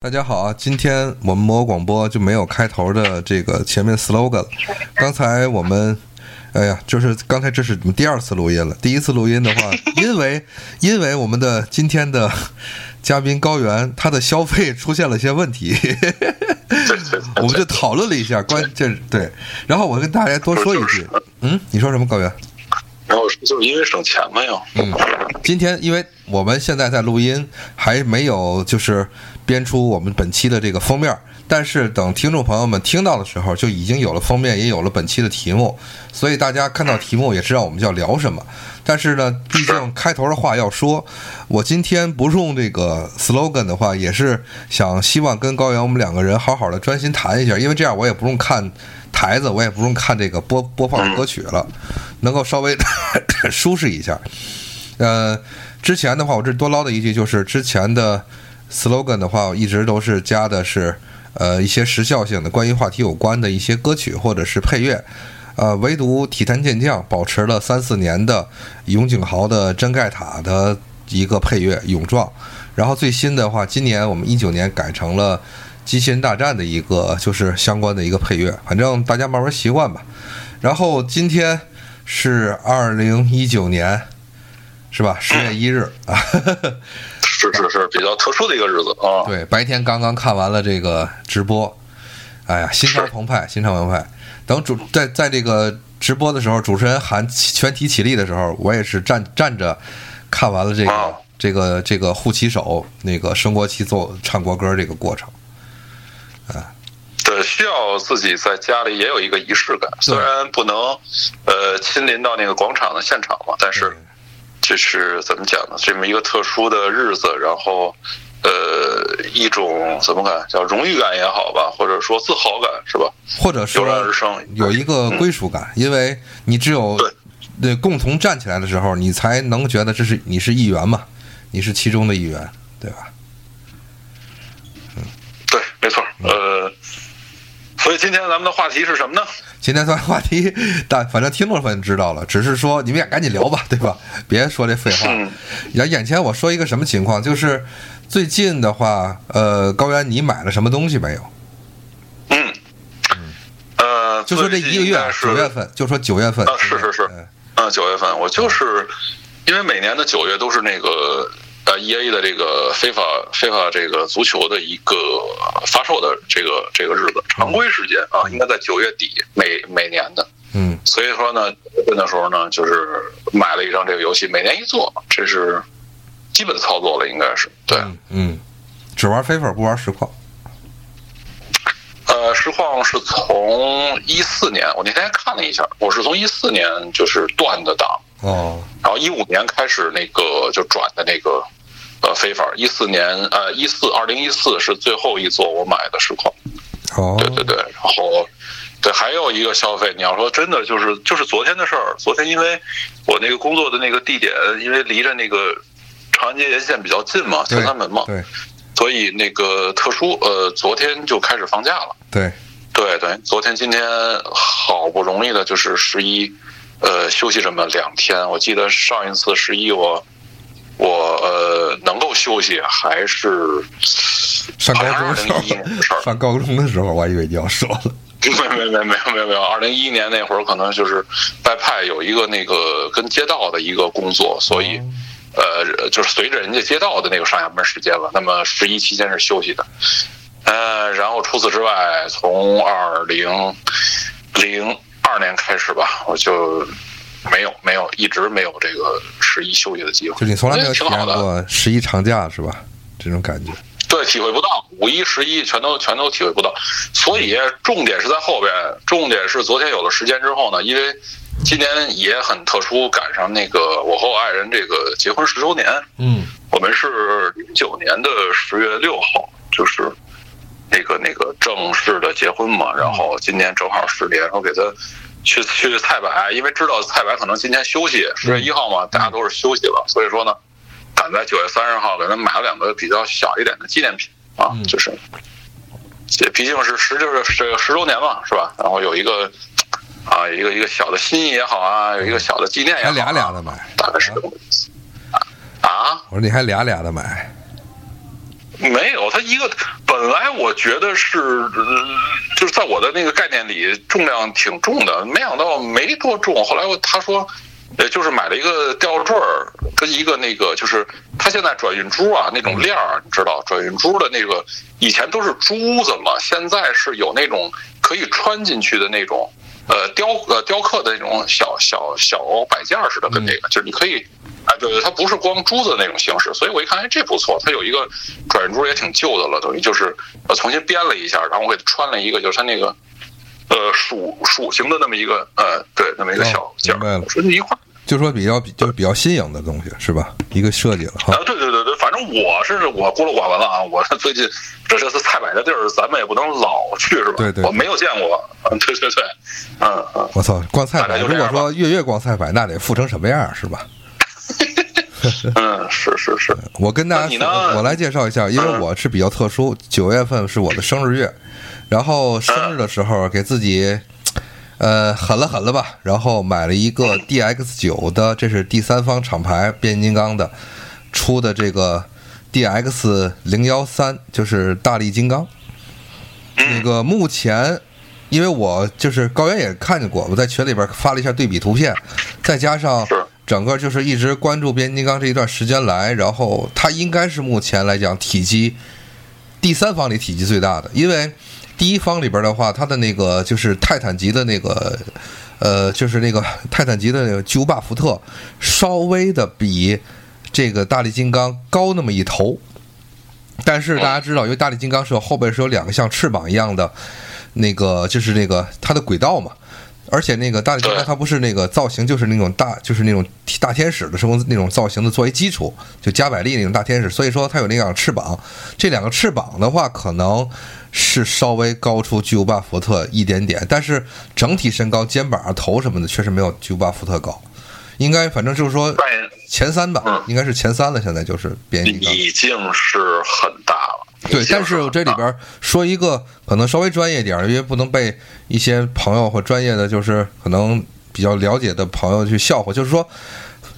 大家好啊！今天我们魔广播就没有开头的这个前面 slogan 了。刚才我们，哎呀，就是刚才这是第二次录音了。第一次录音的话，因为因为我们的今天的嘉宾高原他的消费出现了一些问题，我们就讨论了一下关键对。然后我跟大家多说一句，嗯，你说什么高原？然后就是因为省钱嘛又。嗯，今天因为我们现在在录音，还没有就是编出我们本期的这个封面，但是等听众朋友们听到的时候，就已经有了封面，也有了本期的题目，所以大家看到题目也知道我们要聊什么。但是呢，毕竟开头的话要说，我今天不用这个 slogan 的话，也是想希望跟高原我们两个人好好的专心谈一下，因为这样我也不用看台子，我也不用看这个播播放歌曲了，能够稍微 舒适一下。呃，之前的话，我这多唠的一句就是之前的 slogan 的话，我一直都是加的是呃一些时效性的关于话题有关的一些歌曲或者是配乐。呃，唯独体坛健将保持了三四年的永井豪的真盖塔的一个配乐勇壮，然后最新的话，今年我们一九年改成了机器人大战的一个就是相关的一个配乐，反正大家慢慢习惯吧。然后今天是二零一九年，是吧？十月一日啊，是是是比较特殊的一个日子啊。对，白天刚刚看完了这个直播，哎呀，心潮澎湃，心潮澎湃。等主在在这个直播的时候，主持人喊全体起立的时候，我也是站站着看完了这个这个这个护旗手那个升国旗奏唱国歌这个过程，啊，对，需要自己在家里也有一个仪式感，虽然不能呃亲临到那个广场的现场嘛，但是就是怎么讲呢？这么一个特殊的日子，然后。呃，一种怎么感叫荣誉感也好吧，或者说自豪感是吧？或者说有一个归属感，因为你只有对共同站起来的时候，你才能觉得这是你是一员嘛，你是其中的一员，对吧？嗯，对，没错。呃，所以今天咱们的话题是什么呢？今天咱们话题，但反正听众们知道了，只是说你们也赶紧聊吧，对吧？别说这废话。眼眼前我说一个什么情况，就是。最近的话，呃，高原，你买了什么东西没有？嗯，呃，就说这一个月，九月份，就说九月份啊，是是是，嗯，九月份，我就是因为每年的九月都是那个呃，E A 的这个非法非法这个足球的一个发售的这个这个日子，常规时间啊，应该在九月底，每每年的，嗯，所以说呢，那时候呢，就是买了一张这个游戏，每年一做，这是。基本操作了，应该是对，嗯，只玩 FIFA 不玩实况。呃，实况是从一四年，我那天看了一下，我是从一四年就是断的档哦，然后一五年开始那个就转的那个呃非法，一四年呃一四二零一四是最后一座我买的实况，哦，对对对，然后对还有一个消费，你要说真的就是就是昨天的事儿，昨天因为我那个工作的那个地点，因为离着那个。长安街沿线比较近嘛，天安门嘛，对，所以那个特殊，呃，昨天就开始放假了。对，对对，昨天今天好不容易的，就是十一，呃，休息这么两天。我记得上一次十一，我我呃能够休息还是上高中的时候，上高中的时候，我还以为你要说了，没没没没有没有没有，二零一一年那会儿可能就是外派有一个那个跟街道的一个工作，所以。呃，就是随着人家街道的那个上下班时间了，那么十一期间是休息的，呃，然后除此之外，从二零零二年开始吧，我就没有没有一直没有这个十一休息的机会，就你从来没有体验过十一长假是吧？这种感觉，对，体会不到五一十一全都全都体会不到，所以重点是在后边，重点是昨天有了时间之后呢，因为。今年也很特殊，赶上那个我和我爱人这个结婚十周年。嗯，我们是零九年的十月六号，就是那个那个正式的结婚嘛。然后今年正好十年，我给他去去太白，因为知道太白可能今天休息，十月一号嘛，大家都是休息了，所以说呢，赶在九月三十号给他买了两个比较小一点的纪念品啊，就是，这毕竟是十就是这个十周年嘛，是吧？然后有一个。啊，一个一个小的心意也好啊，有一个小的纪念也好，还俩俩的买，大概是这么意思。啊？我说你还俩俩的买？没有，它一个本来我觉得是，就是在我的那个概念里重量挺重的，没想到没多重。后来他说，呃，就是买了一个吊坠儿跟一个那个，就是他现在转运珠啊那种链儿，你知道转运珠的那个以前都是珠子嘛，现在是有那种可以穿进去的那种，呃雕呃雕刻的那种小小小摆件儿似的，跟那个就是你可以。哎，对对，它不是光珠子那种形式，所以我一看，哎，这不错，它有一个转运珠也挺旧的了，等于就是呃重新编了一下，然后我给它穿了一个，就是它那个呃鼠鼠形的那么一个呃对那么一个小件儿，说一块儿。就说比较比就是比较新颖的东西是吧？一个设计了哈啊，。对对对对，反正我是我孤陋寡闻了啊！我最近这这次菜摆的地儿，咱们也不能老去是吧？对对我没有见过。嗯，对对对，嗯嗯，我操，逛菜大百，如果说月月逛菜百，那得富成什么样是吧？嗯，是是是，我跟大家我来介绍一下，因为嗯。我是比较特殊，九月份是我的生日月，然后生日的时候给自己，呃，狠了狠了吧，然后买了一个 DX 九的，这是第三方厂牌变形金刚的出的这个 DX 零幺三，就是大力金刚。那个目前，因为我就是高原也看见过，我在群里边发了一下对比图片，再加上是整个就是一直关注变形金刚这一段时间来，然后它应该是目前来讲体积第三方里体积最大的，因为第一方里边的话，它的那个就是泰坦级的那个。呃，就是那个泰坦级的那个巨无霸福特，稍微的比这个大力金刚高那么一头，但是大家知道，因为大力金刚是有后背是有两个像翅膀一样的，那个就是那个它的轨道嘛，而且那个大力金刚对它不是那个造型，就是那种大就是那种大天使的时候那种造型的作为基础，就加百利那种大天使，所以说它有那两个翅膀，这两个翅膀的话可能是稍微高出巨无霸福特一点点，但是整体身高、肩膀、头什么的确实没有巨无霸福特高，应该反正就是说前三吧嗯，应该是前三了，现在就是变形金刚。已经是很大了。对但是我这里边说一个可能稍微专业点儿，因为不能被一些朋友或专业的就是可能比较了解的朋友去笑话，就是说。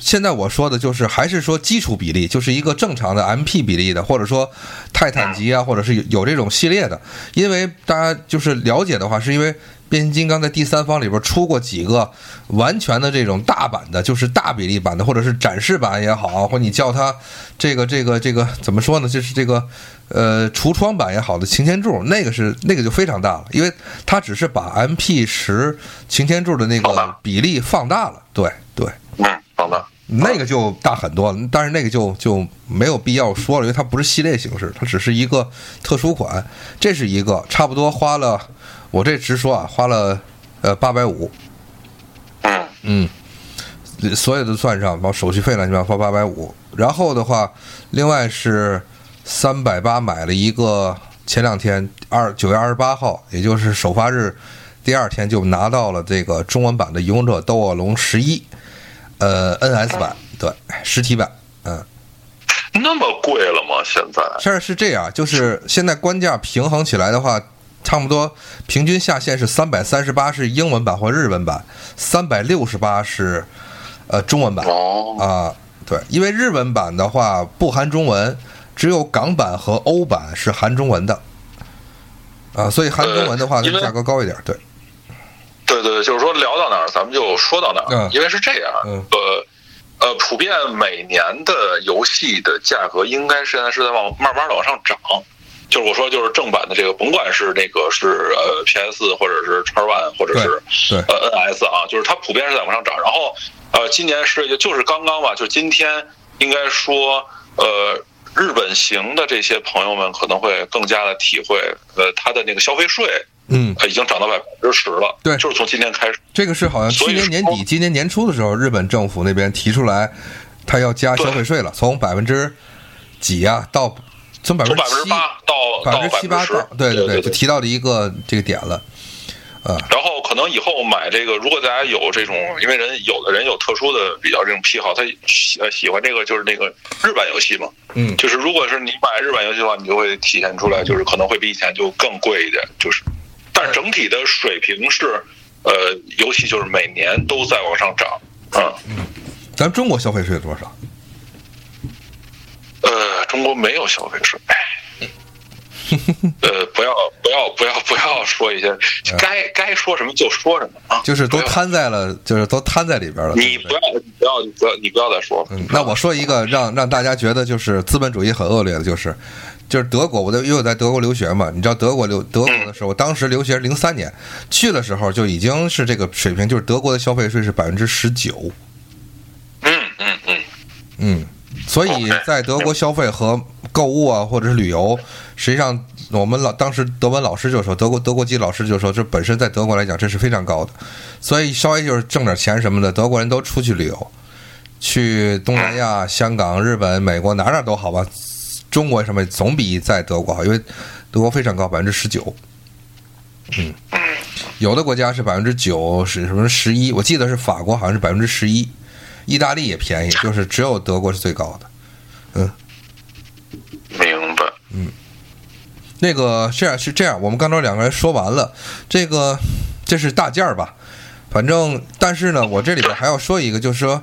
现在我说的就是，还是说基础比例，就是一个正常的 MP 比例的，或者说泰坦级啊，或者是有有这种系列的。因为大家就是了解的话，是因为变形金刚在第三方里边出过几个完全的这种大版的，就是大比例版的，或者是展示版也好，或你叫它这个这个这个怎么说呢？就是这个呃橱窗版也好的擎天柱，那个是那个就非常大了，因为它只是把 MP 十擎天柱的那个比例放大了。对对，嗯，好的。那个就大很多了，但是那个就就没有必要说了，因为它不是系列形式，它只是一个特殊款。这是一个，差不多花了，我这直说啊，花了呃八百五，嗯嗯，所有的算上，包括手续费乱七八糟花八百五。然后的话，另外是三百八买了一个，前两天二九月二十八号，也就是首发日第二天就拿到了这个中文版的《勇者斗恶龙十一》，呃，NS 版，对，实体版，嗯。那么贵了吗？现在？是这样，就是现在官价平衡起来的话，差不多平均下限是三百三十八是英文版或日文版，三百六十八是呃中文版哦，啊。对，因为日文版的话不含中文，只有港版和欧版是含中文的啊，所以含中文的话，价格高一点。对，对对，就是说聊到哪儿咱们就说到哪儿，嗯因为是这样，嗯呃呃，普遍每年的游戏的价格应该现在是在往慢慢的往上涨。就是我说，就是正版的这个，甭管是那个是呃 PS 或者是叉 One 或者是对呃 NS 啊，就是它普遍是在往上涨。然后呃，今年是也就是刚刚吧，就今天应该说呃。日本行的这些朋友们可能会更加的体会，呃，它的那个消费税，嗯，呃，已经涨到百分之十了。对就是从今天开始。这个是好像去年年底、今年年初的时候，日本政府那边提出来，他要加消费税了，从百分之几啊、到从百分之八到到百分之七八对对对，就提到了一个这个点了。然后可能以后买这个，如果大家有这种，因为人有的人有特殊的比较这种癖好，他喜呃喜欢这个就是那个日版游戏嘛，嗯，就是如果是你买日版游戏的话，你就会体现出来，就是可能会比以前就更贵一点，就是，但整体的水平是，呃，游戏就是每年都在往上涨，嗯，咱中国消费税多少？呃，中国没有消费税，呃，不要不要不要不要说一些该该说什么就说什么啊，就是都摊在了，就是都摊在里边了。你不要你不要你不要你不要再说了。嗯，那我说一个让让大家觉得就是资本主义很恶劣的，就是就是德国，我在因为我在德国留学嘛，你知道德国留德国的时候，我当时留学零三年去的时候就已经是这个水平，就是德国的消费税是百分之十九，嗯嗯嗯，嗯，所以在德国消费和购物啊，或者是旅游，实际上我们老当时德文老师就说，德国德国籍老师就说，这本身在德国来讲这是非常高的，所以稍微就是挣点钱什么的，德国人都出去旅游，去东南亚、香港、日本、美国哪哪都好吧，中国什么总比在德国好，因为德国非常高，百分之十九。嗯，有的国家是百分之九，是什么十一？我记得是法国好像是百分之十一，意大利也便宜，就是只有德国是最高的。嗯白。那个这样是这样，我们刚才两个人说完了，这个这是大件儿吧？反正，但是呢，我这里边还要说一个，就是说，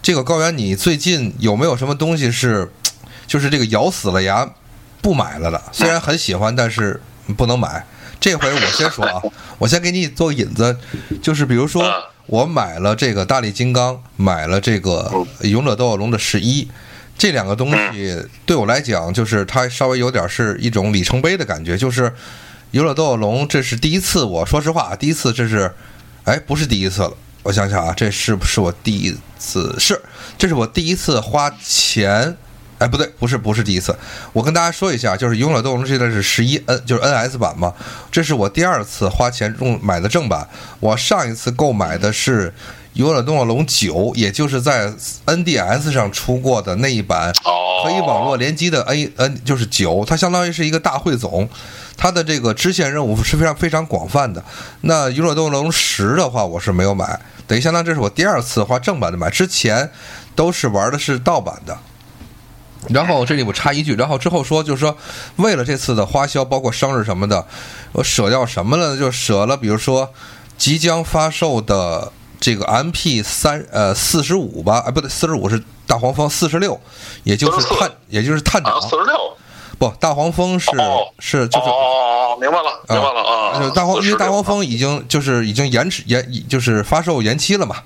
这个高原，你最近有没有什么东西是，就是这个咬死了牙不买了的？虽然很喜欢，但是不能买。这回我先说啊，我先给你做个引子，就是比如说，我买了这个大力金刚，买了这个勇者斗恶龙的十一。这两个东西对我来讲，就是它稍微有点是一种里程碑的感觉。就是《勇者斗恶龙》，这是第一次，我说实话，第一次这是，哎，不是第一次了。我想想啊，这是不是我第一次？是，这是我第一次花钱。哎，不对，不是，不是第一次。我跟大家说一下，就是《勇者斗恶龙》这个是十一 N，就是 NS 版嘛。这是我第二次花钱用买的正版。我上一次购买的是。《勇者斗恶龙九》，也就是在 NDS 上出过的那一版哦，可以网络联机的 A N 就是九，它相当于是一个大汇总，它的这个支线任务是非常非常广泛的。那《勇者斗恶龙十》的话，我是没有买，等于相当于这是我第二次花正版的买，之前都是玩的是盗版的。然后这里我插一句，然后之后说就是说，为了这次的花销，包括生日什么的，我舍掉什么了？就舍了，比如说即将发售的。这个 M P 三呃四十五吧，哎不对，四十五是大黄蜂，四十六，也就是探，也就是探长。四十六，不，大黄蜂是是就是哦，明白了，明白了啊。大黄因为大黄蜂已经就是已经延迟延就是发售延期了嘛，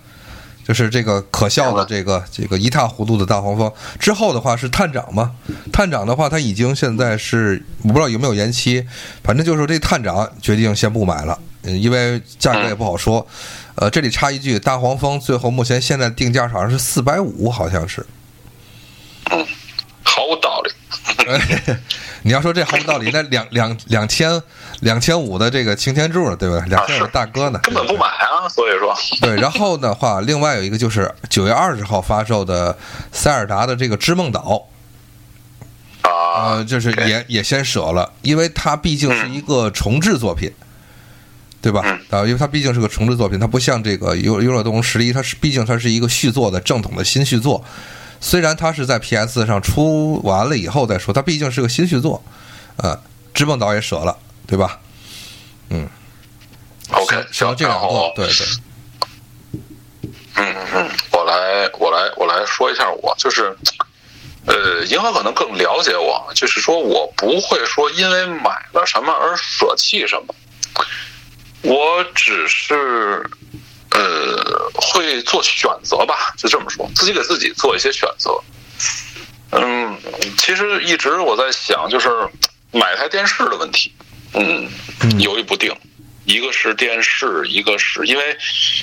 就是这个可笑的这个这个一塌糊涂的大黄蜂。之后的话是探长嘛，探长的话他已经现在是我不知道有没有延期，反正就是这探长决定先不买了，嗯因为价格也不好说。呃，这里插一句，大黄蜂最后目前现在定价好像是四百五，好像是。嗯，毫无道理。你要说这毫无道理，那两两两千两千五的这个擎天柱呢，对吧？两千五大哥呢？根本不买啊！所以说。对，然后的话，另外有一个就是九月二十号发售的塞尔达的这个织梦岛。啊。呃，就是也也先舍了，因为它毕竟是一个重制作品。对吧？啊，因为它毕竟是个重制作品，它不像这个《勇勇者斗龙十一》，它是毕竟它是一个续作的正统的新续作。虽然它是在 PS 上出完了以后再说，它毕竟是个新续作。呃，织梦岛也舍了，对吧？嗯。OK，行，这两个，对对。嗯嗯，我来我来我来说一下，我就是，呃，银河可能更了解我，就是说我不会说因为买了什么而舍弃什么。我只是，呃，会做选择吧，就这么说，自己给自己做一些选择。嗯，其实一直我在想，就是买台电视的问题，嗯，犹豫不定。一个是电视，一个是因为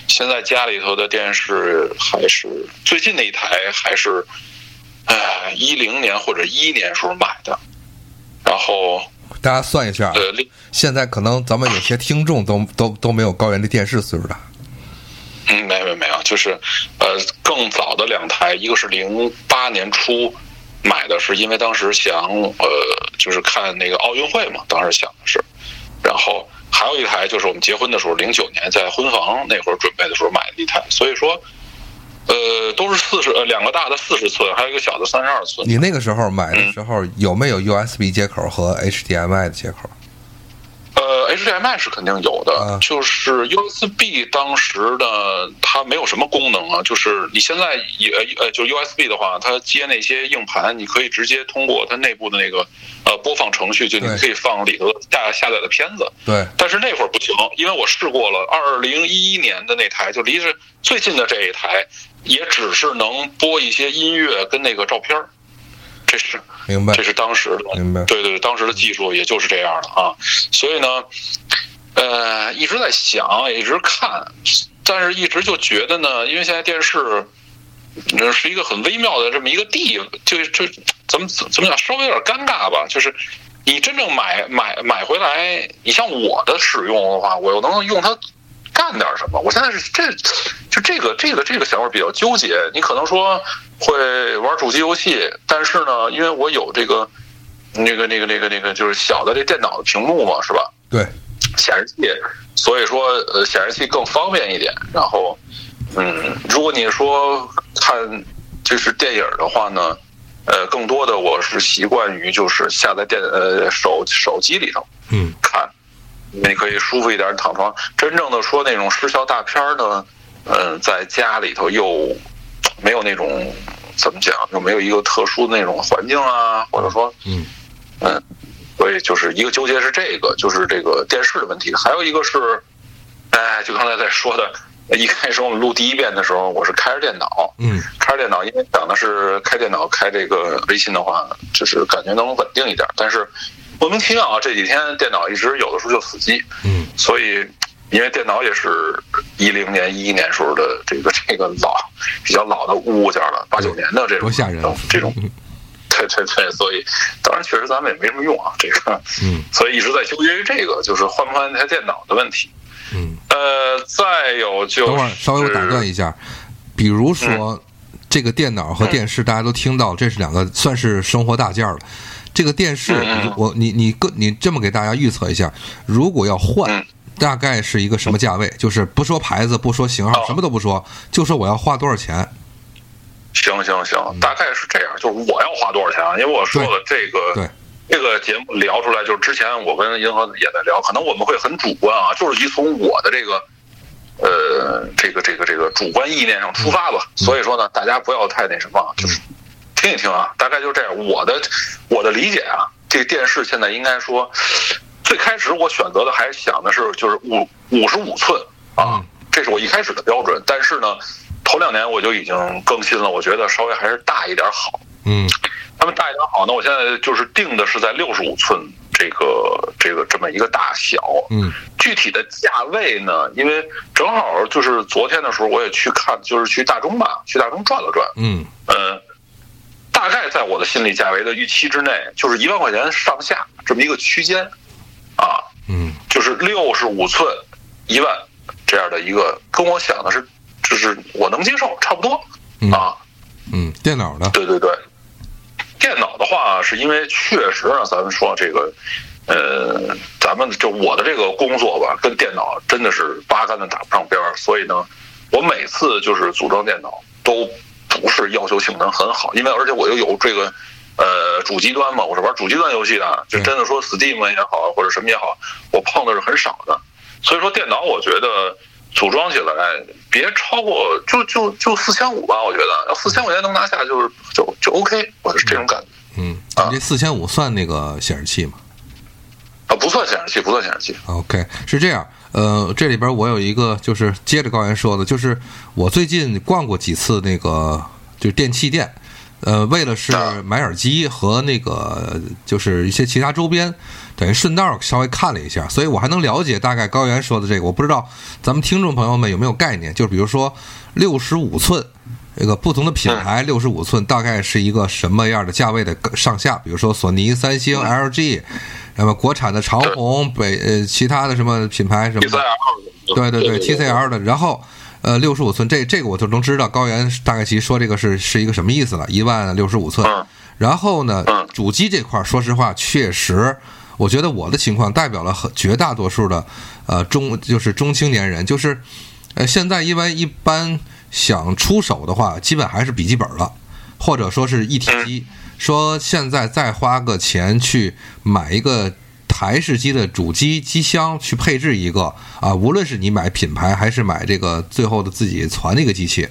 现在家里头的电视还是最近那一台还是，呃，一零年或者一一年时候买的，然后。大家算一下，现在可能咱们有些听众都都都没有高原的电视岁数大。嗯，没有没有，就是呃，更早的两台，一个是零八年初买的，是因为当时想呃，就是看那个奥运会嘛，当时想的是，然后还有一台就是我们结婚的时候，零九年在婚房那会儿准备的时候买的一台，所以说。呃，都是四十呃两个大的四十寸，还有一个小的三十二寸。你那个时候买的时候有没有 USB 接口和 HDMI 的接口？呃 HDMI 是肯定有的，啊就是 USB 当时的它没有什么功能啊，就是你现在也呃就是 USB 的话，它接那些硬盘，你可以直接通过它内部的那个呃播放程序，就你可以放里头下下载的片子。对，但是那会儿不行，因为我试过了，二零一一年的那台就离着最近的这一台，也只是能播一些音乐跟那个照片儿，这是明白这，是当时的，明白对对对，当时的技术也就是这样的啊，所以呢，呃，一直在想，也一直看，但是一直就觉得呢，因为现在电视。呃是一个很微妙的这么一个地，就就怎么怎么讲，稍微有点尴尬吧。就是你真正买买买回来，你像我的使用的话，我又能用它干点什么？我现在是这就这个这个这个想法比较纠结。你可能说会玩主机游戏，但是呢，因为我有这个那个那个那个那个就是小的这电脑的屏幕嘛，是吧？对，显示器，所以说呃显示器更方便一点。然后，嗯，如果你说看就是电影的话呢，呃，更多的我是习惯于就是下在电呃手手机里头嗯看，你可以舒服一点躺床。真正的说那种失效大片儿呢，嗯、在家里头又没有那种怎么讲，又没有一个特殊的那种环境啊，或者说嗯。嗯，所以就是一个纠结是这个，就是这个电视的问题，还有一个是，哎，就刚才在说的，一开始我们录第一遍的时候，我是开着电脑，嗯。开着电脑，因为讲的是开电脑开这个微信的话，就是感觉能稳定一点，但是莫名其妙啊，这几天电脑一直有的时候就死机，嗯所以因为电脑也是一零年、一一年时候的这个这个老比较老的物件了，八九年的这种多吓人啊这种。对对对，所以当然确实咱们也没什么用啊，这个，嗯所以一直在纠结于这个，就是换不换那台电脑的问题。嗯。呃，再有就是，等会儿稍微我打断一下，比如说这个电脑和电视，大家都听到，这是两个算是生活大件儿了。这个电视我你你个你这么给大家预测一下，如果要换嗯，大概是一个什么价位？就是不说牌子，不说型号，哦什么都不说，就说我要花多少钱？行行行，大概是这样，就是我要花多少钱啊？因为我说了这个，对这个节目聊出来，就是之前我跟银河也在聊，可能我们会很主观啊，就是以从我的这个。呃，这个这个这个主观意念上出发吧，所以说呢，大家不要太那什么啊，就是听一听啊，大概就这样。我的我的理解啊，这个电视现在应该说，最开始我选择的还想的是就是五五十五寸啊嗯，这是我一开始的标准。但是呢，头两年我就已经更新了，我觉得稍微还是大一点好。嗯他们大一点好呢，我现在就是定的是在六十五寸这个这个这么一个大小。嗯具体的价位呢，因为正好就是昨天的时候我也去看，就是去大中吧，去大中转了转。嗯呃，大概在我的心理价位的预期之内，就是一万块钱上下这么一个区间，啊，嗯。就是六十五寸一万这样的一个，跟我想的是，就是我能接受，差不多嗯。啊。嗯，电脑的，对对对，电脑的话，是因为确实啊，咱们说这个，呃，咱们就我的这个工作吧，跟电脑真的是八竿子打不上边儿，所以呢，我每次就是组装电脑都不是要求性能很好，因为而且我又有这个。呃，主机端嘛，我是玩主机端游戏的，就真的说 Steam 也好，或者什么也好，我碰的是很少的。所以说电脑，我觉得组装起来别超过就就就四千五吧，我觉得要四千块钱能拿下就是就就 OK，我是这种感觉嗯，啊你这四千五算那个显示器吗？啊，不算显示器，不算显示器，OK，是这样。呃，这里边我有一个，就是接着高原说的，就是我最近逛过几次那个就是电器店，呃，为了是啊买耳机和那个就是一些其他周边，等于顺道稍微看了一下，所以我还能了解大概高原说的这个。我不知道咱们听众朋友们有没有概念，就比如说六十五寸。这个不同的品牌六十五寸大概是一个什么样的价位的上下？比如说索尼、三星、LG，那么国产的长虹、北呃其他的什么品牌什么的。对对对 TCL 的，然后呃六十五寸，这这个我就能知道高原大概其说这个是是一个什么意思了，一万六十五寸。嗯。然后呢嗯，主机这块，说实话，确实，我觉得我的情况代表了很绝大多数的呃中就是中青年人，就是呃现在因为一般想出手的话，基本还是笔记本了，或者说是一体机。说现在再花个钱去买一个台式机的主机机箱去配置一个啊，无论是你买品牌还是买这个最后的自己攒的一个机器，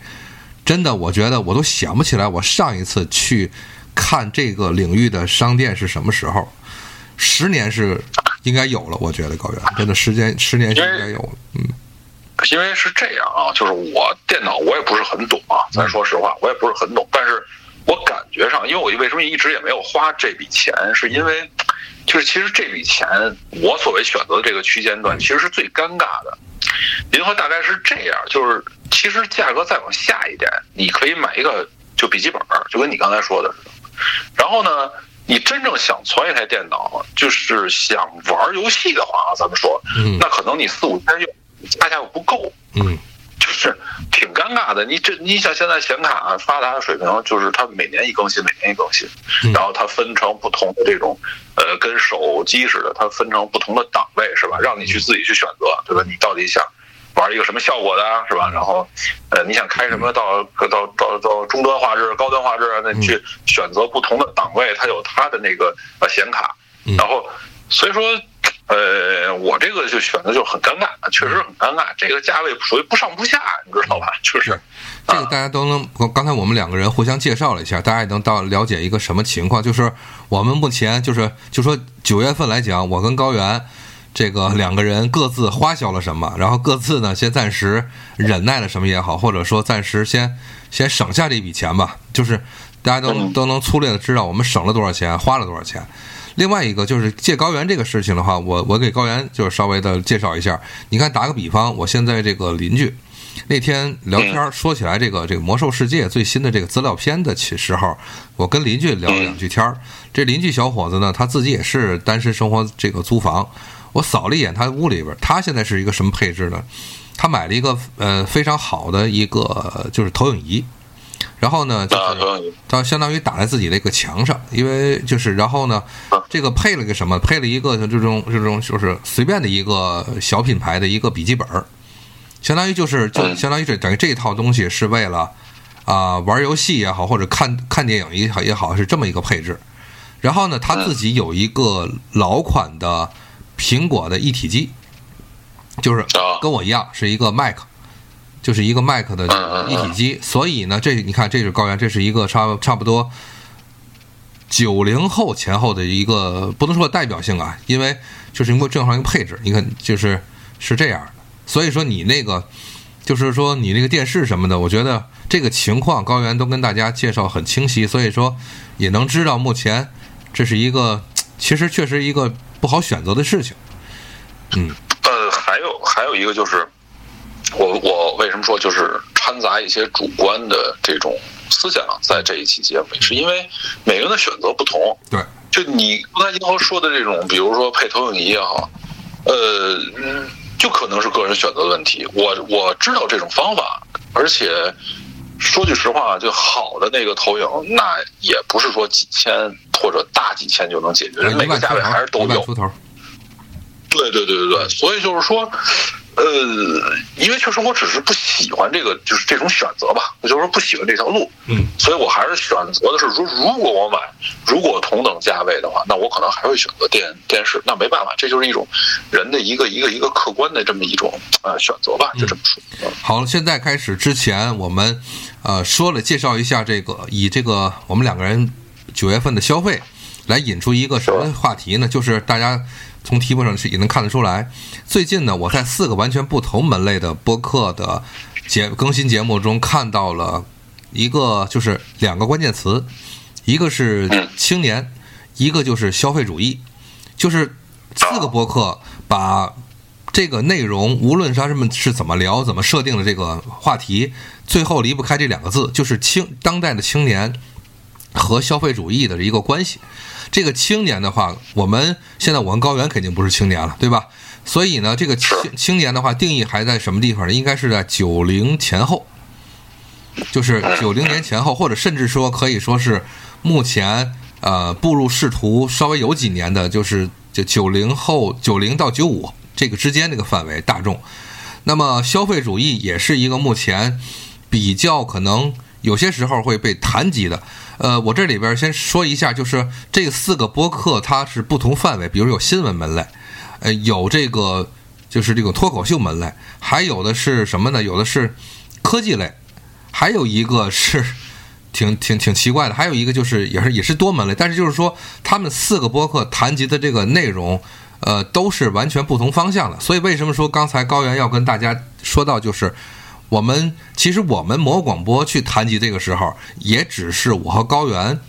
真的，我觉得我都想不起来我上一次去看这个领域的商店是什么时候。十年是应该有了，我觉得高原真的时间十年是应该有了，嗯。因为是这样啊，就是我电脑我也不是很懂啊，咱说实话，我也不是很懂，但是我感觉上，因为我为什么一直也没有花这笔钱，是因为就是其实这笔钱我所谓选择的这个区间段，其实是最尴尬的。您说大概是这样，就是其实价格再往下一点，你可以买一个就笔记本，就跟你刚才说的似的。然后呢，你真正想存一台电脑，就是想玩游戏的话啊，咱们说，那可能你四五千用。恰恰又不够，嗯，就是挺尴尬的。你这，你想现在显卡发达的水平，就是它每年一更新，每年一更新，然后它分成不同的这种，呃，跟手机似的，它分成不同的档位，是吧？让你去自己去选择，对吧？你到底想玩一个什么效果的，是吧？然后，呃，你想开什么到到到到中端画质、高端画质，那你去选择不同的档位，它有它的那个呃显卡，然后，所以说。呃，我这个就选的就很尴尬，确实很尴尬。这个价位属于不上不下，你知道吧？就是这个大家都能。刚才我们两个人互相介绍了一下，大家也能到了解一个什么情况。就是我们目前就是就说九月份来讲，我跟高原这个两个人各自花销了什么，然后各自呢先暂时忍耐了什么也好，或者说暂时先先省下这笔钱吧。就是大家都都能粗略的知道我们省了多少钱，花了多少钱。另外一个就是借高原这个事情的话，我我给高原就是稍微的介绍一下。你看，打个比方，我现在这个邻居那天聊天说起来这个这个魔兽世界最新的这个资料片的起时候，我跟邻居聊了两句天儿。这邻居小伙子呢，他自己也是单身生活，这个租房。我扫了一眼他屋里边，他现在是一个什么配置呢？他买了一个呃非常好的一个就是投影仪。然后呢，就是它相当于打在自己的一个墙上，因为就是然后呢，这个配了个什么？配了一个就这种这种就是随便的一个小品牌的一个笔记本儿，相当于就是就相当于这等于这一套东西是为了啊玩游戏也好，或者看看电影也好也好是这么一个配置。然后呢，他自己有一个老款的苹果的一体机，就是跟我一样是一个 Mac。就是一个 Mac 的一体机，所以呢，这你看，这是高原，这是一个差差不多九零后前后的一个，不能说代表性啊，因为就是因为正好一个配置，你看就是是这样的。所以说你那个，就是说你那个电视什么的，我觉得这个情况高原都跟大家介绍很清晰，所以说也能知道目前这是一个其实确实一个不好选择的事情。嗯，呃，还有还有一个就是。我我为什么说就是掺杂一些主观的这种思想在这一期节目里，是因为每个人的选择不同。对，就你刚才银河说的这种，比如说配投影仪也好，呃，就可能是个人选择的问题。我我知道这种方法，而且说句实话，就好的那个投影，那也不是说几千或者大几千就能解决，每个价位还是都有。对对对对对，所以就是说。呃，因为确实我只是不喜欢这个，就是这种选择吧。我就是说不喜欢这条路，嗯，所以我还是选择的是，如如果我买，如果同等价位的话，那我可能还会选择电电视。那没办法，这就是一种人的一个一个一个客观的这么一种呃选择吧，就这么说。好了，现在开始之前，我们呃说了介绍一下这个，以这个我们两个人九月份的消费来引出一个什么话题呢？就是大家。从题目上是也能看得出来，最近呢，我在四个完全不同门类的播客的节更新节目中看到了一个，就是两个关键词，一个是青年，一个就是消费主义，就是四个播客把这个内容，无论他们是怎么聊、怎么设定的这个话题，最后离不开这两个字，就是青当代的青年和消费主义的一个关系。这个青年的话，我们现在我们高原肯定不是青年了，对吧？所以呢，这个青青年的话定义还在什么地方呢？应该是在九零前后，就是九零年前后，或者甚至说可以说是目前呃步入仕途稍微有几年的，就是就九零后九零到九五这个之间这个范围大众。那么消费主义也是一个目前比较可能有些时候会被谈及的。呃，我这里边先说一下，就是这四个播客它是不同范围，比如有新闻门类，呃，有这个就是这种脱口秀门类，还有的是什么呢？有的是科技类，还有一个是 挺挺挺奇怪的，还有一个就是也是也是多门类，但是就是说他们四个播客谈及的这个内容，呃，都是完全不同方向的。所以为什么说刚才高原要跟大家说到，就是我们其实我们魔广播去谈及这个时候，也只是我和高原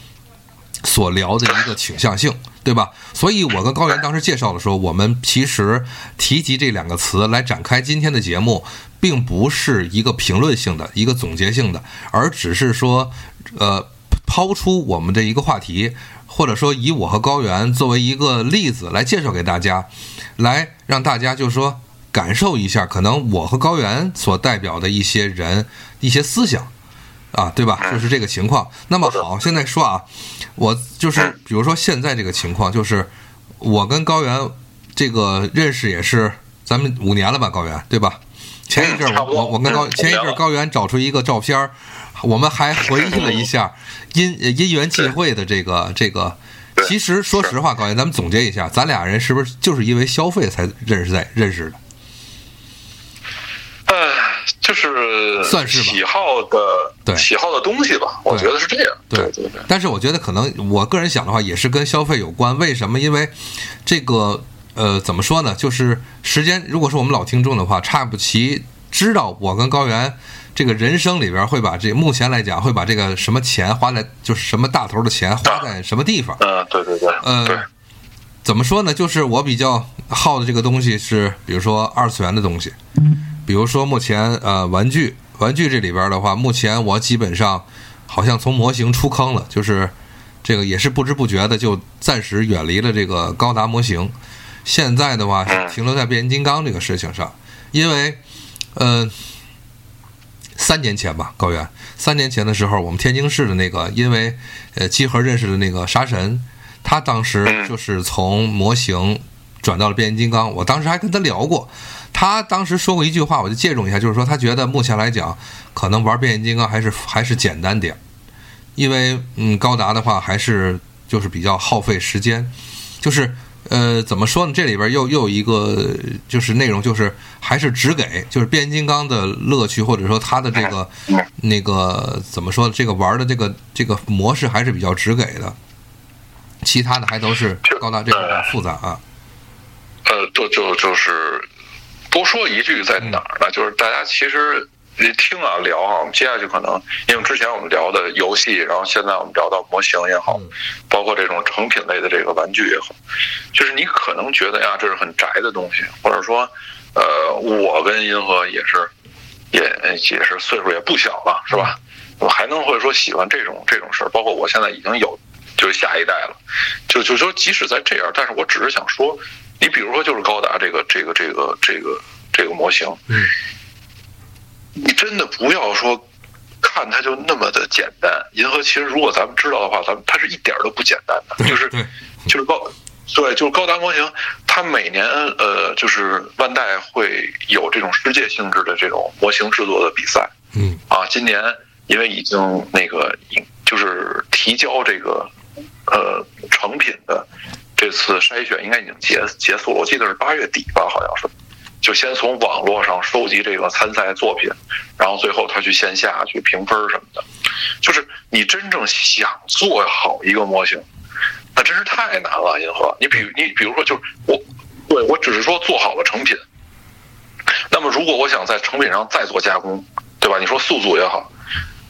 所聊的一个倾向性，对吧？所以我跟高原当时介绍的时候，我们其实提及这两个词来展开今天的节目，并不是一个评论性的、一个总结性的，而只是说，呃，抛出我们的一个话题，或者说以我和高原作为一个例子来介绍给大家，来让大家就是说感受一下，可能我和高原所代表的一些人、一些思想。啊，对吧？就是这个情况。那么好，现在说啊，我就是比如说现在这个情况，就是我跟高原这个认识也是咱们五年了吧，高原对吧？前一阵我我我跟高前一阵高原找出一个照片儿，我们还回忆了一下因因缘际会的这个这个。其实说实话，高原，咱们总结一下，咱俩人是不是就是因为消费才认识在认识的？呃，就是算是吧喜好的对喜好的东西吧，我觉得是这样。对对对，但是我觉得可能我个人想的话，也是跟消费有关。为什么？因为这个呃，怎么说呢？就是时间，如果是我们老听众的话，差不齐知道我跟高原这个人生里边会把这目前来讲会把这个什么钱花在，就是什么大头的钱花在什么地方。嗯，对对对，对呃，怎么说呢？就是我比较好的这个东西是，比如说二次元的东西，比如说目前呃玩具，玩具这里边的话，目前我基本上好像从模型出坑了，就是这个也是不知不觉的就暂时远离了这个高达模型。现在的话是停留在变形金刚这个事情上，因为呃三年前吧，高原三年前的时候，我们天津市的那个因为呃集合认识的那个杀神，他当时就是从模型转到了变形金刚。我当时还跟他聊过，他当时说过一句话，我就借用一下，就是说他觉得目前来讲，可能玩变形金刚还是还是简单点，因为嗯高达的话还是就是比较耗费时间，就是。呃，怎么说呢？这里边又又有一个就是内容，就是还是只给就是变形金刚的乐趣，或者说它的这个那个怎么说呢？这个玩的这个这个模式还是比较只给的，其他的还都是高达这个比较复杂啊。呃，就就就是多说一句在哪儿呢？就是大家其实你听啊聊啊，我们接下去可能因为之前我们聊的游戏，然后现在我们聊到模型也好，包括这种成品类的这个玩具也好，就是你可能觉得呀，这是很宅的东西，或者说，呃，我跟银河也是，也也是岁数也不小了，是吧？我还能会说喜欢这种这种事儿，包括我现在已经有就是下一代了，就就说即使在这样，但是我只是想说，你比如说就是高达这个这个这个这个这个模型，嗯，你真的不要说看它就那么的简单。银河其实如果咱们知道的话，咱们它是一点儿都不简单的，就是，就是高，对，就是高达模型，它每年呃就是万代会有这种世界性质的这种模型制作的比赛嗯啊。今年因为已经那个就是提交这个呃成品的这次筛选应该已经结结束了，我记得是八月底吧，好像是。就先从网络上收集这个参赛作品，然后最后他去线下去评分什么的。就是你真正想做好一个模型，那真是太难了，银河。你比你比如说，就是我，对我只是说做好了成品。那么如果我想在成品上再做加工，对吧？你说速度也好，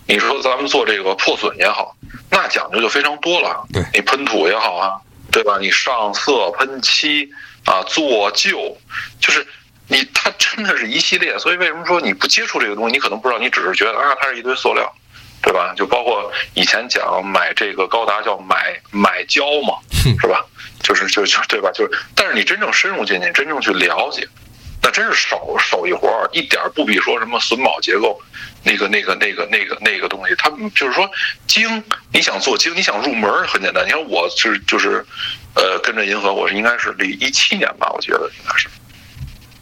你说咱们做这个破损也好，那讲究就非常多了。对你喷涂也好啊，对吧？你上色、喷漆啊、做旧，就是。你它真的是一系列，所以为什么说你不接触这个东西，你可能不知道，你只是觉得啊，它是一堆塑料，对吧？就包括以前讲买这个高达叫买买胶嘛，是吧？就是就就对吧？就是，但是你真正深入进去，真正去了解，那真是手手艺活儿，一点儿不比说什么榫卯结构那个那个那个那个那个东西，他们就是说精，你想做精，你想入门儿很简单。你看我是就是，呃，跟着银河，我是应该是离一七年吧，我觉得应该是。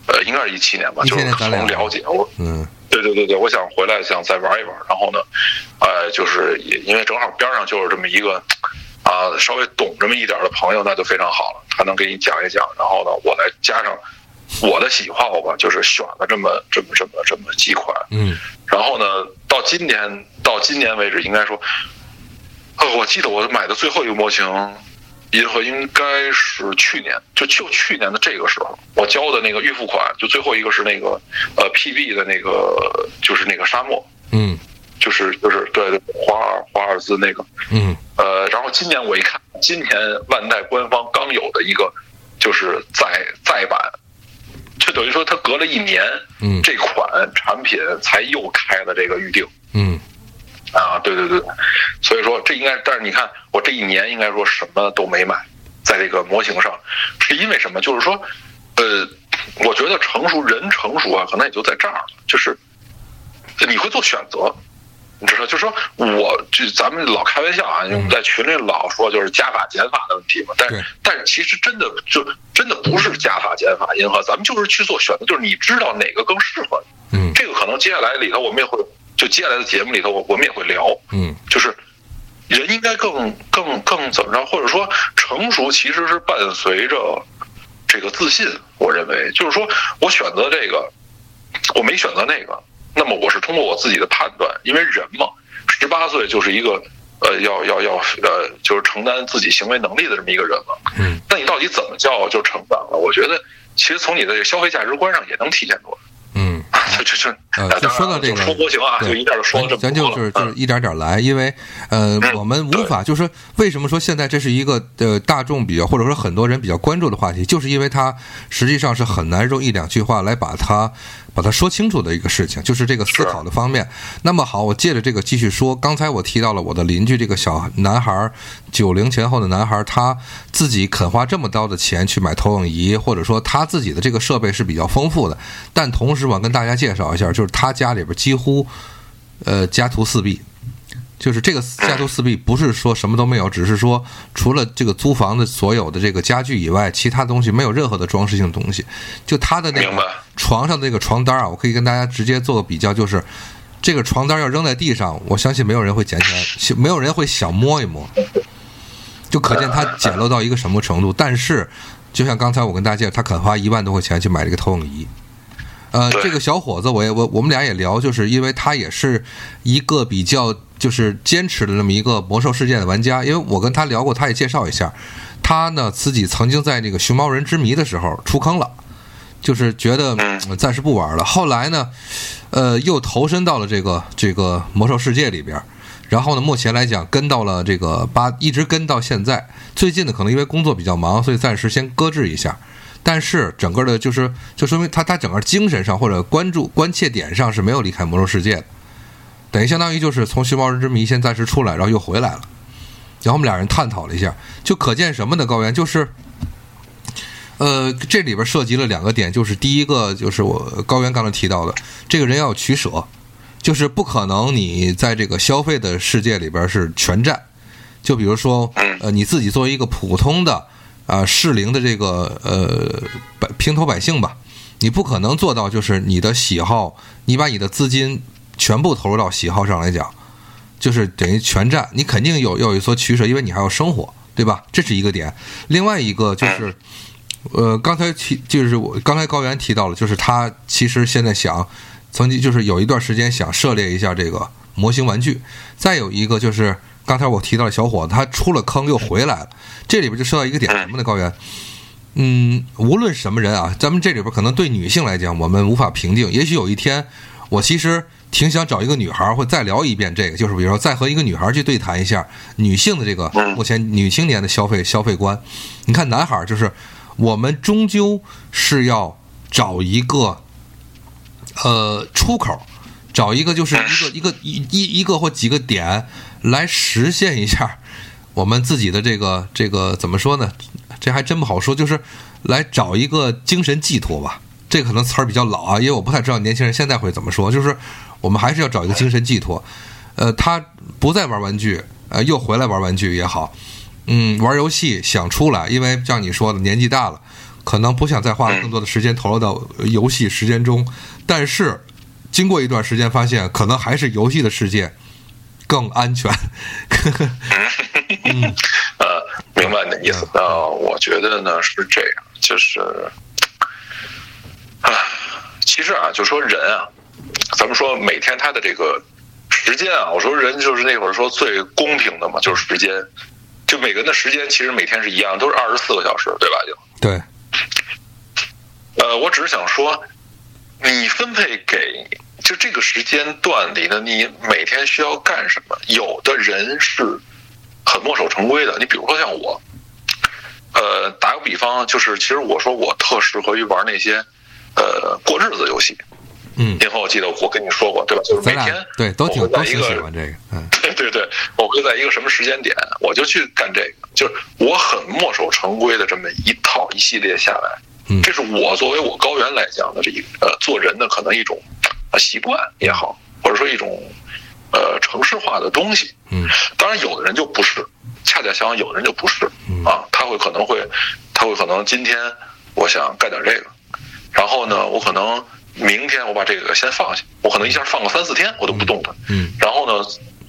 呃，应该是一七年吧，就是从了解我，嗯对对对对，我想回来想再玩一玩，然后呢，呃，就是也因为正好边上就是这么一个啊稍微懂这么一点的朋友，那就非常好了，他能给你讲一讲，然后呢，我来加上我的喜好吧，就是选了这么这么这么这么几款，嗯。然后呢，到今年到今年为止，应该说，呃，我记得我买的最后一个模型，银河应该是去年，就就去年的这个时候，我交的那个预付款，就最后一个是那个呃 PB 的那个，就是那个沙漠，嗯。就是就是对对华尔华尔兹那个，嗯。呃，然后今年我一看，今年万代官方刚有的一个就是再再版，就等于说他隔了一年，嗯这款产品才又开了这个预定嗯啊，对对对，所以说这应该，但是你看我这一年应该说什么都没买，在这个模型上，是因为什么？就是说，呃，我觉得成熟人成熟啊，可能也就在这儿，就是你会做选择。你知道，就说我就咱们老开玩笑啊，我们在群里老说就是加法减法的问题嘛，但是但是其实真的就真的不是加法减法银河，咱们就是去做选择，就是你知道哪个更适合你。嗯这个可能接下来里头我们也会，就接下来的节目里头我我们也会聊，嗯就是人应该更更更怎么着，或者说成熟其实是伴随着这个自信。我认为就是说我选择这个，我没选择那个，那么我是通过我自己的判断，因为人嘛，十八岁就是一个呃要要要呃就是承担自己行为能力的这么一个人了。嗯，那你到底怎么叫就成长了？我觉得其实从你的消费价值观上也能体现出来。嗯。这这这，呃就说到这个对就一下就说这么咱多了就是就是嗯一点点来，因为呃，嗯我们无法就是为什么说现在这是一个呃大众比较或者说很多人比较关注的话题，就是因为它实际上是很难用一两句话来把它把它说清楚的一个事情，就是这个思考的方面。那么好，我借着这个继续说，刚才我提到了我的邻居这个小男孩儿，九零前后的男孩儿，他自己肯花这么高的钱去买投影仪，或者说他自己的这个设备是比较丰富的，但同时我跟大家介绍一下，就是他家里边几乎。呃家徒四壁，就是这个家徒四壁不是说什么都没有，只是说除了这个租房的所有的这个家具以外，其他东西没有任何的装饰性东西。就他的那个床上的那个床单啊，我可以跟大家直接做个比较，就是这个床单要扔在地上，我相信没有人会捡起来，没有人会想摸一摸，就可见他简陋到一个什么程度。但是，就像刚才我跟大家介绍，他肯花一万多块钱去买这个投影仪。呃，这个小伙子，我也我我们俩也聊，就是因为他也是一个比较就是坚持的那么一个魔兽世界的玩家。因为我跟他聊过，他也介绍一下，他呢自己曾经在那个熊猫人之谜的时候出坑了，就是觉得暂时不玩了。后来呢，呃，又投身到了这个这个魔兽世界里边。然后呢，目前来讲跟到了这个八，一直跟到现在。最近呢，可能因为工作比较忙，所以暂时先搁置一下。但是整个的，就是就说明他他整个精神上或者关注关切点上是没有离开魔兽世界的，等于相当于就是从熊猫人之谜先暂时出来，然后又回来了。然后我们俩人探讨了一下，就可见什么呢？高原就是，呃，这里边涉及了两个点，就是第一个就是我高原刚才提到的，这个人要取舍，就是不可能你在这个消费的世界里边是全占。就比如说，呃，你自己作为一个普通的啊、适龄的这个呃百平头百姓吧，你不可能做到就是你的喜好，你把你的资金全部投入到喜好上来讲，就是等于全占，你肯定有要有所取舍，因为你还要生活，对吧？这是一个点。另外一个就是，呃，刚才提就是我刚才高原提到了，就是他其实现在想，曾经就是有一段时间想涉猎一下这个模型玩具。再有一个就是刚才我提到的小伙子，他出了坑又回来了，这里边就说到一个点什么呢？高原，嗯，无论什么人啊，咱们这里边可能对女性来讲，我们无法评定。也许有一天，我其实挺想找一个女孩儿，或再聊一遍这个，就是比如说再和一个女孩儿去对谈一下女性的这个嗯目前女青年的消费消费观。你看，男孩儿就是我们终究是要找一个呃出口，找一个就是一个一个一一一个或几个点来实现一下我们自己的这个这个怎么说呢？这还真不好说，就是来找一个精神寄托吧。这可能词儿比较老啊，因为我不太知道年轻人现在会怎么说。就是我们还是要找一个精神寄托。呃，他不再玩玩具，呃，又回来玩玩具也好，嗯，玩游戏想出来，因为像你说的，年纪大了，可能不想再花更多的时间投入到游戏时间中。但是经过一段时间，发现可能还是游戏的世界更安全。呃，明白你的意思。呃，我觉得呢是这样，就是啊，其实啊，就说人啊，咱们说每天他的这个时间啊，我说人就是那会儿说最公平的嘛，就是时间，就每个人的时间其实每天是一样，都是二十四个小时，对吧？就对，呃，我只是想说，你分配给就这个时间段里呢，你每天需要干什么？有的人是很墨守成规的，你比如说像我，呃，打个比方，就是其实我说我特适合于玩那些呃过日子游戏。嗯，今后我记得我跟你说过，对吧？就是每天对都会在都挺一个喜欢这个，嗯 对对对，我会在一个什么时间点，我就去干这个，就是我很墨守成规的这么一套一系列下来，嗯。这是我作为我高原来讲的这一呃做人的可能一种啊习惯也好，或者说一种呃城市化的东西。嗯。当然，有的人就不是，恰恰相反，有的人就不是嗯。啊，他会可能会，他会可能今天我想干点这个，然后呢，我可能明天我把这个先放下，我可能一下放个三四天，我都不动它，嗯。然后呢，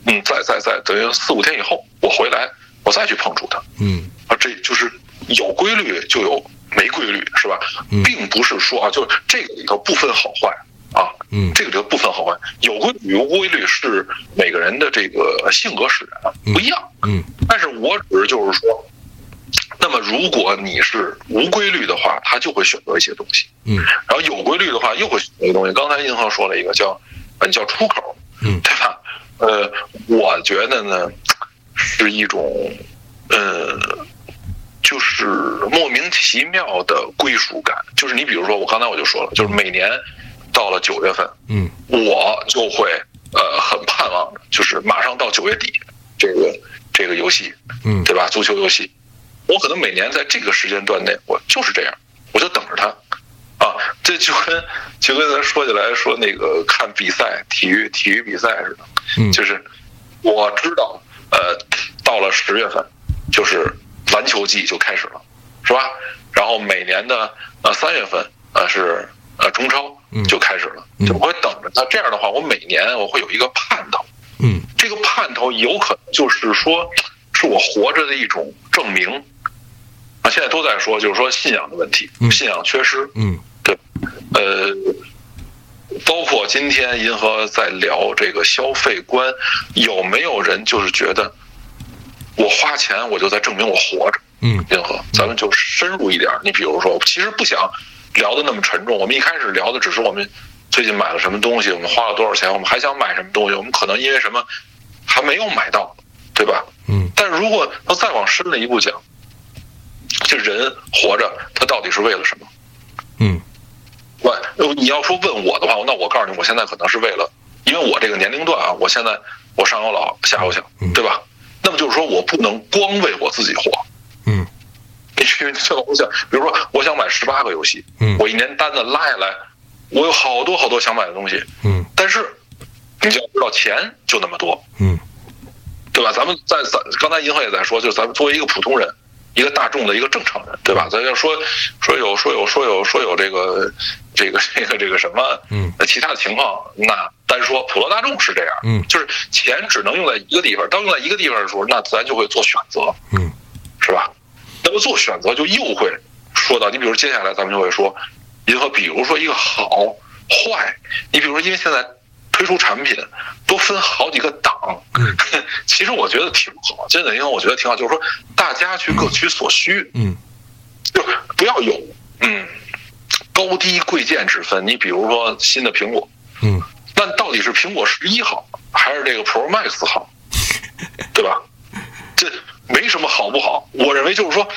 嗯，再再再等于四五天以后，我回来，我再去碰触它嗯。啊，这就是有规律就有没规律，是吧嗯？并不是说啊，就是这个里头不分好坏啊，嗯这个里头不分好坏，有规律无规律是每个人的这个性格使然不一样。嗯但是我只是就是说，那么如果你是无规律的话，他就会选择一些东西；嗯然后有规律的话，又会选择一个东西。刚才银行说了一个叫，呃，叫出口，嗯对吧？呃，我觉得呢，是一种，呃，就是莫名其妙的归属感。就是你比如说，我刚才我就说了，就是每年到了九月份，嗯我就会呃很盼望着，就是马上到九月底，这个这个游戏，嗯对吧？足球游戏，我可能每年在这个时间段内，我就是这样，我就等着它。啊，这就跟就跟咱说起来说那个看比赛，体育体育比赛似的，嗯就是我知道，呃，到了十月份，就是篮球季就开始了，是吧？然后每年的呃三月份，呃是呃中超嗯。就开始了，我会等着。它。这样的话，我每年我会有一个盼头，嗯。这个盼头有可能就是说，是我活着的一种证明。啊，现在都在说，就是说信仰的问题，嗯。信仰缺失，嗯。对。呃，包括今天银河在聊这个消费观，有没有人就是觉得我花钱我就在证明我活着？嗯银河，咱们就深入一点。你比如说，其实不想聊的那么沉重，我们一开始聊的只是我们最近买了什么东西，我们花了多少钱，我们还想买什么东西，我们可能因为什么还没有买到，对吧？嗯但如果要再往深了一步讲，这人活着，他到底是为了什么？嗯问呃你要说问我的话，那我告诉你，我现在可能是为了，因为我这个年龄段啊，我现在我上有老下有小嗯，对吧？那么就是说我不能光为我自己活，嗯 因为这个我想，比如说我想买十八个游戏，嗯我一年单子拉下来，我有好多好多想买的东西，嗯但是你就要知道钱就那么多，嗯对吧？咱们在咱刚才银行也在说，就是咱们作为一个普通人，一个大众的一个正常人，对吧？咱要说说有说有说有说有这个这个这个这个什么，嗯。呃其他的情况，那单说普罗大众是这样，嗯。就是钱只能用在一个地方，当用在一个地方的时候，那咱就会做选择，嗯。是吧？那么做选择就又会说到，你比如接下来咱们就会说，银河，比如说一个好坏，你比如说因为现在推出产品都分好几个档，嗯 其实我觉得挺好，真的，因为我觉得挺好，就是说大家去各取所需，嗯。就不要有嗯高低贵贱之分。你比如说新的苹果，嗯那到底是苹果十一好，还是这个 Pro Max 好，对吧？这没什么好不好，我认为就是说，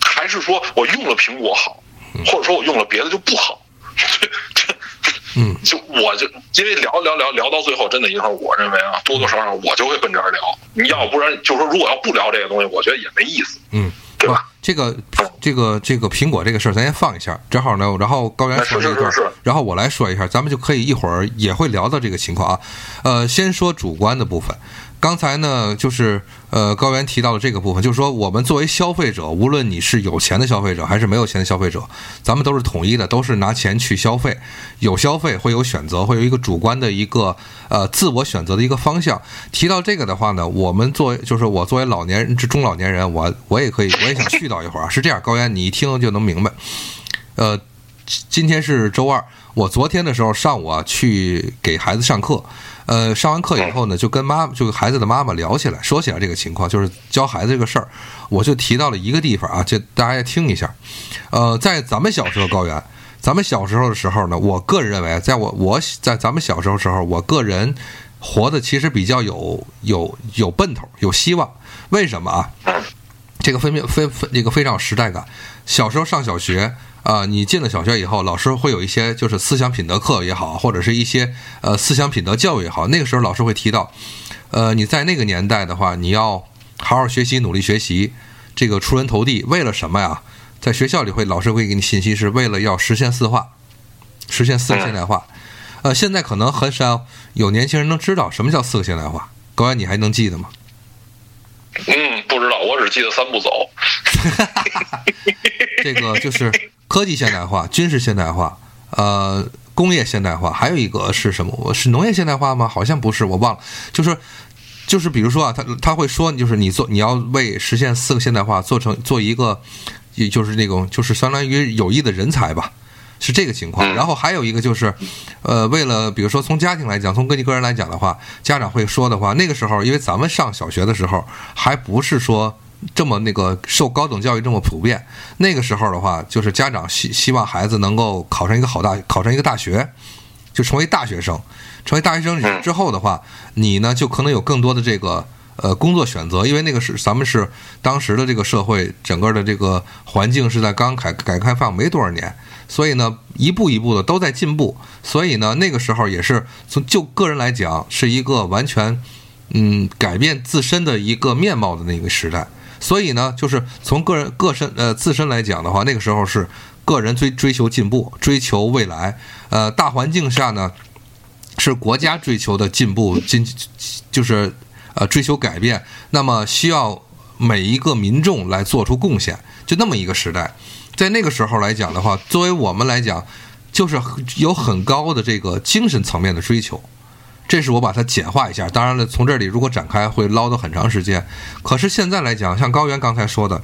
还是说我用了苹果好，或者说我用了别的就不好。嗯就我就因为聊聊聊聊到最后，真的，一会儿，我认为啊，多多少少我就会奔这儿聊。你要不然就是说，如果要不聊这个东西，我觉得也没意思，嗯。对吧？这个这个这个苹果这个事儿，咱先放一下。正好呢，然后高原说这一段然后我来说一下，咱们就可以一会儿也会聊到这个情况啊。呃，先说主观的部分，刚才呢，就是呃，高原提到了这个部分，就是说我们作为消费者，无论你是有钱的消费者还是没有钱的消费者，咱们都是统一的，都是拿钱去消费。有消费会有选择，会有一个主观的一个呃自我选择的一个方向。提到这个的话呢，我们作为就是我作为老年人、中老年人，我我也可以，我也想絮叨一会儿啊。是这样，高原，你一听就能明白。呃，今天是周二，我昨天的时候上午啊去给孩子上课。呃，上完课以后呢，就跟妈，就孩子的妈妈聊起来，说起来这个情况，就是教孩子这个事儿，我就提到了一个地方啊，就大家也听一下。呃，在咱们小时候，高原，咱们小时候的时候呢，我个人认为，在我我在咱们小时候时候，我个人活的其实比较有有有奔头，有希望。为什么啊？这个分明非非这个非常有时代感。小时候上小学。啊，你进了小学以后，老师会有一些就是思想品德课也好，或者是一些呃思想品德教育也好。那个时候老师会提到，呃，你在那个年代的话，你要好好学习，努力学习，这个出人头地。为了什么呀？在学校里会老师会给你信息，是为了要实现四化，实现四个现代化。呃，现在可能很少有年轻人能知道什么叫四个现代化。高原，你还能记得吗？嗯，不知道，我只记得三步走。这个就是科技现代化、军事现代化、呃工业现代化，还有一个是什么？是农业现代化吗？好像不是，我忘了。就是就是，比如说啊，他他会说，就是你做你要为实现四个现代化做成做一个，也就是那种就是相当于有益的人才吧。是这个情况，然后还有一个就是，呃，为了比如说从家庭来讲，从个你个人来讲的话，家长会说的话，那个时候因为咱们上小学的时候还不是说这么那个受高等教育这么普遍，那个时候的话，就是家长希希望孩子能够考上一个好大，考上一个大学，就成为大学生，成为大学生之后的话，你呢就可能有更多的这个呃工作选择，因为那个是咱们是当时的这个社会整个的这个环境是在刚改改革开放没多少年。所以呢，一步一步的都在进步。所以呢，那个时候也是从就个人来讲，是一个完全，嗯，改变自身的一个面貌的那个时代。所以呢，就是从个人个身呃自身来讲的话，那个时候是个人追追求进步，追求未来。呃，大环境下呢，是国家追求的进步，进就是呃追求改变。那么需要每一个民众来做出贡献，就那么一个时代。在那个时候来讲的话，作为我们来讲，就是有很高的这个精神层面的追求。这是我把它简化一下。当然了，从这里如果展开会唠叨很长时间。可是现在来讲，像高原刚才说的，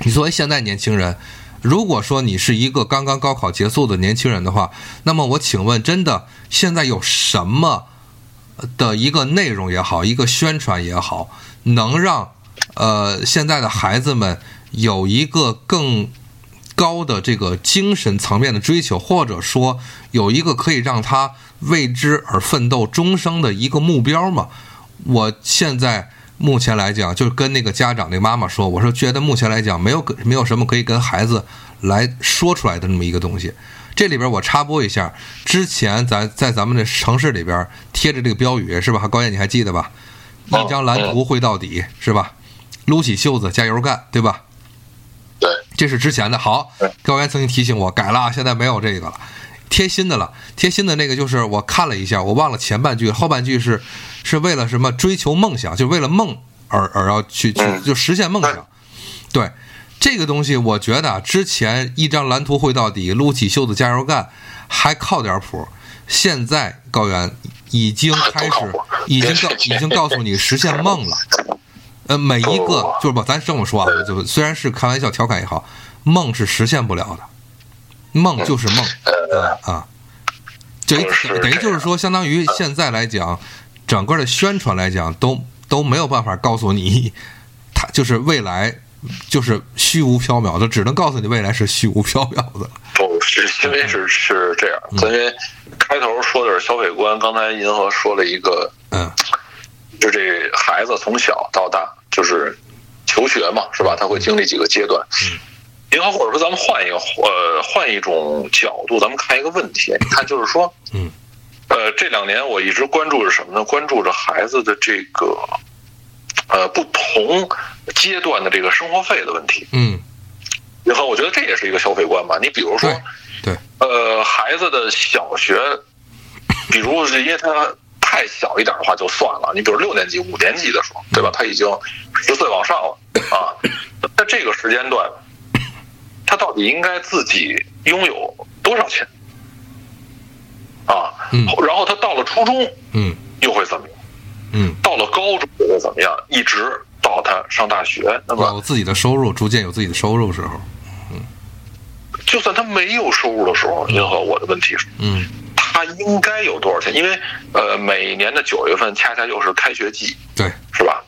你作为现在年轻人，如果说你是一个刚刚高考结束的年轻人的话，那么我请问，真的现在有什么的一个内容也好，一个宣传也好，能让呃现在的孩子们？有一个更高的这个精神层面的追求，或者说有一个可以让他为之而奋斗终生的一个目标嘛？我现在目前来讲，就是跟那个家长那个妈妈说，我说觉得目前来讲没有没有什么可以跟孩子来说出来的那么一个东西。这里边我插播一下，之前咱在咱们的城市里边贴着这个标语是吧？高燕你还记得吧？一张蓝图绘到底是吧？撸起袖子加油干对吧？这是之前的好，高原曾经提醒我改了，现在没有这个了，贴心的了。贴心的那个就是我看了一下，我忘了前半句，后半句是是为了什么追求梦想，就为了梦而而要去去就实现梦想。对这个东西，我觉得之前一张蓝图绘到底，撸起袖子加油干，还靠点谱。现在高原已经开始，已经告已经告诉你实现梦了。呃，每一个就是吧，咱这么说啊，就虽然是开玩笑调侃也好，梦是实现不了的，梦就是梦，啊啊，等于等于就是说，相当于现在来讲，整个的宣传来讲，都都没有办法告诉你，它就是未来就是虚无缥缈的，只能告诉你未来是虚无缥缈的。不是，因为是是这样，因为开头说的是消费观，刚才银河说了一个，嗯，就这孩子从小到大。就是求学嘛，是吧？他会经历几个阶段。银行或者说咱们换一个呃换一种角度，咱们看一个问题。你看，就是说，嗯，呃，这两年我一直关注着什么呢？关注着孩子的这个呃不同阶段的这个生活费的问题。嗯，银行，我觉得这也是一个消费观吧。你比如说，对，呃，孩子的小学，比如是因为他。太小一点的话就算了，你比如六年级、五年级的时候，对吧？他已经十岁往上了啊，在这个时间段，他到底应该自己拥有多少钱啊？嗯然后他到了初中嗯又会怎么样？嗯，到了高中又会怎么样？一直到他上大学，那么有自己的收入，逐渐有自己的收入时候，就算他没有收入的时候，银河，我的问题是，嗯他应该有多少钱？因为呃，每年的九月份恰恰又是开学季，对，是吧？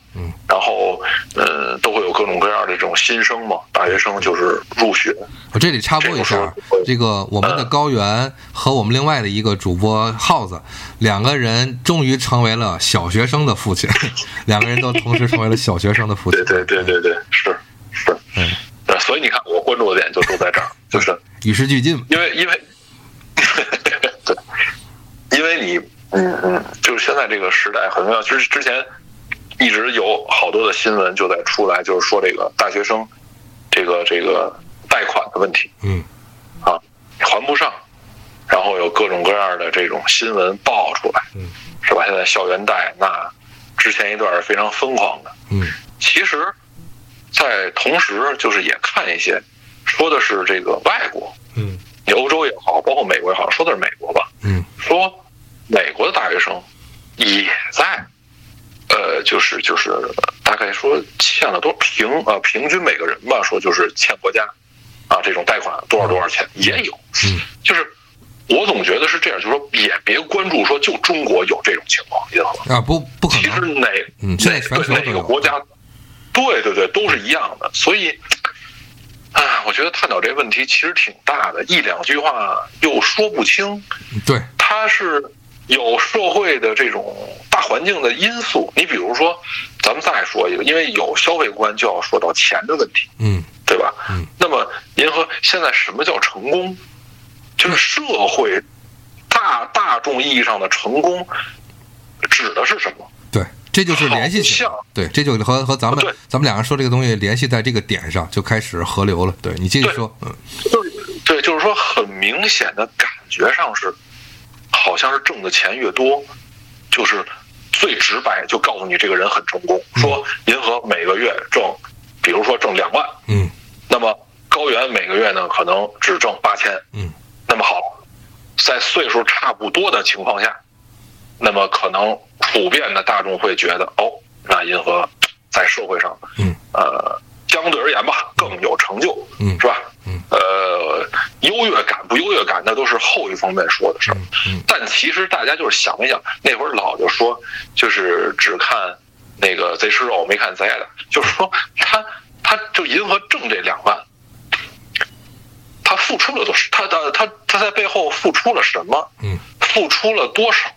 嗯。然后，呃，都会有各种各样的这种新生嘛，大学生就是入学。我这里插播一下，这个我们的高原和我们另外的一个主播耗子，两个人终于成为了小学生的父亲，两个人都同时成为了小学生的父亲对，对对对对，是是。嗯，对，所以你看，我关注的点就都在这儿，就是与时俱进嘛，因为因为，对，因为你嗯嗯，就是现在这个时代很重要。就是之前一直有好多的新闻就在出来，就是说这个大学生这个这个贷款的问题嗯。啊，还不上，然后有各种各样的这种新闻爆出来，嗯，是吧？现在校园贷那之前一段是非常疯狂的，嗯。其实，在同时就是也看一些，说的是这个外国，嗯你欧洲也好，包括美国也好，说的是美国吧，嗯。说美国的大学生也在，呃，就是就是大概说欠了多平呃平均每个人吧，说就是欠国家啊这种贷款多少多少钱也有，嗯就是我总觉得是这样，就是说也别关注说就中国有这种情况，银河。啊，不不可能其实，哪嗯现在哪对全球哪个国家，对对对，都是一样的。所以，啊，我觉得探讨这个问题其实挺大的，一两句话又说不清。对，他是有社会的这种大环境的因素。你比如说，咱们再说一个，因为有消费观，就要说到钱的问题，嗯对吧？嗯。那么，您和现在什么叫成功？就是社会大大众意义上的成功，指的是什么？对，这就是联系起来，对，这就和和咱们咱们两个说这个东西联系在这个点上，就开始合流了。对你继续说，嗯就是对，就是说很明显的感觉上是，好像是挣的钱越多，就是最直白就告诉你这个人很成功。说银河每个月挣，比如说挣两万，嗯。那么高原每个月呢可能只挣八千，嗯。那么好，在岁数差不多的情况下，那么可能普遍的大众会觉得，哦，那银河在社会上，嗯，呃，相对而言吧，更有成就，嗯是吧？嗯，呃，优越感不优越感，那都是后一方面说的事儿。嗯但其实大家就是想一想，那会儿老就说，就是只看那个贼吃肉，没看贼挨打，就是说他他就银河挣这两万，他付出了多少？他的他他在背后付出了什么？嗯付出了多少？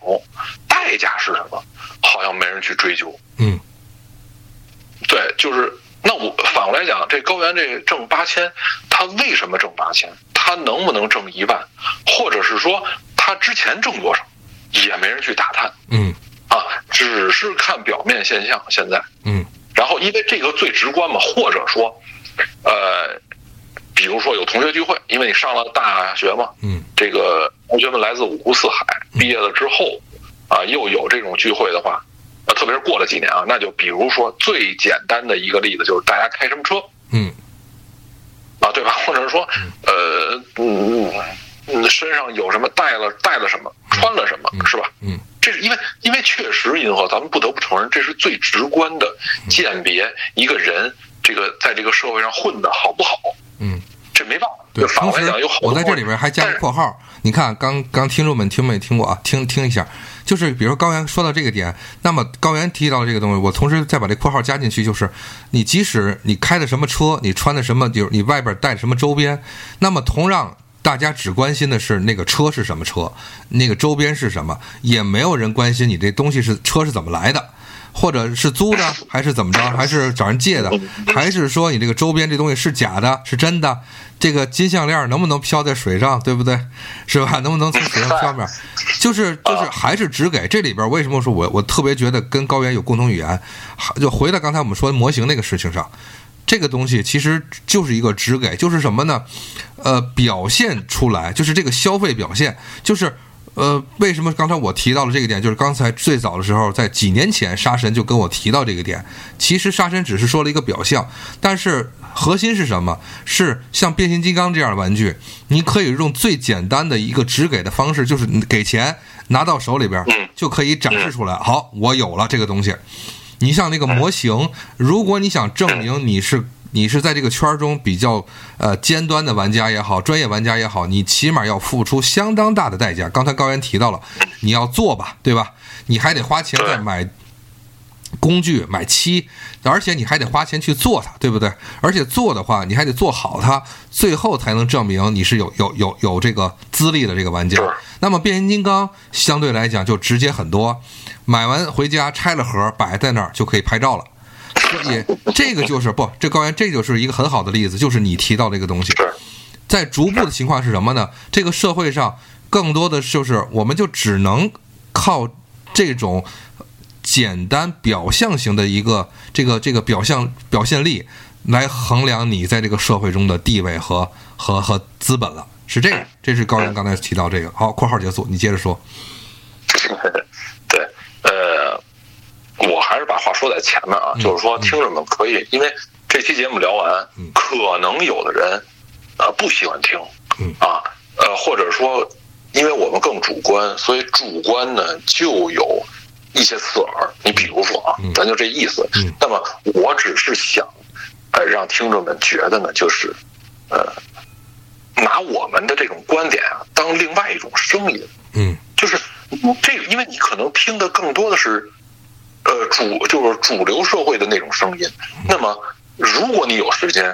代价是什么？好像没人去追究。嗯对，就是那我反过来讲，这高原这挣八千，他为什么挣八千？他能不能挣一万？或者是说他之前挣多少，也没人去打探嗯啊，只是看表面现象。现在，嗯然后因为这个最直观嘛，或者说，呃，比如说有同学聚会，因为你上了大学嘛，嗯这个同学们来自五湖四海，毕业了之后，啊，又有这种聚会的话，呃，特别是过了几年啊，那就比如说最简单的一个例子，就是大家开什么车嗯啊，对吧？或者是说，呃，嗯嗯，身上有什么带了带了什么，穿了什么，是吧？嗯这是因为，因为确实，银河，咱们不得不承认，这是最直观的鉴别一个人这个在这个社会上混的好不好。嗯。这没办法。对，反同时过来讲，有好多我在这里边还加个括号，你看刚刚听众们听没听过啊？听听一下，就是比如说高原说到这个点，那么高原提到这个东西，我同时再把这括号加进去，就是你即使你开的什么车，你穿的什么，就是你外边带什么周边，那么同样。大家只关心的是那个车是什么车，那个周边是什么，也没有人关心你这东西是车是怎么来的，或者是租的，还是怎么着，还是找人借的，还是说你这个周边这东西是假的，是真的？这个金项链能不能飘在水上，对不对？是吧？能不能从水上飘面？就是就是还是只给这里边为什么说我我特别觉得跟高原有共同语言？就回到刚才我们说模型那个事情上，这个东西其实就是一个只给，就是什么呢？呃，表现出来就是这个消费表现，就是呃，为什么刚才我提到了这个点？就是刚才最早的时候，在几年前，杀神就跟我提到这个点。其实杀神只是说了一个表象，但是核心是什么？是像变形金刚这样的玩具，你可以用最简单的一个只给的方式，就是给钱拿到手里边嗯就可以展示出来。好，我有了这个东西。你像那个模型，如果你想证明你是你是在这个圈儿中比较呃尖端的玩家也好，专业玩家也好，你起码要付出相当大的代价。刚才高原提到了，你要做吧，对吧？你还得花钱再买工具、买漆，而且你还得花钱去做它，对不对？而且做的话，你还得做好它，最后才能证明你是有有有有这个资历的这个玩家。那么变形金刚相对来讲就直接很多，买完回家拆了盒摆在那儿就可以拍照了。所以这个就是不，这高原这就是一个很好的例子，就是你提到这个东西。在逐步的情况是什么呢？这个社会上更多的就是，我们就只能靠这种简单表象型的一个这个这个表象表现力来衡量你在这个社会中的地位和和和资本了，是这样。这是高原刚才提到这个。好，括号结束，你接着说。还是把话说在前面啊，嗯就是说听众们可以，因为这期节目聊完，嗯可能有的人呃不喜欢听，嗯啊，呃，或者说因为我们更主观，所以主观呢就有一些刺耳。你比如说啊，嗯咱就这意思。嗯那么我只是想，呃，让听众们觉得呢，就是呃，拿我们的这种观点啊，当另外一种声音。嗯就是这个，因为你可能听的更多的是，呃，主就是主流社会的那种声音。那么，如果你有时间，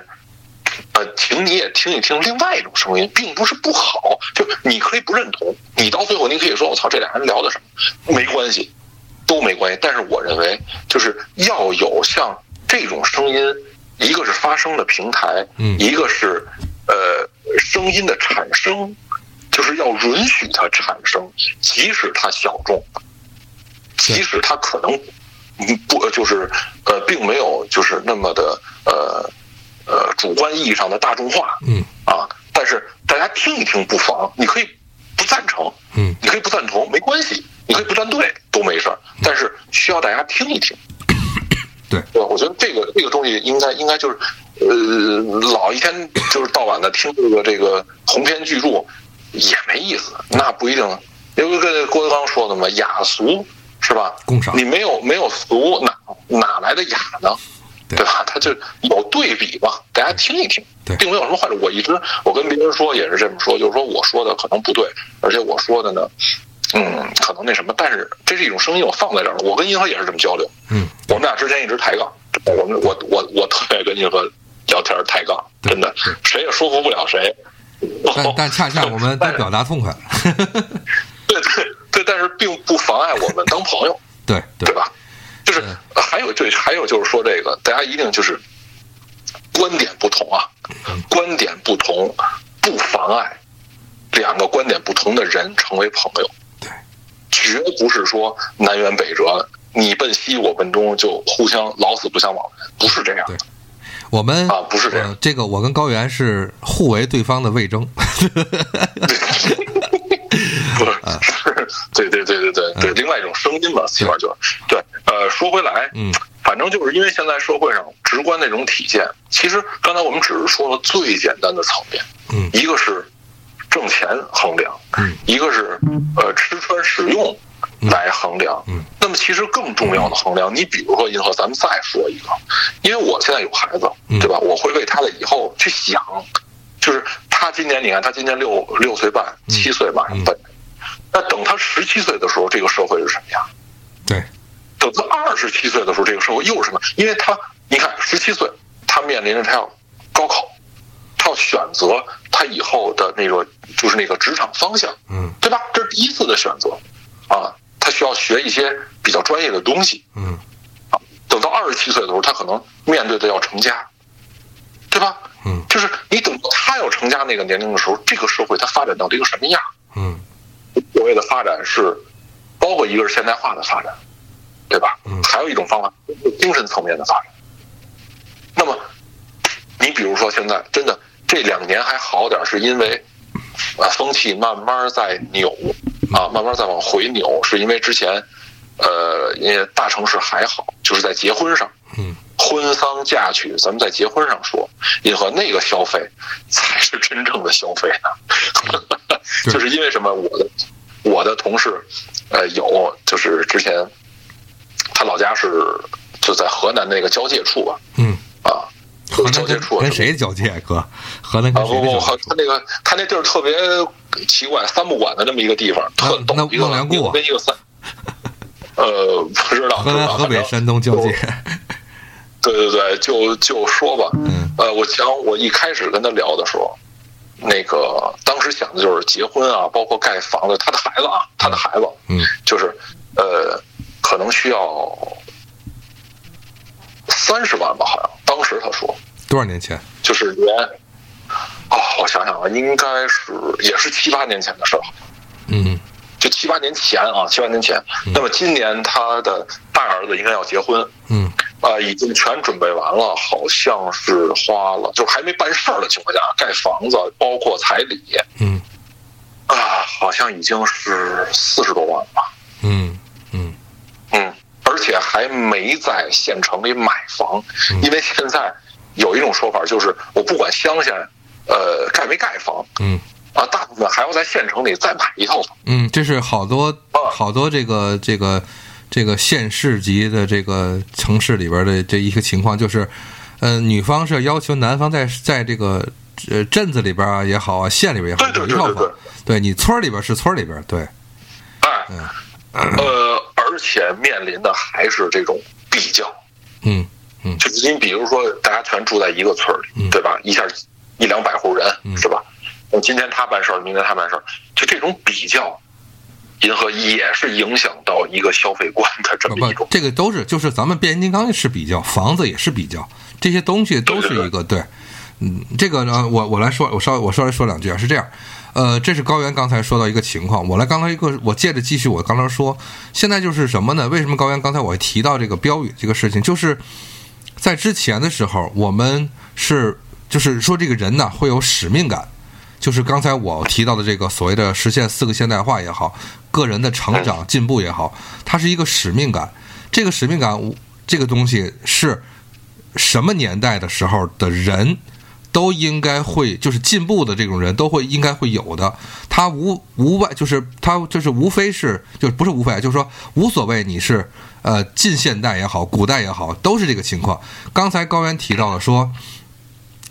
呃，请你也听一听另外一种声音，并不是不好，就你可以不认同，你到最后你可以说我操，这俩人聊的什么，没关系，都没关系。但是我认为，就是要有像这种声音，一个是发声的平台，嗯一个是呃声音的产生。就是要允许它产生，即使它小众，即使它可能嗯不就是呃，并没有就是那么的呃呃主观意义上的大众化嗯啊，但是大家听一听不妨，你可以不赞成，嗯你可以不赞同，没关系，你可以不站队都没事儿，但是需要大家听一听。对对，我觉得这个这个东西应该应该就是，呃，老一天就是到晚的听这个这个鸿篇巨著也没意思，那不一定。因为跟郭德纲说的嘛，雅俗是吧？共赏你没有没有俗，哪哪来的雅呢？对对吧？它就有对比嘛，大家听一听，并没有什么坏处。我一直我跟别人说也是这么说，就是说我说的可能不对，而且我说的呢，嗯，可能那什么，但是这是一种声音，我放在这儿了。我跟银河也是这么交流，嗯，我们俩之前一直抬杠，我们我我我特别跟银河聊天抬杠，真的，谁也说服不了谁。但但恰恰我们都 表达痛快 了。对对对，但是并不妨碍我们当朋友。对对对吧？就是还有对，还有就是说这个，大家一定就是观点不同啊，嗯观点不同不妨碍两个观点不同的人成为朋友。对，绝不是说南辕北辙，你奔西我奔东就互相老死不相往来，不是这样的。我们啊不是这样呃，这个我跟高原是互为对方的魏征。不 是，对对对对对对，另外一种声音吧，起码就是对。呃，说回来，嗯，反正就是因为现在社会上直观那种体现，其实刚才我们只是说了最简单的层面，嗯。一个是挣钱衡量，嗯，一个是呃吃穿使用来衡量，嗯，那么其实更重要的衡量，你比如说银河，咱们再说一个，因为我现在有孩子，嗯。对吧？我会为他的以后去想，就是他今年你看他今年六六岁半，七岁马上奔，那等他十七岁的时候，这个社会是什么样？对，等他二十七岁的时候，这个社会又是什么？因为他，你看，十七岁，他面临着他要高考，他要选择他以后的那个就是那个职场方向，嗯对吧？这是第一次的选择，啊，他需要学一些比较专业的东西。嗯等到二十七岁的时候，他可能面对的要成家，对吧？嗯就是你等到他要成家那个年龄的时候，这个社会它发展到了一个什么样？嗯所谓的发展是，包括一个是现代化的发展，对吧？嗯还有一种方法，精神层面的发展。那么，你比如说现在真的这两年还好点儿，是因为啊风气慢慢在扭，啊，慢慢在往回扭，是因为之前，呃，因为大城市还好，就是在结婚上，嗯，婚丧嫁娶，咱们在结婚上说，因和那个消费才是真正的消费呢，对 就是因为什么？我的我的同事，呃，有就是之前他老家是就在河南那个交界处吧，嗯，啊，河南交界处跟跟谁交界啊哥？河南跟啊谁交界？他那个他那地儿特别奇怪，三不管的这么一个地方，特那陡，一个孟良崮一个跟一个三，呃，不知道，河南、河北、山东交界。对对对，就就说吧，嗯。呃，我想我一开始跟他聊的时候，那个当时想的就是结婚啊，包括盖房子，他的孩子啊，他的孩子，嗯。就是呃，可能需要三十万吧，好像当时他说，多少年前？就是连，哦，我想想啊，应该是也是七八年前的事儿，嗯就七八年前啊，七八年前。那么今年他的大儿子应该要结婚，嗯啊，已经全准备完了，好像是花了，就是还没办事儿的情况下，盖房子包括彩礼嗯啊，好像已经是四十多万吧。嗯嗯嗯，而且还没在县城里买房，因为现在有一种说法就是，我不管乡下，呃，盖没盖房嗯啊，大部分还要在县城里再买一套房。嗯，这是好多好多这个这个这个县市级的这个城市里边的这一个情况，就是，呃，女方是要求男方在在这个呃镇子里边啊也好啊，县里边也好，对对有一套房对对对，对你村儿里边是村儿里边，对，哎，嗯呃，而且面临的还是这种比较，嗯嗯就是你比如说大家全住在一个村儿里，嗯对吧？一下一两百户人，嗯是吧？那今天他办事儿，明天他办事儿，就这种比较，银河也是影响到一个消费观的这么一种，。这个都是就是咱们变形金刚也是比较，房子也是比较，这些东西都是一个对。嗯，这个呢，我我来说，我稍微我稍微说两句啊，是这样，呃，这是高原刚才说到一个情况，我来刚才一个，我接着继续我刚才说，现在就是什么呢？为什么高原刚才我提到这个标语这个事情，就是在之前的时候，我们是就是说这个人呢会有使命感，就是刚才我提到的这个所谓的实现四个现代化也好，个人的成长进步也好，它是一个使命感。这个使命感，这个东西是什么年代的时候的人都应该会，就是进步的这种人都会应该会有的。他无无外，就是他就是无非是，就不是无非，就是说无所谓你是呃近现代也好，古代也好，都是这个情况。刚才高原提到了说，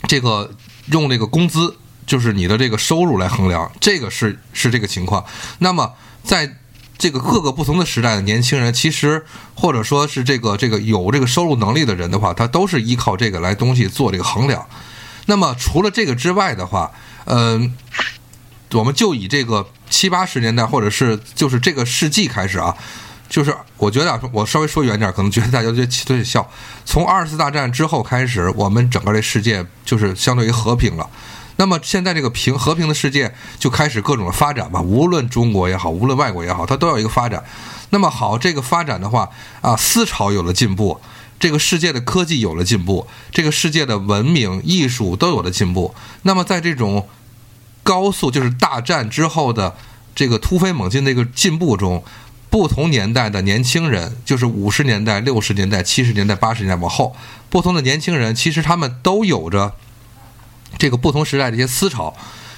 这个用这个工资，就是你的这个收入来衡量，这个是是这个情况。那么在这个各个不同的时代的年轻人，其实或者说是这个这个有这个收入能力的人的话，他都是依靠这个来东西做这个衡量。那么除了这个之外的话，嗯、我们就以这个七八十年代或者是就是这个世纪开始啊，就是我觉得啊，我稍微说远点，可能觉得大家都觉得都得笑。从二次大战之后开始，我们整个这世界就是相对于和平了。那么现在这个平和平的世界就开始各种的发展吧，无论中国也好，无论外国也好，它都有一个发展。那么好，这个发展的话啊，思潮有了进步，这个世界的科技有了进步，这个世界的文明、艺术都有了进步。那么在这种高速就是大战之后的这个突飞猛进的一个进步中，不同年代的年轻人，就是五十年代、六十年代、七十年代、八十年代往后，不同的年轻人，其实他们都有着这个不同时代的一些思潮。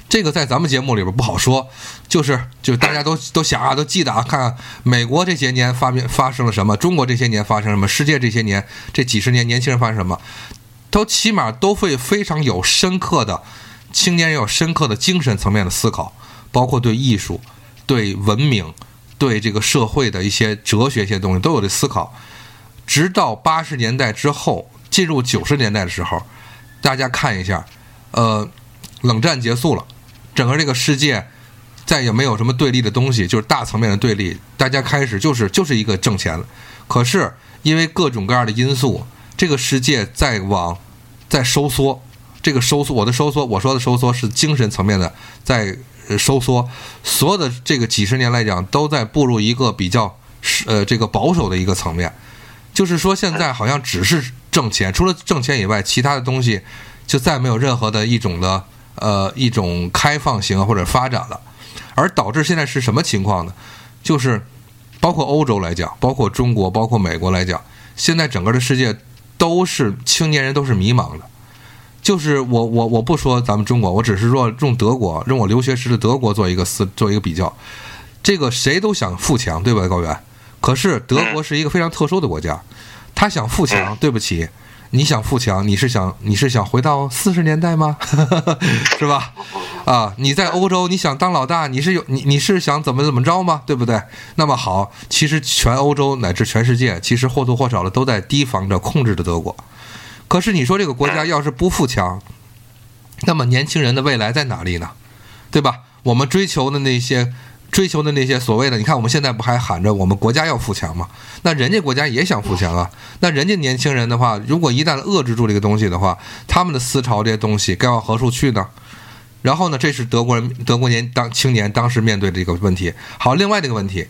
这个在咱们节目里边不好说，就是就大家都都想啊，都记得啊，看看美国这些年发明发生了什么，中国这些年发生什么，世界这些年这几十年年轻人发生什么，都起码都会非常有深刻的青年人有深刻的精神层面的思考，包括对艺术、对文明、对这个社会的一些哲学一些东西都有的思考。直到八十年代之后，进入九十年代的时候，大家看一下，呃，冷战结束了，整个这个世界再也没有什么对立的东西，就是大层面的对立，大家开始就是就是一个挣钱了。可是因为各种各样的因素，这个世界在往在收缩。这个收缩，我的收缩，我说的收缩是精神层面的，在收缩。所有的这个几十年来讲，都在步入一个比较呃这个保守的一个层面。就是说，现在好像只是挣钱，除了挣钱以外，其他的东西就再没有任何的一种的呃一种开放型啊或者发展了。而导致现在是什么情况呢？就是包括欧洲来讲，包括中国，包括美国来讲，现在整个的世界都是青年人都是迷茫的。就是我我我不说咱们中国，我只是说用德国，用我留学时的德国做一个思做一个比较。这个谁都想富强，对吧，高原？可是德国是一个非常特殊的国家，他想富强，对不起，你想富强，你是想你是想回到四十年代吗？是吧？啊，你在欧洲，你想当老大，你是有你你是想怎么怎么着吗？对不对？那么好，其实全欧洲乃至全世界，其实或多或少的都在提防着控制着德国。可是你说这个国家要是不富强，那么年轻人的未来在哪里呢？对吧？我们追求的那些，追求的那些所谓的，你看我们现在不还喊着我们国家要富强吗？那人家国家也想富强啊。那人家年轻人的话，如果一旦遏制住这个东西的话，他们的思潮这些东西该往何处去呢？然后呢，这是德国人德国年当青年当时面对的一个问题。好，另外这个问题，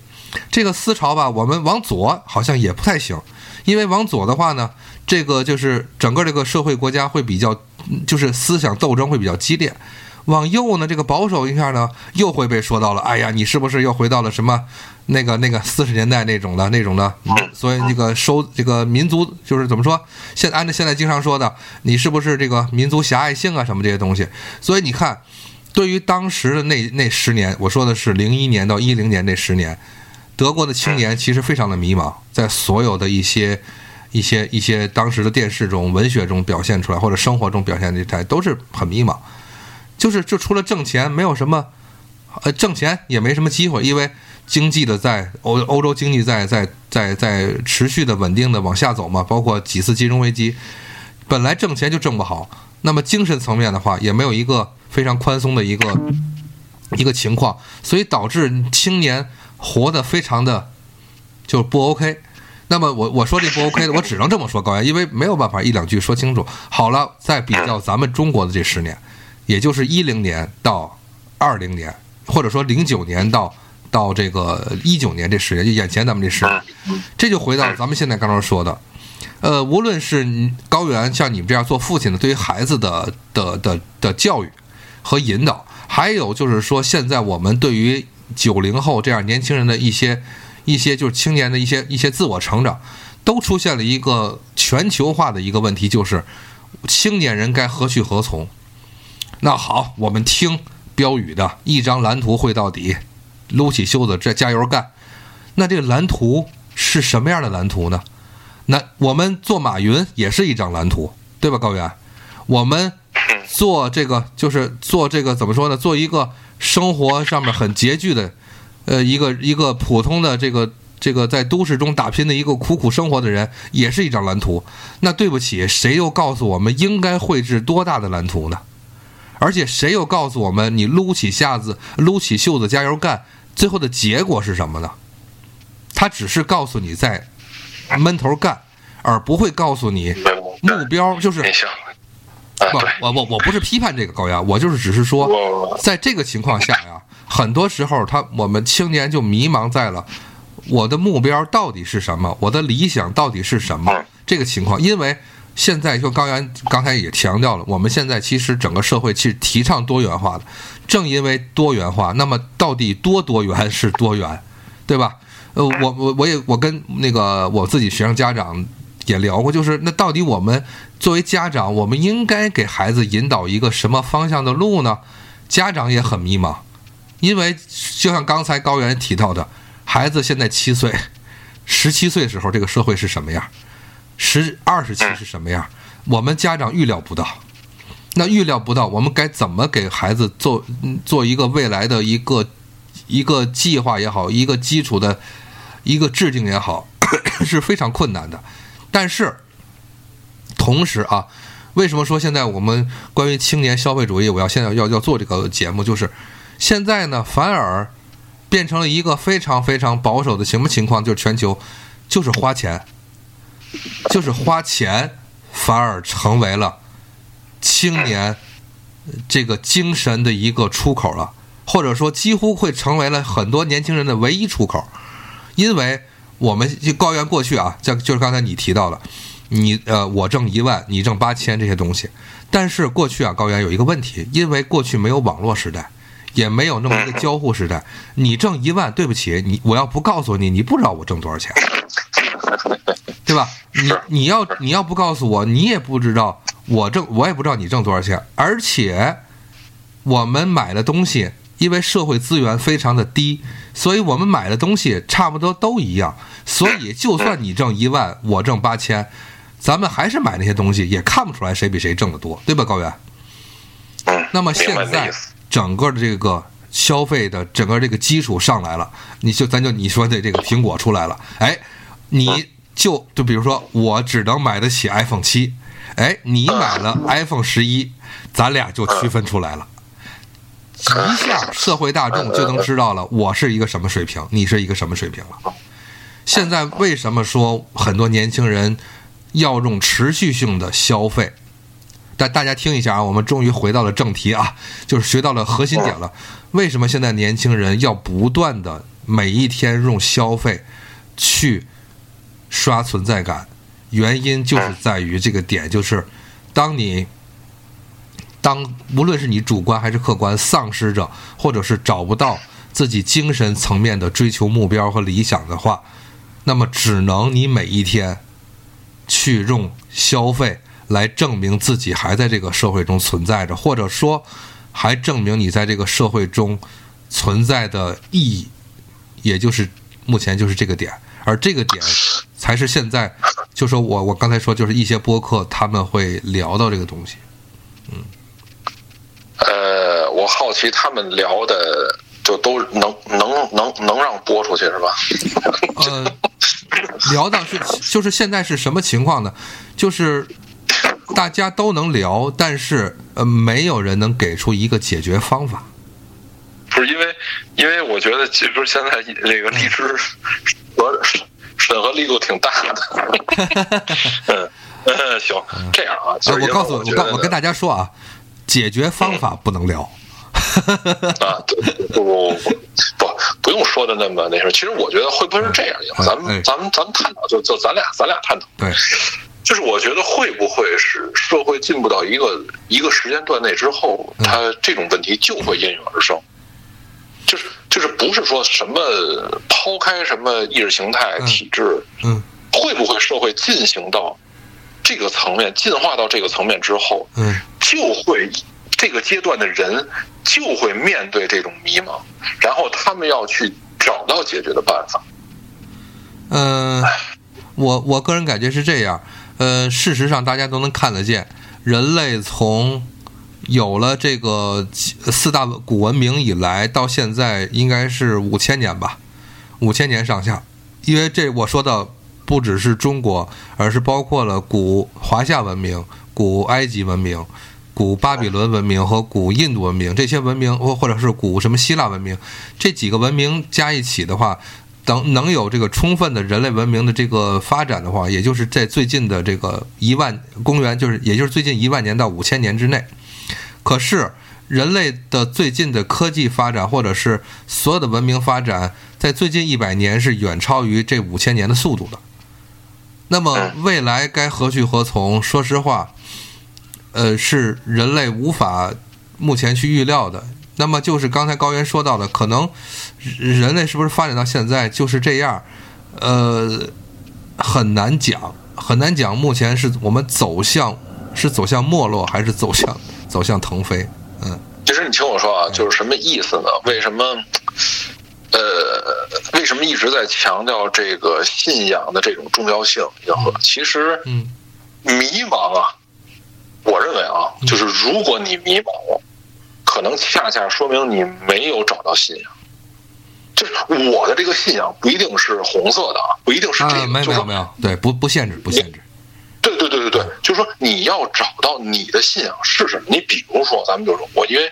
这个思潮吧，我们往左好像也不太行，因为往左的话呢。这个就是整个这个社会国家会比较，就是思想斗争会比较激烈。往右呢，这个保守一下呢，又会被说到了。哎呀，你是不是又回到了什么那个那个四十年代那种的那种的？所以这个收这个民族就是怎么说？现按照现在经常说的，你是不是这个民族狭隘性啊什么这些东西？所以你看，对于当时的那那十年，我说的是零一年到一零年那十年，德国的青年其实非常的迷茫，在所有的一些。一些一些当时的电视中、文学中表现出来，或者生活中表现出来，都是很迷茫，就是就除了挣钱，没有什么，呃，挣钱也没什么机会，因为经济的在欧欧洲经济在在在在持续的稳定的往下走嘛，包括几次金融危机，本来挣钱就挣不好，那么精神层面的话，也没有一个非常宽松的一个一个情况，所以导致青年活得非常的就不 OK。那么我我说这不 OK 的，我只能这么说高原，因为没有办法一两句说清楚。好了，再比较咱们中国的这十年，也就是一零年到二零年，或者说零九年到到这个一九年这十年，就眼前咱们这十年，这就回到咱们现在刚刚说的，呃，无论是高原像你们这样做父亲的，对于孩子的的的的教育和引导，还有就是说现在我们对于九零后这样年轻人的一些。一些就是青年的一些一些自我成长，都出现了一个全球化的一个问题，就是青年人该何去何从？那好，我们听标语的一张蓝图绘到底，撸起袖子这加油干。那这个蓝图是什么样的蓝图呢？那我们做马云也是一张蓝图，对吧，高原？我们做这个就是做这个怎么说呢？做一个生活上面很拮据的。呃，一个一个普通的这个这个在都市中打拼的一个苦苦生活的人，也是一张蓝图。那对不起，谁又告诉我们应该绘制多大的蓝图呢？而且谁又告诉我们，你撸起下子、撸起袖子加油干，最后的结果是什么呢？他只是告诉你在闷头干，而不会告诉你目标就是。不，我我我不是批判这个高压，我就是只是说，在这个情况下呀。很多时候，他我们青年就迷茫在了，我的目标到底是什么？我的理想到底是什么？这个情况，因为现在就高原刚才也强调了，我们现在其实整个社会其实提倡多元化的，正因为多元化，那么到底多多元是多元，对吧？呃，我我我也我跟那个我自己学生家长也聊过，就是那到底我们作为家长，我们应该给孩子引导一个什么方向的路呢？家长也很迷茫。因为就像刚才高原提到的，孩子现在七岁，十七岁的时候这个社会是什么样？十二十期是什么样？我们家长预料不到。那预料不到，我们该怎么给孩子做做一个未来的一个一个计划也好，一个基础的一个制定也好，是非常困难的。但是同时啊，为什么说现在我们关于青年消费主义，我要现在要要做这个节目，就是。现在呢，反而变成了一个非常非常保守的什么情况？就是全球，就是花钱，就是花钱，反而成为了青年这个精神的一个出口了，或者说几乎会成为了很多年轻人的唯一出口。因为我们就高原过去啊，像就是刚才你提到了，你呃，我挣一万，你挣八千这些东西，但是过去啊，高原有一个问题，因为过去没有网络时代。也没有那么一个交互时代。你挣一万，对不起，你我要不告诉你，你不知道我挣多少钱，对吧？你你要你要不告诉我，你也不知道我挣，我也不知道你挣多少钱。而且我们买的东西，因为社会资源非常的低，所以我们买的东西差不多都一样。所以就算你挣一万，我挣八千，咱们还是买那些东西，也看不出来谁比谁挣得多，对吧，高原？嗯，那么现在整个的这个消费的整个这个基础上来了，你就咱就你说的这个苹果出来了，哎，你就就比如说我只能买得起 iPhone 七，哎，你买了 iPhone 十一，咱俩就区分出来了。一下社会大众就能知道了，我是一个什么水平，你是一个什么水平了。现在为什么说很多年轻人要用持续性的消费？但大家听一下啊，我们终于回到了正题啊，就是学到了核心点了。为什么现在年轻人要不断的每一天用消费去刷存在感？原因就是在于这个点，就是当你当无论是你主观还是客观丧失着，或者是找不到自己精神层面的追求目标和理想的话，那么只能你每一天去用消费来证明自己还在这个社会中存在着，或者说还证明你在这个社会中存在的意义，也就是目前就是这个点，而这个点才是现在，就说我我刚才说就是一些播客他们会聊到这个东西，嗯呃，我好奇他们聊的就都能能能能让播出去是吧？呃，聊到是就是现在是什么情况呢？就是大家都能聊，但是呃，没有人能给出一个解决方法。不是因为，因为我觉得其实现在这个荔枝和审核力度挺大的。嗯嗯，行，这样啊，我告诉我，告我跟大家说啊，解决方法不能聊。啊，对不不不不不用说的那么那什么。其实我觉得会不会是这样？嗯咱们哎咱们咱们探讨，就就咱俩咱俩探讨。对，就是我觉得会不会是社会进步到一个一个时间段内之后，嗯它这种问题就会应运而生。就是就是不是说什么抛开什么意识形态嗯体制，嗯会不会社会进行到这个层面，进化到这个层面之后，嗯就会这个阶段的人就会面对这种迷茫，然后他们要去找到解决的办法。嗯、我我个人感觉是这样。呃，事实上大家都能看得见，人类从有了这个四大古文明以来，到现在应该是五千年吧，五千年上下。因为这我说的不只是中国，而是包括了古华夏文明、古埃及文明、古巴比伦文明和古印度文明这些文明，或或者是古什么希腊文明，这几个文明加一起的话，等能有这个充分的人类文明的这个发展的话，也就是在最近的这个一万公元，就是也就是最近一万年到五千年之内。可是人类的最近的科技发展，或者是所有的文明发展，在最近一百年是远超于这五千年的速度的。那么未来该何去何从？说实话，呃，是人类无法目前去预料的。那么就是刚才高原说到的，可能人类是不是发展到现在就是这样？呃，很难讲，很难讲。目前是我们走向是走向没落，还是走向走向腾飞？嗯其实你听我说啊，就是什么意思呢？为什么？呃，为什么一直在强调这个信仰的这种重要性？其实嗯迷茫啊，我认为啊，就是如果你迷茫了，可能恰恰说明你没有找到信仰。就是我的这个信仰不一定是红色的啊，不一定是这没有没有，对，不不限制不限制。对对对对对，就是说你要找到你的信仰是什么。你比如说，咱们就说我因为，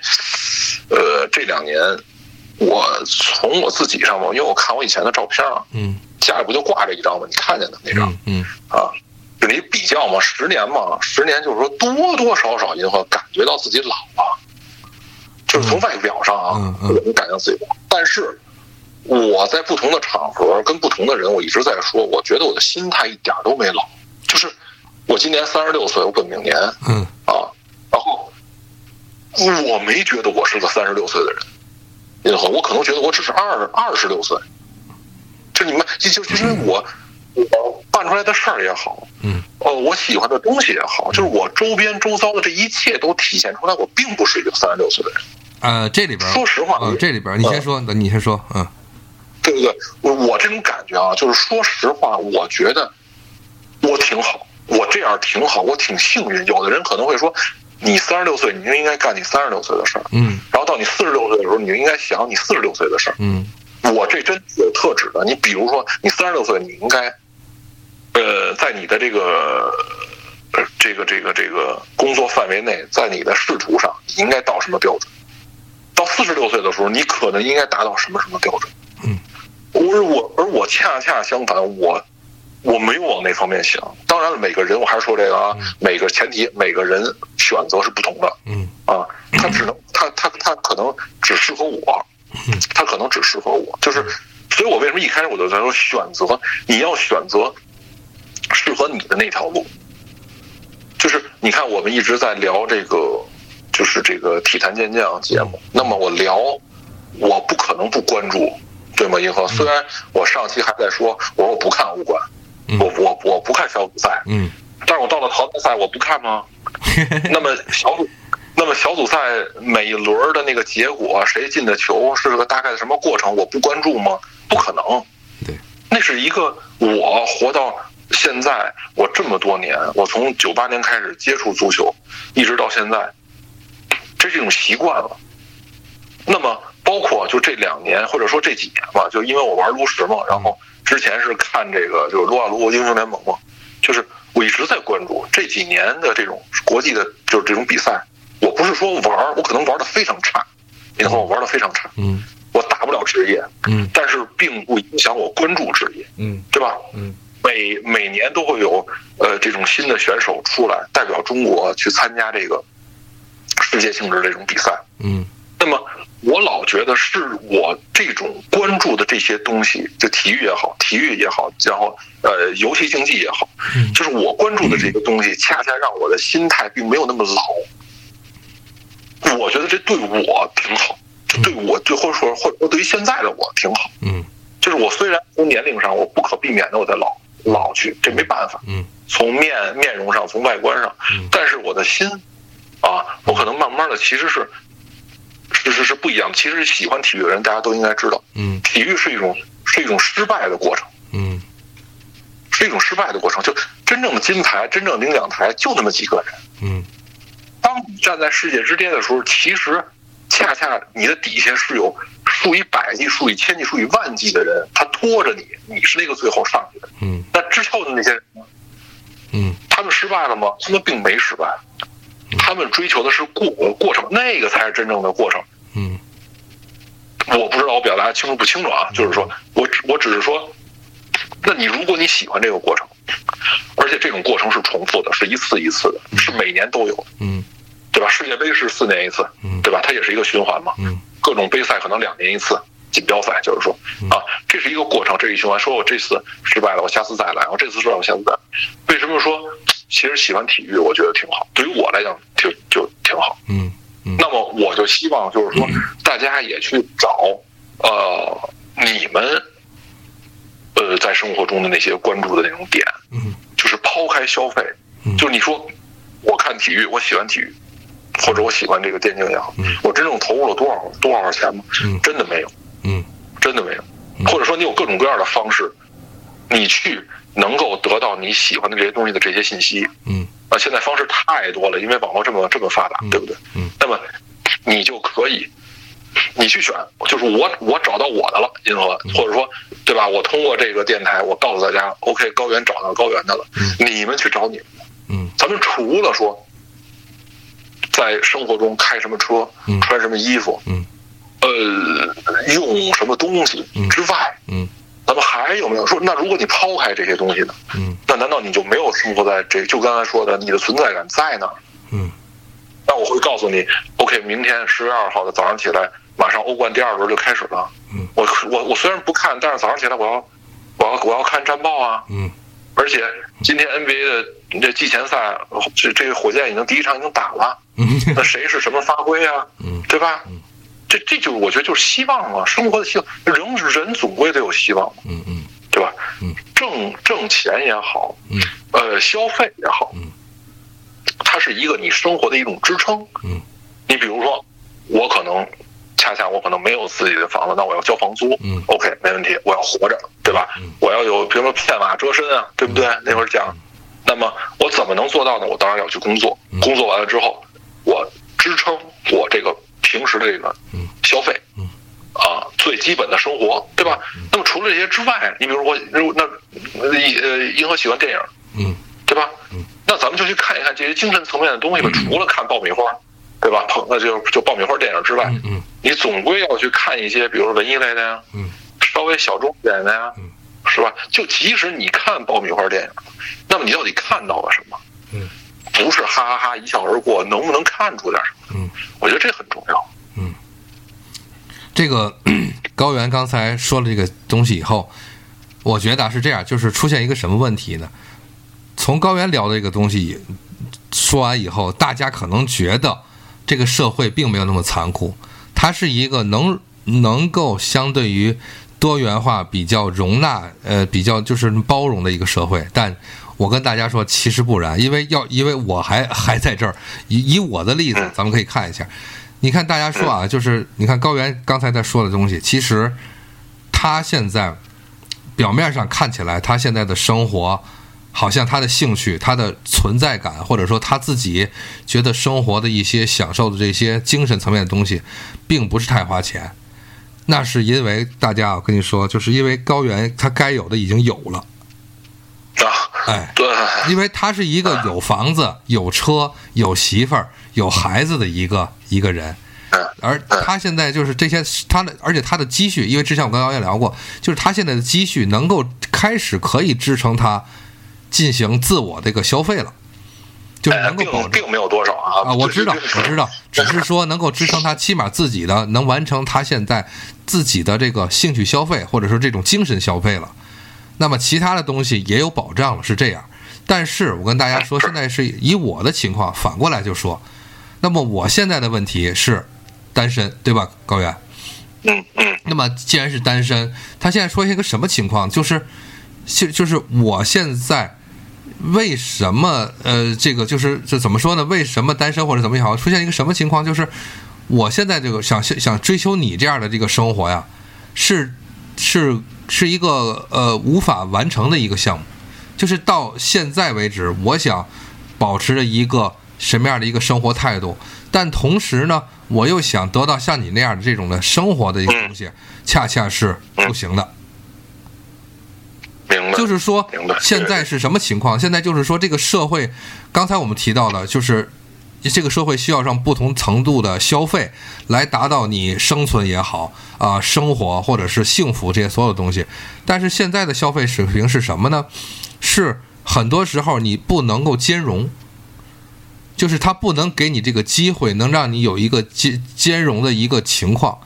呃，这两年我从我自己上嘛，因为我看我以前的照片啊，嗯家里不就挂着一张吗？你看见的那张嗯啊，就你比较嘛，十年嘛，十年就是说多多少少你会感觉到自己老了，就是从外表上啊，嗯嗯我能感觉到自己老，但是。我在不同的场合跟不同的人，我一直在说，我觉得我的心态一点都没老，就是我今年三十六岁，我本命年。嗯。啊，然后我没觉得我是个三十六岁的人，银河，我可能觉得我只是二二十六岁。就你们就就就因为我我办出来的事儿也好，嗯，哦，我喜欢的东西也好，就是我周边周遭的这一切都体现出来，我并不是一个三十六岁的人。呃，这里边说实话呃，这里边你先说，你先说，嗯。对不对？我我这种感觉啊，就是说实话，我觉得我挺好，我这样挺好，我挺幸运。有的人可能会说，你三十六岁，你就应该干你三十六岁的事儿，嗯然后到你四十六岁的时候，你就应该想你四十六岁的事儿。嗯我这真有特指的。你比如说，你三十六岁，你应该，呃，在你的这个。呃，这个这个这个工作范围内，在你的仕途上，你应该到什么标准？到四十六岁的时候，你可能应该达到什么什么标准？嗯，而我而我恰恰相反，我我没有往那方面想。当然了，每个人我还是说这个啊，每个前提每个人选择是不同的嗯啊，他只能他他他可能只适合我，他可能只适合我，就是，所以我为什么一开始我就在说选择，你要选择适合你的那条路。就是你看，我们一直在聊这个，就是这个体坛健将节目。那么我聊，我不可能不关注，对吗？银河，虽然我上期还在说，我说我不看欧冠，嗯我我我不看小组赛，嗯但是我到了淘汰赛，我不看吗？那么小组，那么小组赛每一轮的那个结果，谁进的球是个大概的什么过程，我不关注吗？不可能。对，那是一个我活到现在，我这么多年，我从九八年开始接触足球，一直到现在，这是一种习惯了。那么包括就这两年，或者说这几年吧，就因为我玩炉石嘛，然后之前是看这个就是撸啊撸英雄联盟嘛，就是我一直在关注这几年的这种国际的，就是这种比赛。我不是说玩儿，我可能玩的非常差，你看我玩的非常差，嗯我打不了职业，嗯但是并不影响我关注职业，嗯对吧？嗯每每年都会有呃这种新的选手出来，代表中国去参加这个世界性质的这种比赛。嗯那么我老觉得是我这种关注的这些东西，就体育也好，体育也好，然后呃游戏竞技也好，嗯就是我关注的这个东西，恰恰让我的心态并没有那么老。我觉得这对我挺好，这对我就或者说或者说对于现在的我挺好。嗯就是我虽然从年龄上我不可避免的我在老老去，这没办法。嗯从面面容上，从外观上嗯，但是我的心，啊，我可能慢慢的其实是，是是是不一样的。其实喜欢体育的人，大家都应该知道，嗯体育是一种是一种失败的过程，嗯是一种失败的过程。就真正的金牌，真正领奖台就那么几个人。嗯当你站在世界之巅的时候，其实恰恰你的底下是有数以百计、数以千计、数以万计的人，他拖着你，你是那个最后上去的。嗯那之后的那些人呢？嗯他们失败了吗？他们并没失败，他们追求的是过过程，那个才是真正的过程。嗯我不知道我表达清楚不清楚啊？就是说我只我只是说，那你如果你喜欢这个过程，而且这种过程是重复的，是一次一次的，是每年都有，嗯对吧？世界杯是四年一次嗯，对吧？它也是一个循环嘛。嗯各种杯赛可能两年一次，锦标赛就是说啊，这是一个过程，这一循环。说我这次失败了，我下次再来；我这次失败，我下次再来。为什么说其实喜欢体育，我觉得挺好？对于我来讲，就就挺好。嗯那么我就希望就是说，大家也去找呃你们呃在生活中的那些关注的那种点，嗯就是抛开消费，嗯就是你说我看体育，我喜欢体育，或者我喜欢这个电竞也好嗯，我真正投入了多少多少钱吗嗯？真的没有，嗯真的没有。或者说你有各种各样的方式，你去能够得到你喜欢的这些东西的这些信息，嗯。啊，现在方式太多了，因为网络这么这么发达，对不对？嗯。那么你就可以，你去选，就是我我找到我的了，银河，或者说，对吧？我通过这个电台，我告诉大家，OK，高原找到高原的了，你们去找你。们的。嗯。咱们除了说在生活中开什么车嗯，穿什么衣服，嗯。呃，用什么东西嗯。之外，嗯咱们还有没有说？那如果你抛开这些东西呢？嗯那难道你就没有生活在这？就刚才说的，你的存在感在哪儿？嗯那我会告诉你，OK，明天十月二号的早上起来，马上欧冠第二轮就开始了。嗯我我我虽然不看，但是早上起来我要我要我要看战报啊。嗯而且今天 NBA 的这季前赛，这这个火箭已经第一场已经打了，嗯那谁是什么发挥啊？嗯对吧？这这就是我觉得就是希望啊，生活的希望，人人总归得有希望，嗯嗯对吧？嗯，挣挣钱也好，嗯呃，消费也好，嗯，它是一个你生活的一种支撑。嗯，你比如说，我可能恰恰我可能没有自己的房子，那我要交房租。嗯，OK，没问题，我要活着，对吧？嗯我要有比如说片瓦遮身啊，对不对？那会儿讲，那么我怎么能做到呢？我当然要去工作，嗯工作完了之后，我支撑我这个平时的这个嗯消费。嗯啊，最基本的生活，对吧？那么除了这些之外，你比如我，如那呃，银河喜欢电影，嗯对吧？嗯，那咱们就去看一看这些精神层面的东西吧。除了看爆米花，对吧？捧那就就爆米花电影之外，嗯嗯你总归要去看一些，比如说文艺类的呀，嗯稍微小众一点的呀，嗯是吧？就即使你看爆米花电影，那么你到底看到了什么？嗯不是哈哈哈一笑而过，能不能看出点什么？嗯，我觉得这很重要。嗯这个 高原刚才说了这个东西以后，我觉得啊是这样，就是出现一个什么问题呢？从高原聊的这个东西说完以后，大家可能觉得这个社会并没有那么残酷，它是一个能能够相对于多元化、比较容纳、呃比较就是包容的一个社会。但我跟大家说，其实不然，因为要因为我还还在这儿，以以我的例子，咱们可以看一下。你看，大家说啊，就是你看高原刚才在说的东西，其实他现在表面上看起来，他现在的生活，好像他的兴趣、他的存在感，或者说他自己觉得生活的一些享受的这些精神层面的东西，并不是太花钱。那是因为大家，我跟你说，就是因为高原他该有的已经有了，啊，哎，对，因为他是一个有房子、有车、有媳妇儿、有孩子的一个一个人，嗯。而他现在就是这些他的，而且他的积蓄，因为之前我跟高原聊过，就是他现在的积蓄能够开始可以支撑他进行自我这个消费了，就是哎能够保证。并并没有多少啊啊，我知道，我知道，只是说能够支撑他，起码自己的能完成他现在自己的这个兴趣消费，或者说这种精神消费了。那么其他的东西也有保障了，是这样。但是我跟大家说，现在是以我的情况反过来就说，那么我现在的问题是单身，对吧，高原？嗯嗯那么既然是单身，他现在说一个什么情况？就是，就就是我现在为什么呃，这个就是这怎么说呢？为什么单身或者怎么也好，出现一个什么情况？就是我现在这个想想追求你这样的这个生活呀，是是是一个呃无法完成的一个项目。就是到现在为止，我想保持着一个什么样的一个生活态度，但同时呢，我又想得到像你那样的这种的生活的一个东西，恰恰是不行的。明白。就是说现在是什么情况？现在就是说，这个社会，刚才我们提到的，就是这个社会需要让不同程度的消费来达到你生存也好啊、生活或者是幸福这些所有东西。但是现在的消费水平是什么呢？是很多时候你不能够兼容。就是它不能给你这个机会，能让你有一个兼兼容的一个情况。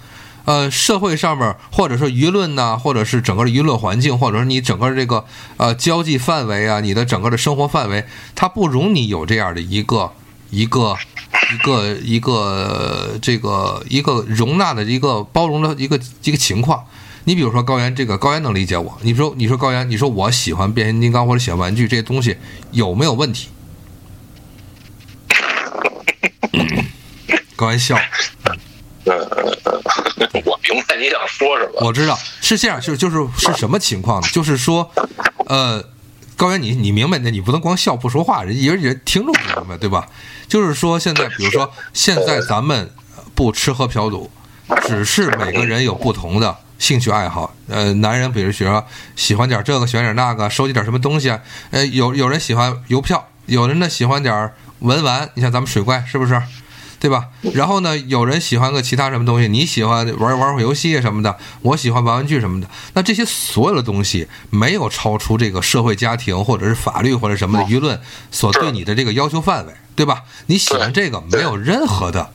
呃，社会上面或者说舆论呐、或者是整个的舆论环境，或者说你整个这个呃交际范围啊，你的整个的生活范围，它不容你有这样的一个一个一个一个呃这个一个容纳的一个包容的一个一个情况。你比如说高原，这个高原能理解我。你说你说高原，你说我喜欢变形金刚或者喜欢玩具这些东西有没有问题？高原笑。呃，我明白你想说什么。我知道是这样，就就是是什么情况呢？就是说，呃，高原，你你明白的，你不能光笑不说话，人人人听众不明白，对吧？就是说，现在比如说，现在咱们不吃喝嫖赌，只是每个人有不同的兴趣爱好。呃，男人比如说喜欢点这个，喜欢点那个，收集点什么东西。呃，有有人喜欢邮票，有人呢喜欢点文玩。你像咱们水怪是不是？对吧？然后呢，有人喜欢个其他什么东西，你喜欢玩玩会游戏什么的，我喜欢玩玩具什么的。那这些所有的东西没有超出这个社会、家庭或者是法律或者什么的舆论所对你的这个要求范围，对吧？你喜欢这个没有任何的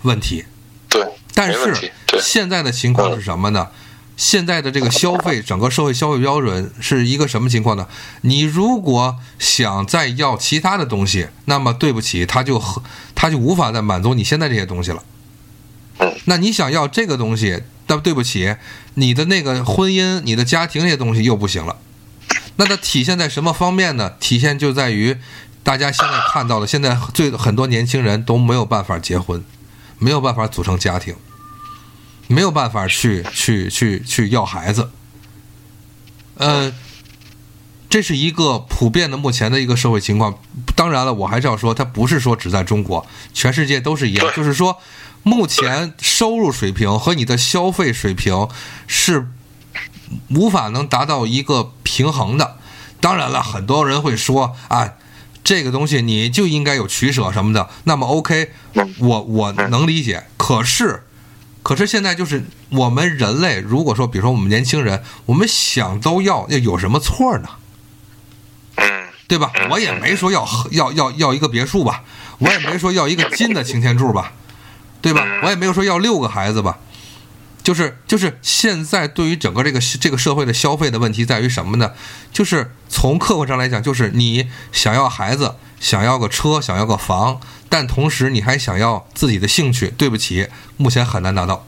问题。对，但是现在的情况是什么呢？现在的这个消费，整个社会消费标准是一个什么情况呢？你如果想再要其他的东西，那么对不起，他就和他就无法再满足你现在这些东西了。那你想要这个东西，那对不起，你的那个婚姻、你的家庭这些东西又不行了。那它体现在什么方面呢？体现就在于大家现在看到的，现在最很多年轻人都没有办法结婚，没有办法组成家庭，没有办法去去去去要孩子。呃，这是一个普遍的目前的一个社会情况。当然了，我还是要说，它不是说只在中国，全世界都是一样。就是说，目前收入水平和你的消费水平是无法能达到一个平衡的。当然了，很多人会说啊，这个东西你就应该有取舍什么的。那么 OK，我我能理解。可是，可是现在就是我们人类，如果说比如说我们年轻人，我们想都要，要有什么错呢？嗯，对吧？我也没说要要要要一个别墅吧，我也没说要一个金的擎天柱吧，对吧？我也没有说要六个孩子吧。就是就是现在对于整个这个这个社会的消费的问题在于什么呢？就是从客观上来讲，就是你想要孩子，想要个车，想要个房，但同时你还想要自己的兴趣。对不起，目前很难达到。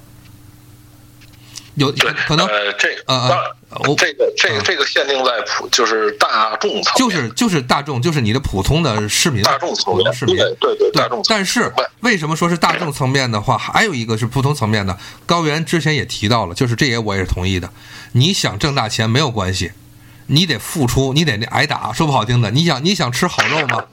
有可能呃，这呃呃，这个这个这个限定在普就是大众层就是就是大众，就是你的普通的市民，大众层面市民，对对对，大众。但是为什么说是大众层面的话，还有一个是普通层面的？高原之前也提到了，就是这也我也是同意的。你想挣大钱没有关系，你得付出，你得那挨打。说不好听的，你想你想吃好肉吗？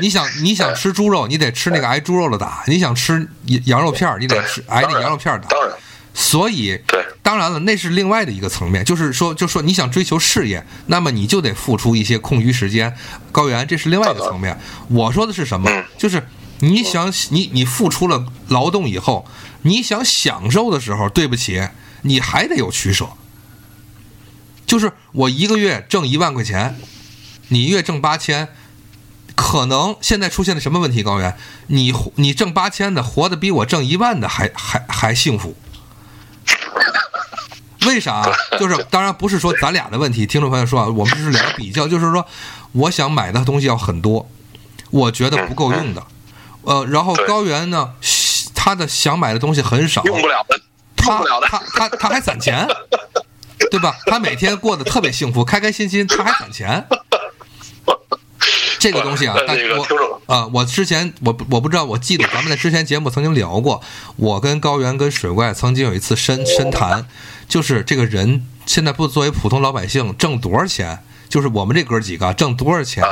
你想你想吃猪肉，你得吃那个挨猪肉的打。你想吃羊肉片你得吃挨那羊肉片打。当然。所以，对，当然了，那是另外的一个层面，就是说，就说你想追求事业，那么你就得付出一些空余时间。高原，这是另外一个层面。我说的是什么？就是你想你你付出了劳动以后，你想享受的时候，对不起，你还得有取舍。就是我一个月挣一万块钱，你月挣八千，可能现在出现了什么问题？高原，你你挣八千的，活得比我挣一万的还还还幸福。为啥？就是当然不是说咱俩的问题，听众朋友说啊，我们是两个比较，就是说，我想买的东西要很多，我觉得不够用的，呃，然后高原呢，他的想买的东西很少，用不了的，他他他他还攒钱，对吧？他每天过得特别幸福，开开心心，他还攒钱。这个东西啊，但我啊，我之前我我不知道，我记得咱们在之前节目曾经聊过，我跟高原跟水怪曾经有一次深深谈，就是这个人现在不作为普通老百姓挣多少钱，就是我们这哥几个挣多少钱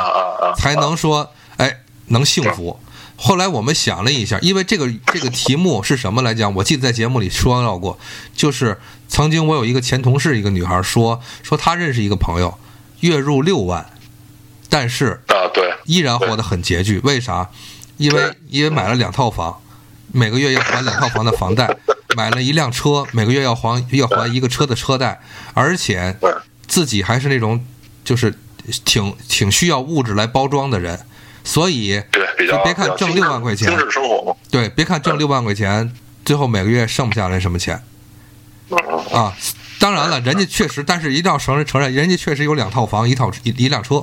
才能说哎能幸福？后来我们想了一下，因为这个这个题目是什么来讲？我记得在节目里说到过，就是曾经我有一个前同事，一个女孩说说她认识一个朋友，月入六万。但是啊，对，依然活得很拮据。为啥？因为因为买了两套房，每个月要还两套房的房贷；买了一辆车，每个月要还要还一个车的车贷。而且自己还是那种就是挺挺需要物质来包装的人，所以对，别看挣六万块钱，生活对，别看挣六万块钱，最后每个月剩不下来什么钱。啊，当然了，人家确实，但是一定要承认承认，人家确实有两套房，一套一一辆车。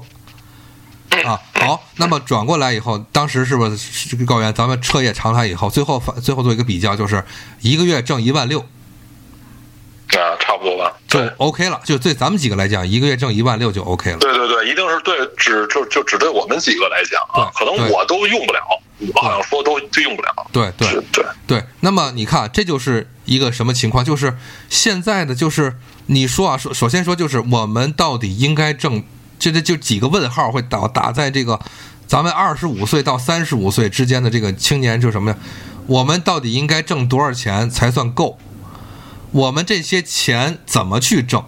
啊，好，那么转过来以后，当时是不是高原？咱们彻夜长谈以后，最后反最后做一个比较，就是一个月挣一万六，啊，差不多吧，就 OK 了。就对咱们几个来讲，一个月挣一万六就 OK 了。对对对，一定是对，只就就只对我们几个来讲啊，可能我都用不了，我好像说都都用不了。对对对对。那么你看，这就是一个什么情况？就是现在的，就是你说啊，首首先说，就是我们到底应该挣。这这就几个问号会打打在这个咱们二十五岁到三十五岁之间的这个青年，就是什么呀？我们到底应该挣多少钱才算够？我们这些钱怎么去挣？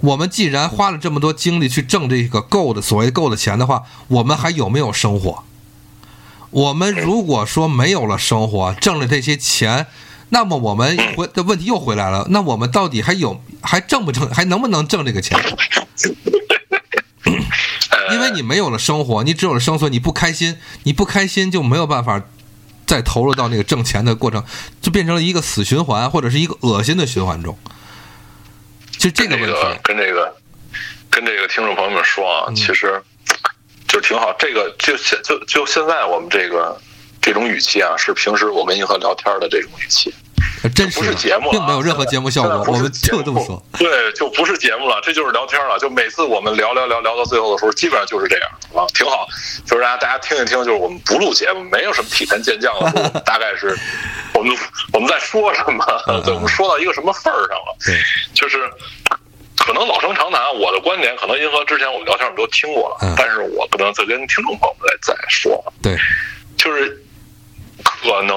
我们既然花了这么多精力去挣这个够的所谓够的钱的话，我们还有没有生活？我们如果说没有了生活，挣了这些钱，那么我们回的问题又回来了。那我们到底还有还挣不挣？还能不能挣这个钱？因为你没有了生活，你只有了生存，你不开心，你不开心就没有办法再投入到那个挣钱的过程，就变成了一个死循环，或者是一个恶心的循环中。就这个问题，跟这个跟这个听众朋友们说啊，其实就挺好。这个就现就就现在我们这个这种语气啊，是平时我跟银河聊天的这种语气。真是不是节目啊并没有任何节目效果，我们就这么说。对，就不是节目了，这就是聊天了。就每次我们聊聊聊聊到最后的时候，基本上就是这样啊，挺好。就是让大家听一听，就是我们不录节目，没有什么体坛健将了，录 大概是我们我们在说什么，对，我们说到一个什么份儿上了，对，就是。可能老生常谈，我的观点可能因和之前我们聊天我们都听过了，嗯但是我可能再跟听众朋友们再再说了。对，就是可能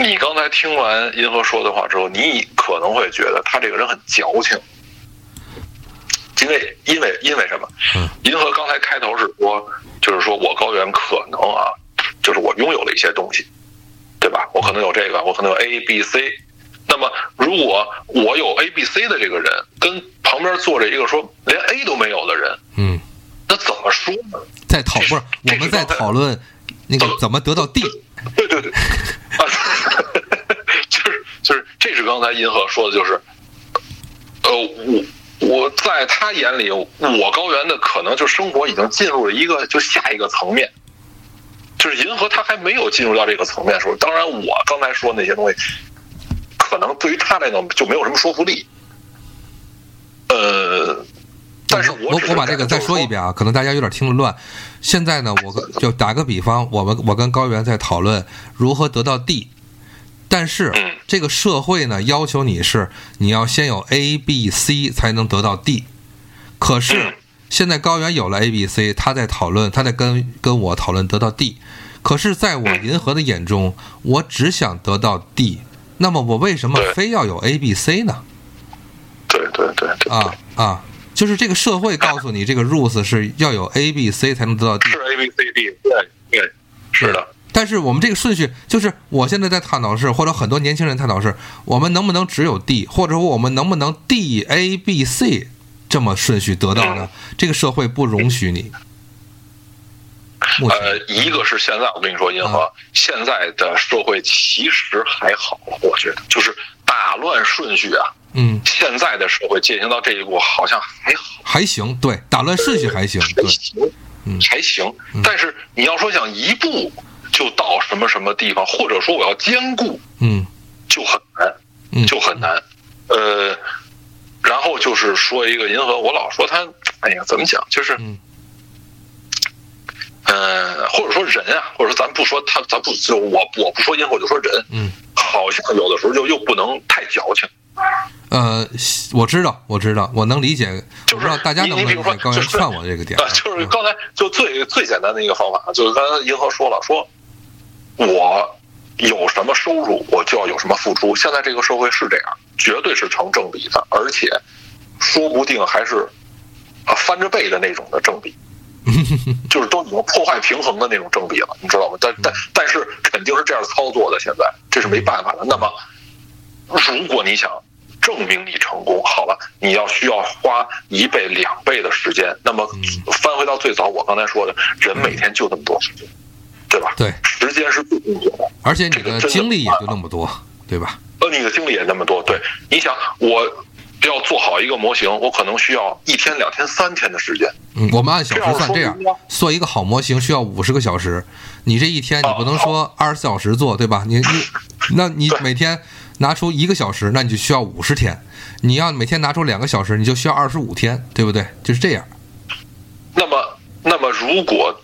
你刚才听完银河说的话之后，你可能会觉得他这个人很矫情，因为因为因为什么？嗯，银河刚才开头是说，就是说我高原可能啊，就是我拥有了一些东西，对吧？我可能有这个，我可能有 A、B、C。那么，如果我有 A、B、C 的这个人，跟旁边坐着一个说连 A 都没有的人，嗯，那怎么说呢？在讨不是我们在讨论那个怎么得到 D，对对对，啊，就是就是，这是刚才银河说的，就是，呃，我我在他眼里，我高原的可能就生活已经进入了一个就下一个层面，就是银河他还没有进入到这个层面的时候，当然我刚才说那些东西，可能对于他来讲就没有什么说服力，呃。但是我是我把这个再说一遍啊，可能大家有点听得乱。现在呢，我跟就打个比方，我们我跟高原在讨论如何得到 D，但是嗯。这个社会呢要求你是你要先有 A、B、C 才能得到 D，可是嗯现在高原有了 A、B、C，他在讨论，他在跟跟我讨论得到 D，可是在我嗯。银河的眼中，我只想得到 D，那么我为什么非要有 A、B、C 呢？对对对对。啊啊，就是这个社会告诉你，这个 rules 是要有 A、B、C 才能得到 D。是 A B C D，对对，是的。但是我们这个顺序，就是我现在在探讨是，或者很多年轻人探讨是，我们能不能只有 D，或者说我们能不能 D A B C 这么顺序得到呢？这个社会不容许你。呃，一个是现在我跟你说，银河、现在的社会其实还好，我觉得就是打乱顺序啊。嗯，现在的社会进行到这一步，好像还好，还行，对，打乱顺序还行，对，还行，嗯。还行。但是你要说想一步就到什么什么地方，或者说我要兼顾，嗯。就很难，嗯，就很难。呃，然后就是说一个银河，我老说他，哎呀，怎么讲，就是。嗯。呃，或者说人啊，或者说咱不说他，咱不就我我不说银河，我就说人，嗯，好像有的时候就又不能太矫情，呃，我知道，我知道，我能理解，就是我知道大家能不能理你你比如说解高原就是劝我这个点啊，就是刚才就最最简单的一个方法，就是刚才银河说了，说我有什么收入，我就要有什么付出。现在这个社会是这样，绝对是成正比的，而且说不定还是啊翻着倍的那种的正比。就是都已经破坏平衡的那种正比了，你知道吗？但但但是肯定是这样操作的，现在这是没办法的。那么，如果你想证明你成功，好了，你要需要花一倍、两倍的时间。那么翻回到最早我刚才说的，人每天就那么多时间，对吧？对，时间是最重要的。而且你的精力也就那么多，对吧？呃，你的精力也那么多，对，你想我要做好一个模型，我可能需要一天、两天、三天的时间。嗯，我们按小时算，这样做一个好模型需要五十个小时，你这一天你不能说二十四小时做，对吧？你你，那你每天拿出一个小时，那你就需要五十天；你要每天拿出两个小时，你就需要二十五天，对不对？就是这样。那么，那么如果，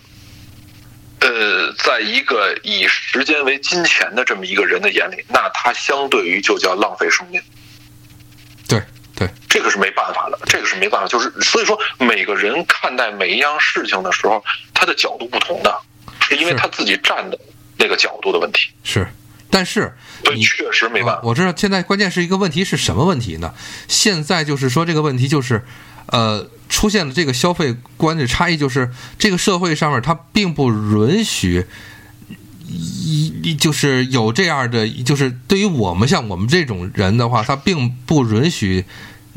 呃，在一个以时间为金钱的这么一个人的眼里，那他相对于就叫浪费生命。对对，这个是没办法的，这个是没办法。就是所以说，每个人看待每一样事情的时候，他的角度不同的，是因为他自己站的那个角度的问题。是。但是你确实没办法。啊我知道现在关键是一个问题是什么问题呢？现在就是说这个问题就是，呃，出现了这个消费观的差异，就是这个社会上面它并不允许。一一就是有这样的，就是对于我们像我们这种人的话，他并不允许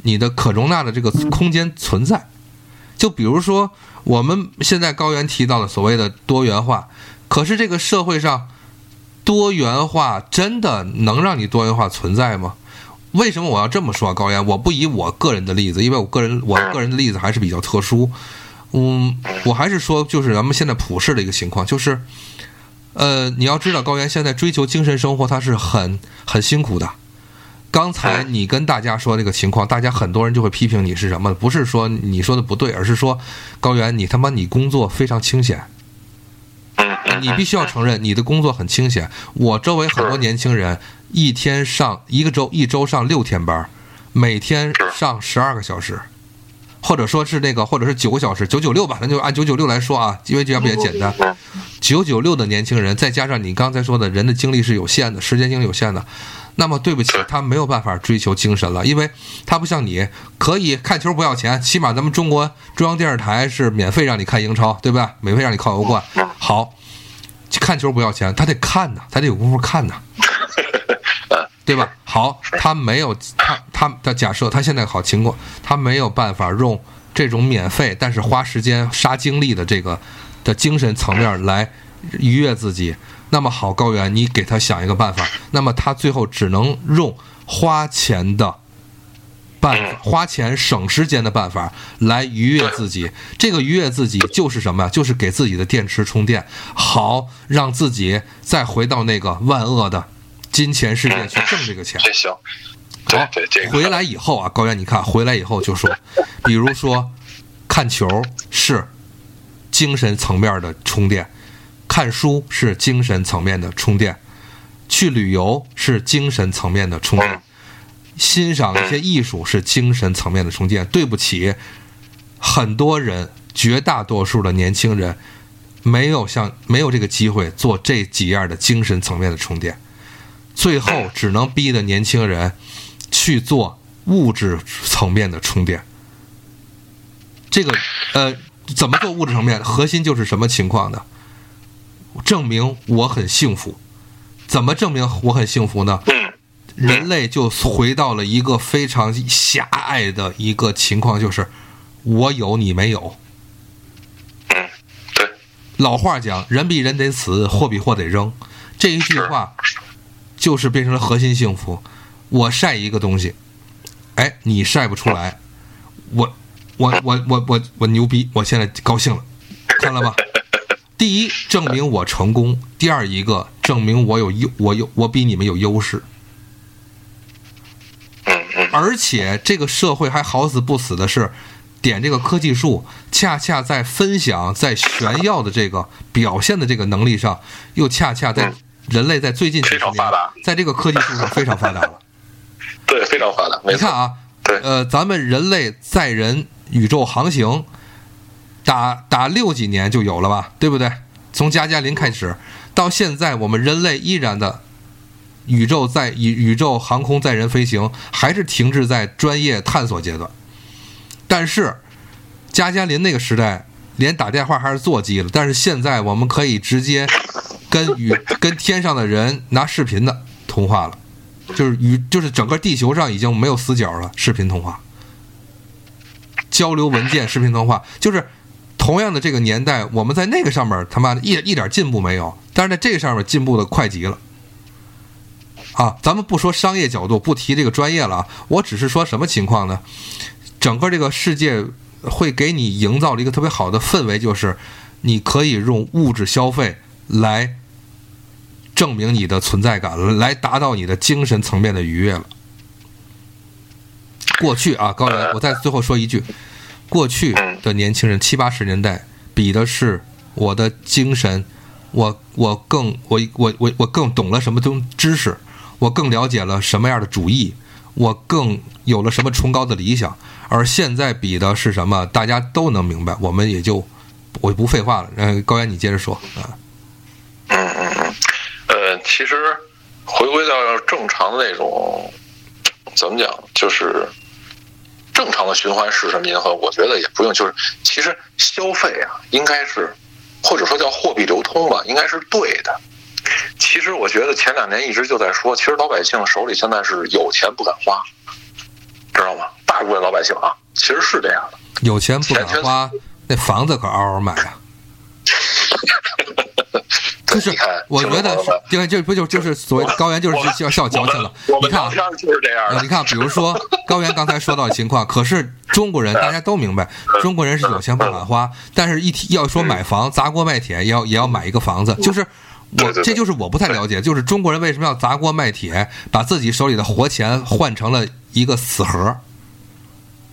你的可容纳的这个空间存在。就比如说我们现在高原提到的所谓的多元化，可是这个社会上多元化真的能让你多元化存在吗？为什么我要这么说啊？高原，我不以我个人的例子，因为我个人我个人的例子还是比较特殊。嗯，我还是说，就是咱们现在普世的一个情况，就是呃，你要知道，高原现在追求精神生活，他是很很辛苦的。刚才你跟大家说那个情况，大家很多人就会批评你是什么？不是说你说的不对，而是说高原你他妈你工作非常清闲。你必须要承认你的工作很清闲。我周围很多年轻人一天上一个周一周上六天班，每天上十二个小时，或者说是那个或者是九个小时，九九六吧，咱就按九九六来说啊，因为这样比较简单。九九六的年轻人，再加上你刚才说的人的精力是有限的，时间精力有限的，那么对不起，他没有办法追求精神了，因为他不像你可以看球不要钱，起码咱们中国中央电视台是免费让你看英超，对吧？免费让你看欧冠。好，看球不要钱，他得看呐，他得有功夫看呐，对吧？好，他没有他他他假设他现在好情况，他没有办法用这种免费但是花时间杀精力的这个的精神层面来愉悦自己。那么好，高原，你给他想一个办法，那么他最后只能用花钱的办法，花钱省时间的办法来愉悦自己。这个愉悦自己就是什么呀？就是给自己的电池充电，好让自己再回到那个万恶的金钱世界去挣这个钱。这行。好回来以后啊，高原，你看回来以后就说，比如说看球是精神层面的充电，看书是精神层面的充电，去旅游是精神层面的充电嗯，欣赏一些艺术是精神层面的充电。对不起，很多人，绝大多数的年轻人没有像没有这个机会做这几样的精神层面的充电，最后只能逼的年轻人去做物质层面的充电。这个呃，怎么做物质层面？核心就是什么情况呢？证明我很幸福。怎么证明我很幸福呢？嗯人类就回到了一个非常狭隘的一个情况，就是我有你没有。嗯，对，老话讲，人比人得死，货比货得扔。这一句话就是变成了核心幸福。我晒一个东西，哎，你晒不出来，我我我我我我牛逼，我现在高兴了，看了吧？第一，证明我成功；第二，一个证明我有优，我有我比你们有优势。而且这个社会还好死不死的是，点这个科技树，恰恰在分享、在炫耀的这个表现的这个能力上，又恰恰在嗯人类在最近几非十年常发达，在这个科技树上非常发达了。对，非常发达，你看啊，对，呃，咱们人类载人宇宙航行，打打六几年就有了吧，对不对？从加加林开始，到现在我们人类依然的宇宙在宇宇宙航空载人飞行，还是停滞在专业探索阶段。但是加加林那个时代，连打电话还是座机了，但是现在我们可以直接 跟宇跟天上的人拿视频的通话了。就是与就是整个地球上已经没有死角了，视频通话、交流文件、视频通话，就是同样的这个年代，我们在那个上面他妈的一一点进步没有，但是在这个上面进步的快极了。啊，咱们不说商业角度，不提这个专业了，我只是说什么情况呢？整个这个世界会给你营造了一个特别好的氛围，就是你可以用物质消费来证明你的存在感，来达到你的精神层面的愉悦了。过去啊，高原，我再最后说一句，过去的年轻人七八十年代比的是我的精神，我我更我我我我更懂了什么东知识，我更了解了什么样的主义，我更有了什么崇高的理想。而现在比的是什么？大家都能明白，我们也就我就不废话了。嗯，高原你接着说啊。嗯嗯嗯，呃，其实回归到正常的那种，怎么讲，就是正常的循环是什么银河？我觉得也不用，就是其实消费啊，应该是或者说叫货币流通吧，应该是对的。其实我觉得前两年一直就在说，其实老百姓手里现在是有钱不敢花，知道吗？大部分老百姓啊，其实是这样的。有钱不敢花，那房子可嗷嗷买啊。就是我觉得听众朋友们是，因为这不就就是所谓的高原就是笑笑矫情了。你看啊你看，比如说高原刚才说到的情况，可是中国人大家都明白，中国人是有钱不敢花，但是一提要说买房，砸锅卖铁也要也要买一个房子。就是我这就是我不太了解，就是中国人为什么要砸锅卖铁，把自己手里的活钱换成了一个死盒，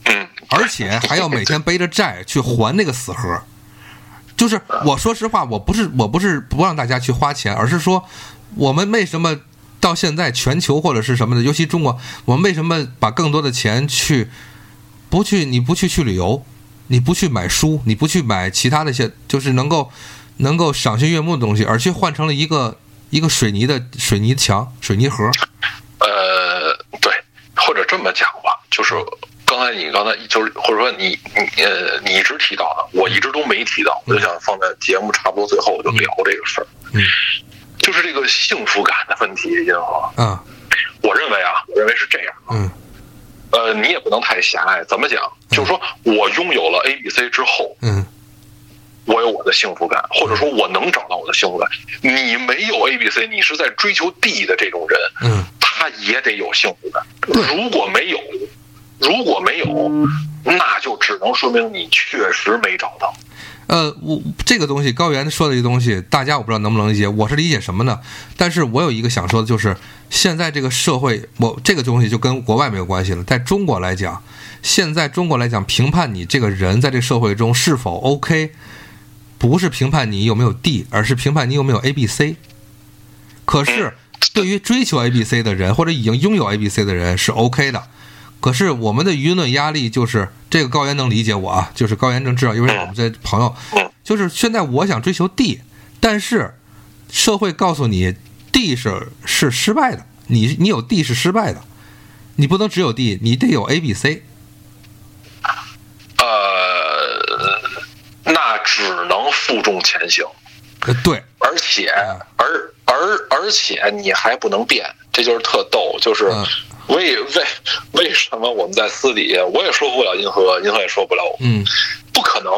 嗯，而且还要每天背着债去还那个死盒。就是我说实话，我不是我不是不让大家去花钱，而是说我们为什么到现在全球或者是什么的，尤其中国，我们为什么把更多的钱去不去你不去去旅游，你不去买书，你不去买其他的一些就是能够能够赏心悦目的东西，而去换成了一个一个水泥的水泥墙、水泥盒。呃，对，或者这么讲吧，就是刚才你刚才就是或者说你你呃你一直提到的，我一直都没提到，我就想放在节目差不多最后我就聊这个事儿，嗯，就是这个幸福感的问题，银河。啊，我认为啊，我认为是这样。嗯呃，你也不能太狭隘。怎么讲？就是说我拥有了 A、B、C 之后，嗯我有我的幸福感，或者说我能找到我的幸福感。你没有 A、B、C，你是在追求 D 的这种人，嗯他也得有幸福感。如果没有，如果没有，那就只能说明你确实没找到。呃，我这个东西高原说的这个东西，大家我不知道能不能理解。我是理解什么呢？但是我有一个想说的，就是现在这个社会，我这个东西就跟国外没有关系了。在中国来讲，现在中国来讲，评判你这个人在这个社会中是否 OK，不是评判你有没有 D，而是评判你有没有 A、B、C。可是对于追求 A、B、C 的人，或者已经拥有 A、B、C 的人是 OK 的。可是我们的舆论压力就是这个高原能理解我啊，就是高原能知道，因为我们这朋友，就是现在我想追求 D，但是社会告诉你 D 是是失败的，你你有 D 是失败的，你不能只有 D，你得有 A、B、C。呃，那只能负重前行，呃，对，而且而而而且你还不能变，这就是特逗，就是嗯为为为什么我们在私底下我也说服不了银河，银河也说不了我，嗯不可能。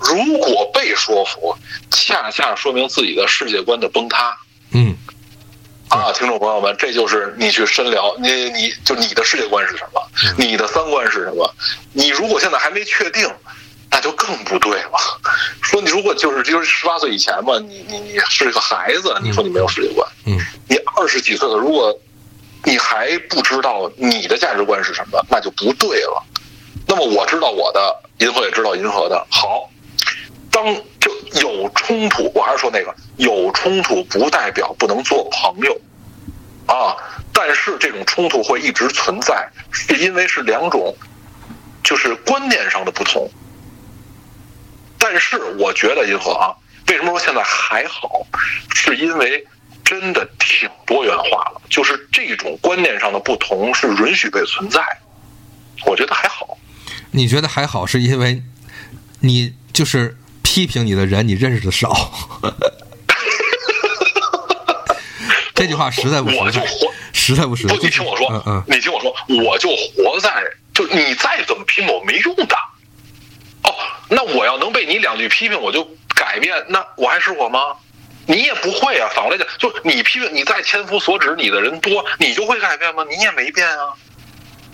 如果被说服，恰恰说明自己的世界观的崩塌。嗯啊，听众朋友们，这就是你去深聊，你你就你的世界观是什么，你的三观是什么？你如果现在还没确定，那就更不对了。说你如果就是就是十八岁以前嘛，你你你是个孩子，你说你没有世界观，嗯你二十几岁了，如果你还不知道你的价值观是什么，那就不对了。那么我知道我的，银河也知道银河的。好，当就有冲突，我还是说那个有冲突不代表不能做朋友啊，但是这种冲突会一直存在，是因为是两种就是观念上的不同。但是我觉得银河啊，为什么说现在还好，是因为真的挺多元化了，就是这种观念上的不同是允许被存在，我觉得还好。你觉得还好，是因为你就是批评你的人你认识的少。这句话实在不实在，我就活，实在不实在。不，你听我说，嗯嗯你听我说，我就活在，就你再怎么批评我没用的。哦，那我要能被你两句批评我就改变，那我还是我吗？你也不会啊。反过来讲，就你批评你再千夫所指，你的人多，你就会改变吗？你也没变啊。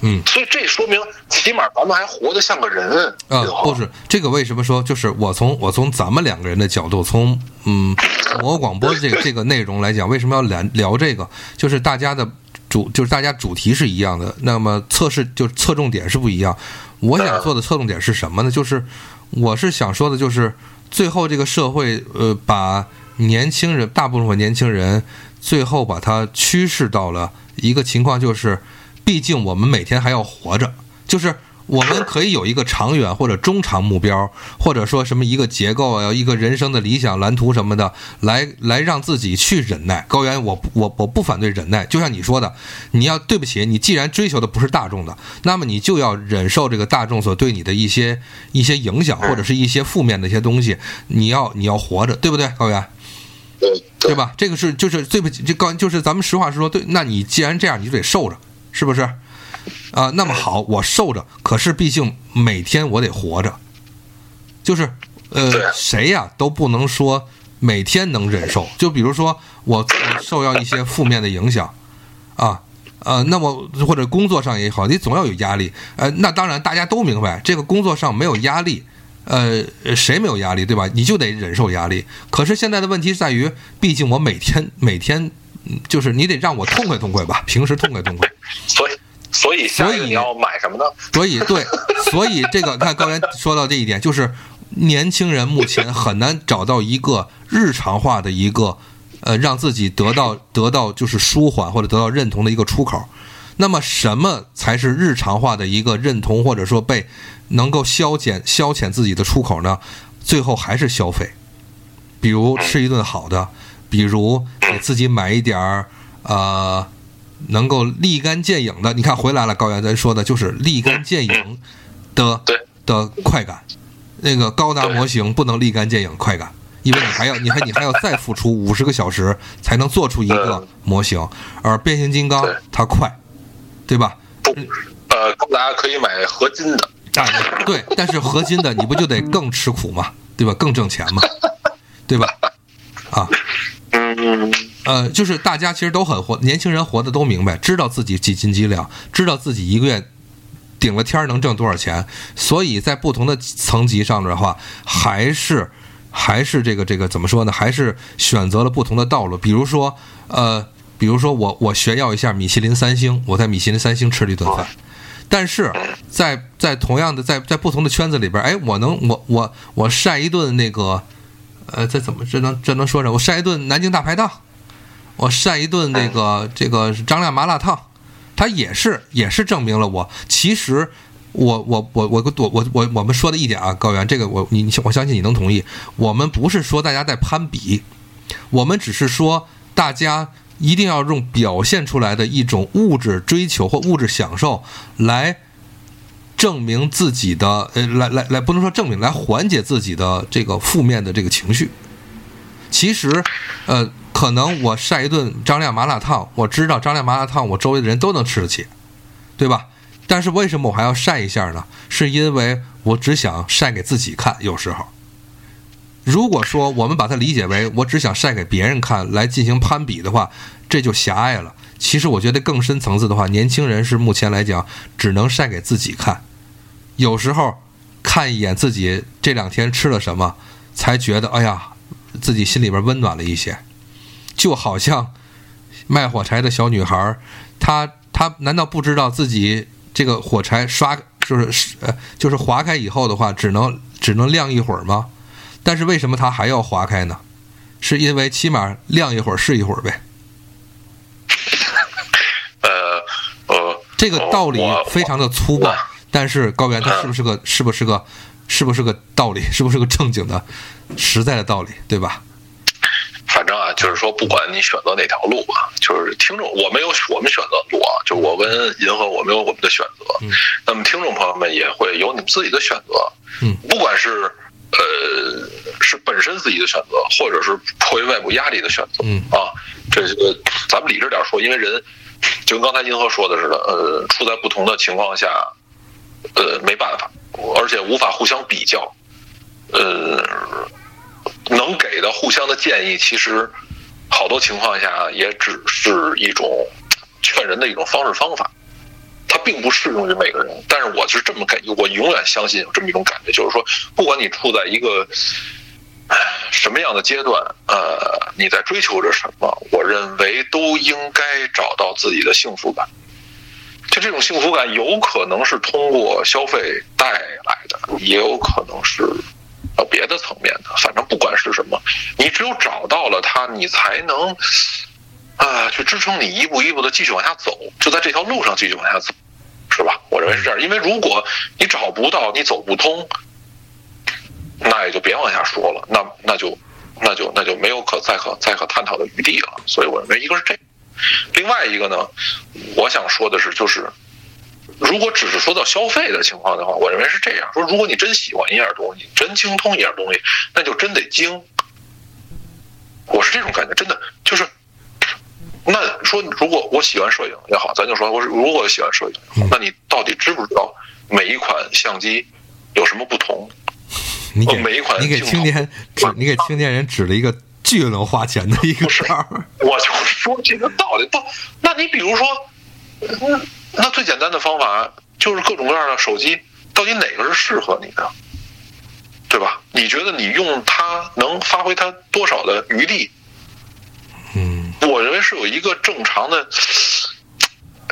嗯所以这说明，起码咱们还活得像个人。啊不是这个，为什么说就是我从我从咱们两个人的角度，从嗯我广播这个 这个内容来讲，为什么要聊聊这个？就是大家的主就是大家主题是一样的，那么测试就侧重点是不一样。我想做的侧重点是什么呢？就是我是想说的，就是最后这个社会呃，把年轻人大部分年轻人最后把它趋势到了一个情况，就是毕竟我们每天还要活着，就是我们可以有一个长远或者中长目标，或者说什么一个结构啊，一个人生的理想蓝图什么的，来来让自己去忍耐。高原，我不我我不反对忍耐，就像你说的，你要对不起，你既然追求的不是大众的，那么你就要忍受这个大众所对你的一些一些影响，或者是一些负面的一些东西，你要你要活着，对不对，高原？对对？吧？这个是就是对不起，这高就是咱们实话实说，对，那你既然这样，你就得受着，是不是？啊，那么好，我受着，可是毕竟每天我得活着，就是呃，谁呀都不能说每天能忍受。就比如说我我受到一些负面的影响，啊。呃，那么或者工作上也好，你总要有压力。呃，那当然大家都明白，这个工作上没有压力，呃，谁没有压力，对吧？你就得忍受压力。可是现在的问题在于，毕竟我每天每天，就是你得让我痛快痛快吧，平时痛快痛快。所以，所以下一个你要买什么呢？所以，对，所以这个看高原说到这一点，就是年轻人目前很难找到一个日常化的一个，呃，让自己得到 得到就是舒缓或者得到认同的一个出口。那么，什么才是日常化的一个认同，或者说被能够消减消遣自己的出口呢？最后还是消费，比如吃一顿好的，比如给自己买一点儿呃能够立竿见影的。你看回来了，高原咱说的就是立竿见影的的快感。那个高达模型不能立竿见影快感，因为你还要你还你还要再付出五十个小时才能做出一个模型，而变形金刚它快。对吧？不，呃，高达可以买合金的。啊，对，但是合金的你不就得更吃苦嘛，对吧？更挣钱嘛，对吧？啊，嗯，呃，就是大家其实都很活，年轻人活的都明白，知道自己几斤几两，知道自己一个月顶了天能挣多少钱，所以在不同的层级上的话，还是还是这个这个怎么说呢？还是选择了不同的道路，比如说，呃。比如说我我炫耀一下米其林三星，我在米其林三星吃了一顿饭，但是在在同样的在在不同的圈子里边，哎，我能我我我晒一顿那个，呃，这怎么这能这能说什么？我晒一顿南京大排档，我晒一顿那个这个张亮麻辣烫，它也是也是证明了我其实我我我我我我我我们说的一点啊，高原这个我你我相信你能同意，我们不是说大家在攀比，我们只是说大家。一定要用表现出来的一种物质追求或物质享受来证明自己的，呃，来来来，不能说证明，来缓解自己的这个负面的这个情绪。其实，呃，可能我晒一顿张亮麻辣烫，我知道张亮麻辣烫我周围的人都能吃得起，对吧？但是为什么我还要晒一下呢？是因为我只想晒给自己看，有时候。如果说我们把它理解为我只想晒给别人看来进行攀比的话，这就狭隘了。其实我觉得更深层次的话，年轻人是目前来讲只能晒给自己看。有时候看一眼自己这两天吃了什么，才觉得哎呀，自己心里边温暖了一些。就好像卖火柴的小女孩，她她难道不知道自己这个火柴刷就是呃就是划开以后的话，只能只能亮一会儿吗？但是为什么她还要划开呢？是因为起码亮一会儿是一会儿呗。呃呃，这个道理非常的粗暴，但是高原它是不是个是不是个是不是个道理？是不是个正经的实在的道理？对吧？就是说，不管你选择哪条路吧，就是听众，我没有我们选择路啊，就我跟银河，我们有我们的选择。嗯。那么听众朋友们也会有你们自己的选择。嗯。不管是。呃，是本身自己的选择，或者是迫于外部压力的选择。嗯啊，这个咱们理智点说，因为人就跟刚才银河说的似的，呃，处在不同的情况下，呃，没办法，而且无法互相比较。呃，能给的互相的建议，其实好多情况下也只是一种劝人的一种方式方法。它并不适用于每个人，但是我是这么感，我永远相信有这么一种感觉，就是说，不管你处在一个什么样的阶段，呃，你在追求着什么，我认为都应该找到自己的幸福感。就这种幸福感，有可能是通过消费带来的，也有可能是呃别的层面的。反正不管是什么，你只有找到了它，你才能。啊，去支撑你一步一步的继续往下走，就在这条路上继续往下走，是吧？我认为是这样，因为如果你找不到，你走不通，那也就别往下说了，那那就那就那就没有可再可再可探讨的余地了。所以我认为一个是这，另外一个呢，我想说的是，就是如果只是说到消费的情况的话，我认为是这样说：如果你真喜欢一样东西，真精通一样东西，那就真得精。我是这种感觉，真的就是。那说，如果我喜欢摄影也好，咱就说，我如果喜欢摄影，那你到底知不知道每一款相机有什么不同？你给每一款，你给青年指，你给青年人指了一个巨能花钱的一个事儿。我就说这个道理不？那你比如说，那最简单的方法就是各种各样的手机，到底哪个是适合你的？对吧你觉得你用它能发挥它多少的余地？嗯，我认为是有一个正常的。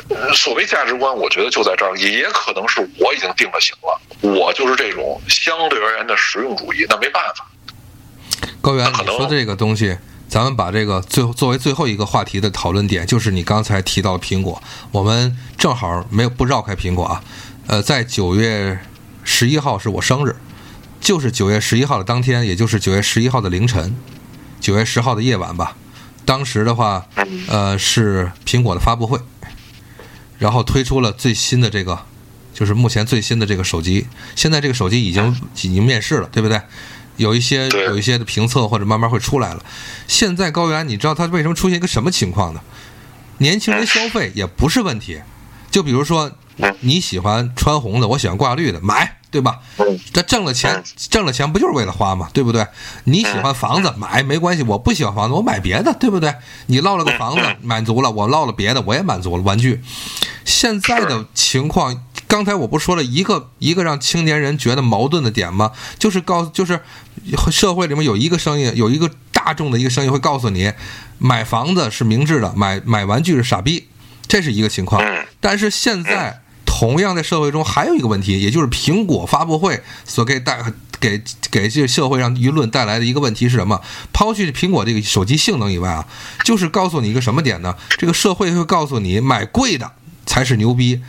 呃所谓价值观，我觉得就在这儿，也可能是我已经定了型了，我就是这种相对而言的实用主义，那没办法。高原，可能你说这个东西，咱们把这个最后作为最后一个话题的讨论点，就是你刚才提到的苹果，我们正好没有不绕开苹果啊。呃，在九月十一号是我生日，就是九月十一号的当天，也就是九月十一号的凌晨，九月十号的夜晚吧。当时的话，呃，是苹果的发布会，然后推出了最新的这个，就是目前最新的这个手机。现在这个手机已经已经面世了，对不对？有一些有一些的评测或者慢慢会出来了。现在高原，你知道它为什么出现一个什么情况呢？年轻人消费也不是问题，就比如说你喜欢穿红的，我喜欢挂绿的，买，对吧？嗯这挣了钱，挣了钱不就是为了花嘛，对不对？你喜欢房子，买没关系，我不喜欢房子，我买别的，对不对？你落了个房子，满足了，我落了别的，我也满足了。玩具，现在的情况，刚才我不说了一个一个让青年人觉得矛盾的点吗？就是告，就是社会里面有一个声音，有一个大众的一个声音会告诉你，买房子是明智的，买买玩具是傻逼，这是一个情况。嗯但是现在同样在社会中还有一个问题，也就是苹果发布会所给带给给这个社会上舆论带来的一个问题是什么？抛去苹果这个手机性能以外啊，就是告诉你一个什么点呢？这个社会会告诉你，买贵的才是牛逼，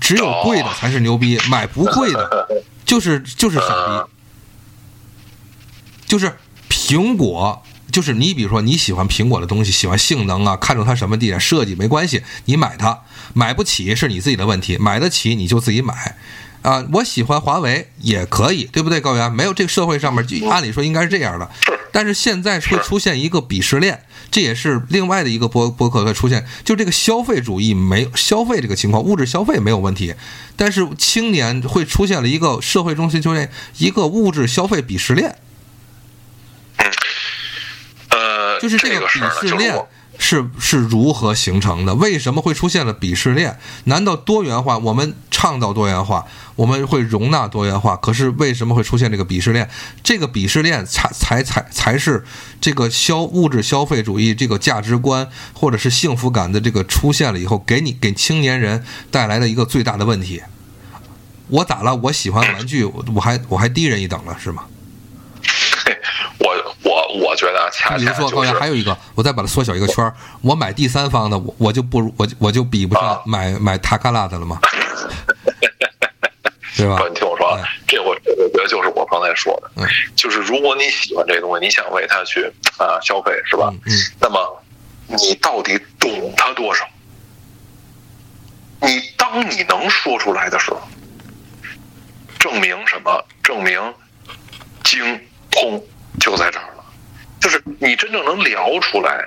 只有贵的才是牛逼，买不贵的就是就是傻逼，就是苹果。就是你，比如说你喜欢苹果的东西，喜欢性能啊，看中它什么地点设计没关系，你买它，买不起是你自己的问题，买得起你就自己买，啊，我喜欢华为也可以，对不对，高原？没有这个社会上面，就按理说应该是这样的，但是现在会出现一个鄙视链，这也是另外的一个博博客会出现，就这个消费主义没有消费这个情况，物质消费没有问题，但是青年会出现了一个社会中心出现一个物质消费鄙视链。呃，就是这个鄙视链是是是如何形成的？为什么会出现了鄙视链？难道多元化？我们倡导多元化，我们会容纳多元化，可是为什么会出现这个鄙视链？这个鄙视链才才才才是这个消物质消费主义这个价值观或者是幸福感的这个出现了以后，给你给青年人带来的一个最大的问题。我咋了？我喜欢玩具，我我还我还低人一等了是吗？我觉得啊，恰比如说，高原恰就是还有一个，我再把它缩小一个圈儿，我买第三方的，我我就不如我我就比不上啊买买塔卡拉的了吗？对吧不，？你听我说啊哎，这我我觉得就是我刚才说的，嗯就是如果你喜欢这个东西，你想为它去啊消费，是吧？嗯嗯那么你到底懂它多少？你当你能说出来的时候，证明什么？证明精通就在这儿了，就是你真正能聊出来。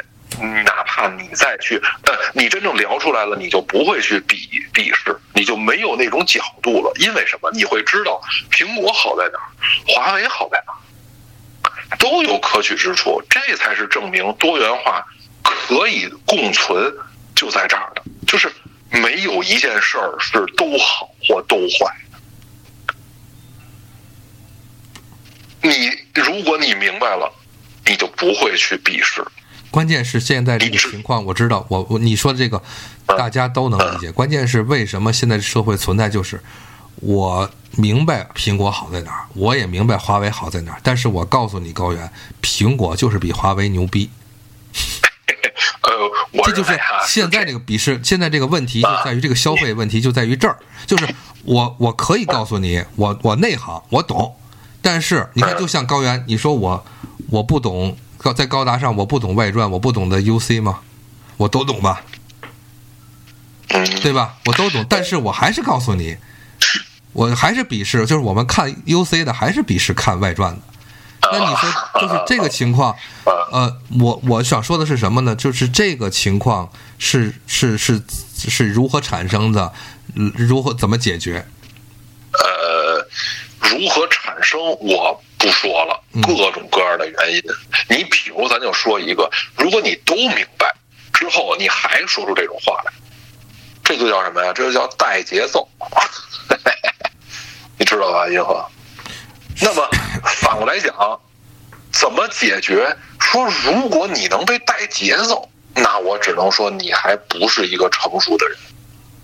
哪怕你再去，呃，你真正聊出来了，你就不会去鄙鄙视，你就没有那种角度了。因为什么？你会知道苹果好在哪儿，华为好在哪，都有可取之处，这才是证明多元化可以共存，就在这儿的，就是没有一件事儿是都好或都坏。你如果你明白了，你就不会去鄙视。关键是现在这个情况，我知道，我我你说的这个大家都能理解。关键是为什么现在社会存在，就是我明白苹果好在哪儿，我也明白华为好在哪儿，但是我告诉你高原，苹果就是比华为牛逼。呃，我这就是现在这个鄙视，现在这个问题就在于这个消费问题就在于这儿，就是我我可以告诉你，我我内行，我懂，但是你看，就像高原，你说我我不懂高在高达上我不懂外传，我不懂的 UC 吗？我都懂吧，嗯对吧？我都懂，但是我还是告诉你，我还是鄙视，就是我们看 UC 的还是鄙视看外传的。那你说，就是这个情况，呃，我我想说的是什么呢？就是这个情况是是是是如何产生的，嗯如何怎么解决？呃，如何产生我不说了，嗯各种各样的原因。你比如，咱就说一个，如果你都明白之后，你还说出这种话来，这就叫什么呀？这就叫带节奏，你知道吧，银河？那么 反过来讲，怎么解决？说如果你能被带节奏，那我只能说你还不是一个成熟的人。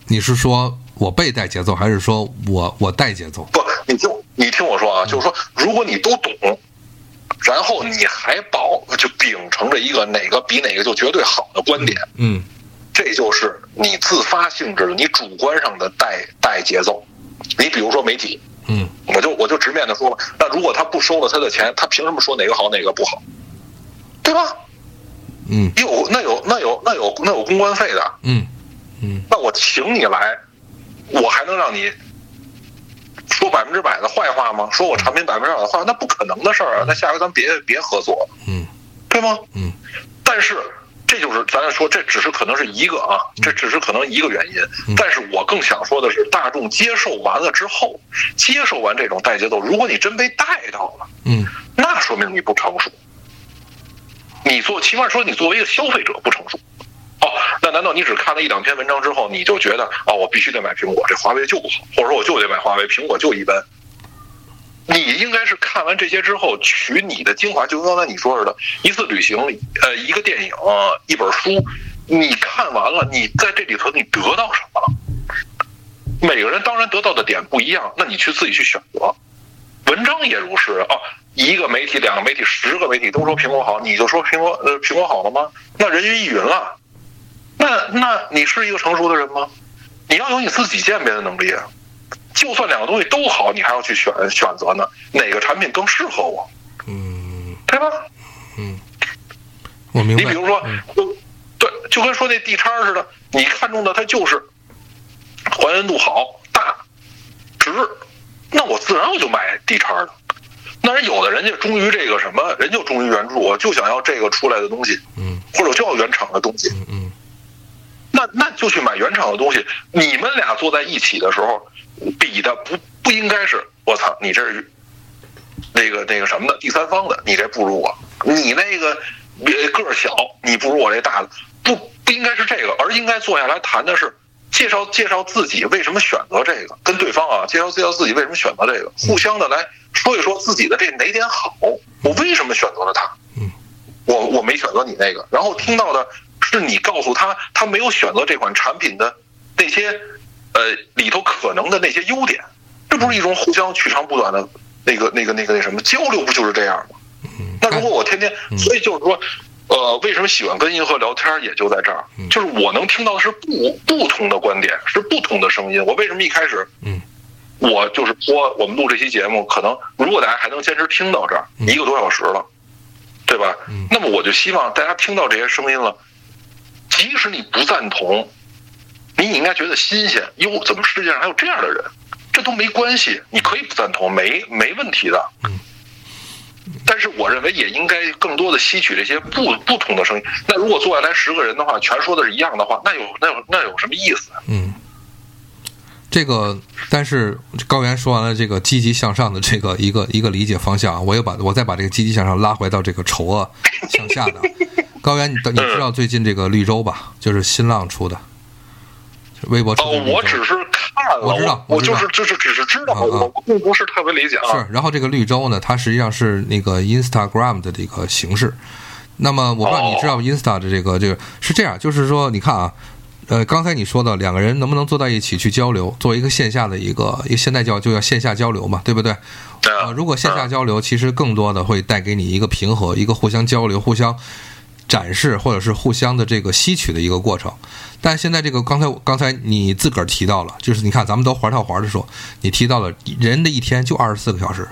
你是说我被带节奏，还是说我我带节奏？不，你听你听我说啊，就是说，如果你都懂，然后你还保就秉承着一个哪个比哪个就绝对好的观点，嗯。这就是你自发性质的、你主观上的带带节奏。你比如说媒体，嗯。我就我就直面的说了，那如果他不收了他的钱，他凭什么说哪个好哪个不好？对吧？嗯。有那有那有那有那有公关费的，嗯。嗯。那我请你来，我还能让你说百分之百的坏话吗？说我产品百分之百的坏话，那不可能的事儿啊！那下回咱别别合作了，嗯对吗？嗯但是这就是咱要说，这只是可能是一个啊，这只是可能一个原因。但是我更想说的是，大众接受完了之后，接受完这种带节奏，如果你真被带到了，嗯那说明你不成熟。你做，起码说你作为一个消费者不成熟。哦，那难道你只看了一两篇文章之后，你就觉得哦，我必须得买苹果，这华为就不好，或者说我就得买华为，苹果就一般？你应该是看完这些之后，取你的精华，就跟刚才你说似的，一次旅行，呃，一个电影，一本书，你看完了，你在这里头你得到什么了？每个人当然得到的点不一样，那你去自己去选择。文章也如是啊，一个媒体、两个媒体、十个媒体都说苹果好，你就说苹果呃苹果好了吗？那人云亦云了。那那你是一个成熟的人吗？你要有你自己鉴别的能力啊。就算两个东西都好，你还要去选选择呢，哪个产品更适合我，嗯对吧？嗯，我明白。你比如说，嗯对，就跟说那地叉似的，你看中的它就是还原度好、大、值，那我自然我就买地叉的。那人有的人家忠于这个什么，人就忠于原著，我就想要这个出来的东西，嗯或者我就要原厂的东西，嗯嗯那那就去买原厂的东西。你们俩坐在一起的时候，比的不不应该是我操，你这是那个那个什么的第三方的，你这不如我，你那个呃个儿小，你不如我这大的，不不应该是这个，而应该坐下来谈的是介绍介绍自己为什么选择这个，跟对方啊介绍介绍自己为什么选择这个，互相的来说一说自己的这哪点好，我为什么选择了他，嗯，我我没选择你那个，然后听到的是你告诉他他没有选择这款产品的那些呃里头可能的那些优点，这不是一种互相取长补短的那个那个那个那什么交流，不就是这样吗？嗯。那如果我天天，所以就是说，呃，为什么喜欢跟银河聊天，也就在这儿，就是我能听到的是不不同的观点，是不同的声音。我为什么一开始，嗯，我就是说，我们录这期节目，可能如果大家还能坚持听到这儿，一个多小时了，对吧？嗯那么我就希望大家听到这些声音了，即使你不赞同，你应该觉得新鲜。哟，怎么世界上还有这样的人？这都没关系，你可以不赞同，没没问题的。嗯。但是我认为也应该更多的吸取这些不不同的声音。那如果坐下来十个人的话，全说的是一样的话，那有那有那有什么意思？嗯，这个，但是高原说完了这个积极向上的这个一个一个理解方向啊，我又把我再把这个积极向上拉回到这个丑恶向下的。高原，你你知道最近这个绿洲吧？就是新浪出的，微博出哦的。我只是看了，我知道我我就是就是只是知道，我并不是特别理解啊。是，然后这个绿洲呢，它实际上是那个 Instagram 的这个形式。那么我不知道你知道 Insta 的这个这个是这样，就是说你看啊，呃，刚才你说的两个人能不能坐在一起去交流，作为一个线下的一个一个现代教就要线下交流嘛，对不对？呃，如果线下交流，其实更多的会带给你一个平和，一个互相交流、互相展示，或者是互相的这个吸取的一个过程。但现在这个刚才刚才你自个儿提到了，就是你看咱们都环套环的说，你提到了人的一天就二十四个小时，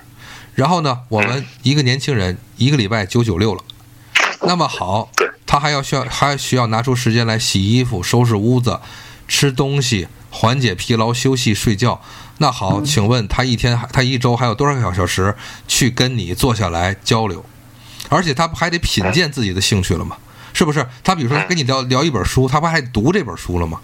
然后呢，我们一个年轻人一个礼拜九九六了，那么好，他还要需要还需要拿出时间来洗衣服、收拾屋子、吃东西、缓解疲劳、休息、睡觉。那好，请问他一天他一周还有多少个小时去跟你坐下来交流？而且他不还得品鉴自己的兴趣了嘛？是不是？他比如说跟你聊聊一本书，他不还读这本书了吗？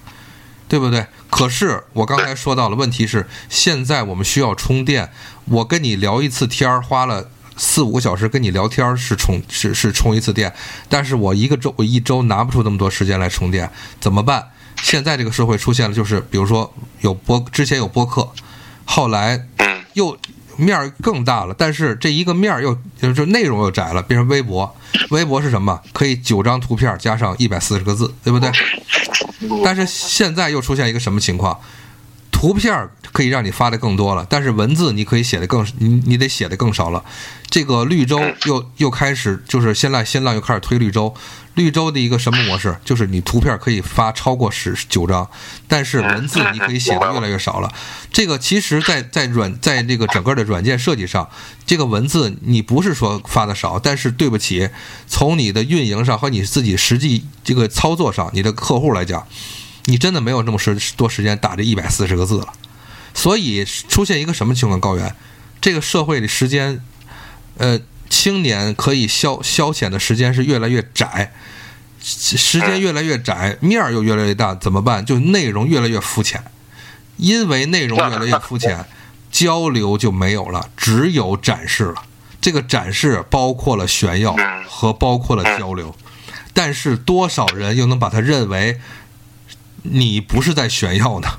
对不对？可是我刚才说到了，问题是现在我们需要充电。我跟你聊一次天儿，花了四五个小时跟你聊天儿是充是是充一次电，但是我一个周我一周拿不出那么多时间来充电，怎么办？现在这个社会出现了，就是比如说有播之前有播客，后来嗯又面儿更大了，但是这一个面儿又就是内容又窄了，变成微博。微博是什么？可以九张图片加上一百四十个字，对不对？但是现在又出现一个什么情况？图片可以让你发的更多了，但是文字你可以写的更，你你得写的更少了。这个绿洲又又开始，就是现在新浪又开始推绿洲。绿洲的一个什么模式？就是你图片可以发超过十九张，但是文字你可以写的越来越少了。这个其实，在在软在这个整个的软件设计上，这个文字你不是说发的少，但是对不起，从你的运营上和你自己实际这个操作上，你的客户来讲。你真的没有那么时多时间打这一百四十个字了，所以出现一个什么情况？高原，这个社会的时间，呃，青年可以消消遣的时间是越来越窄，时间越来越窄，面儿又越来越大，怎么办？就内容越来越肤浅，因为内容越来越肤浅，交流就没有了，只有展示了。这个展示包括了炫耀和包括了交流，但是多少人又能把它认为？你不是在炫耀呢，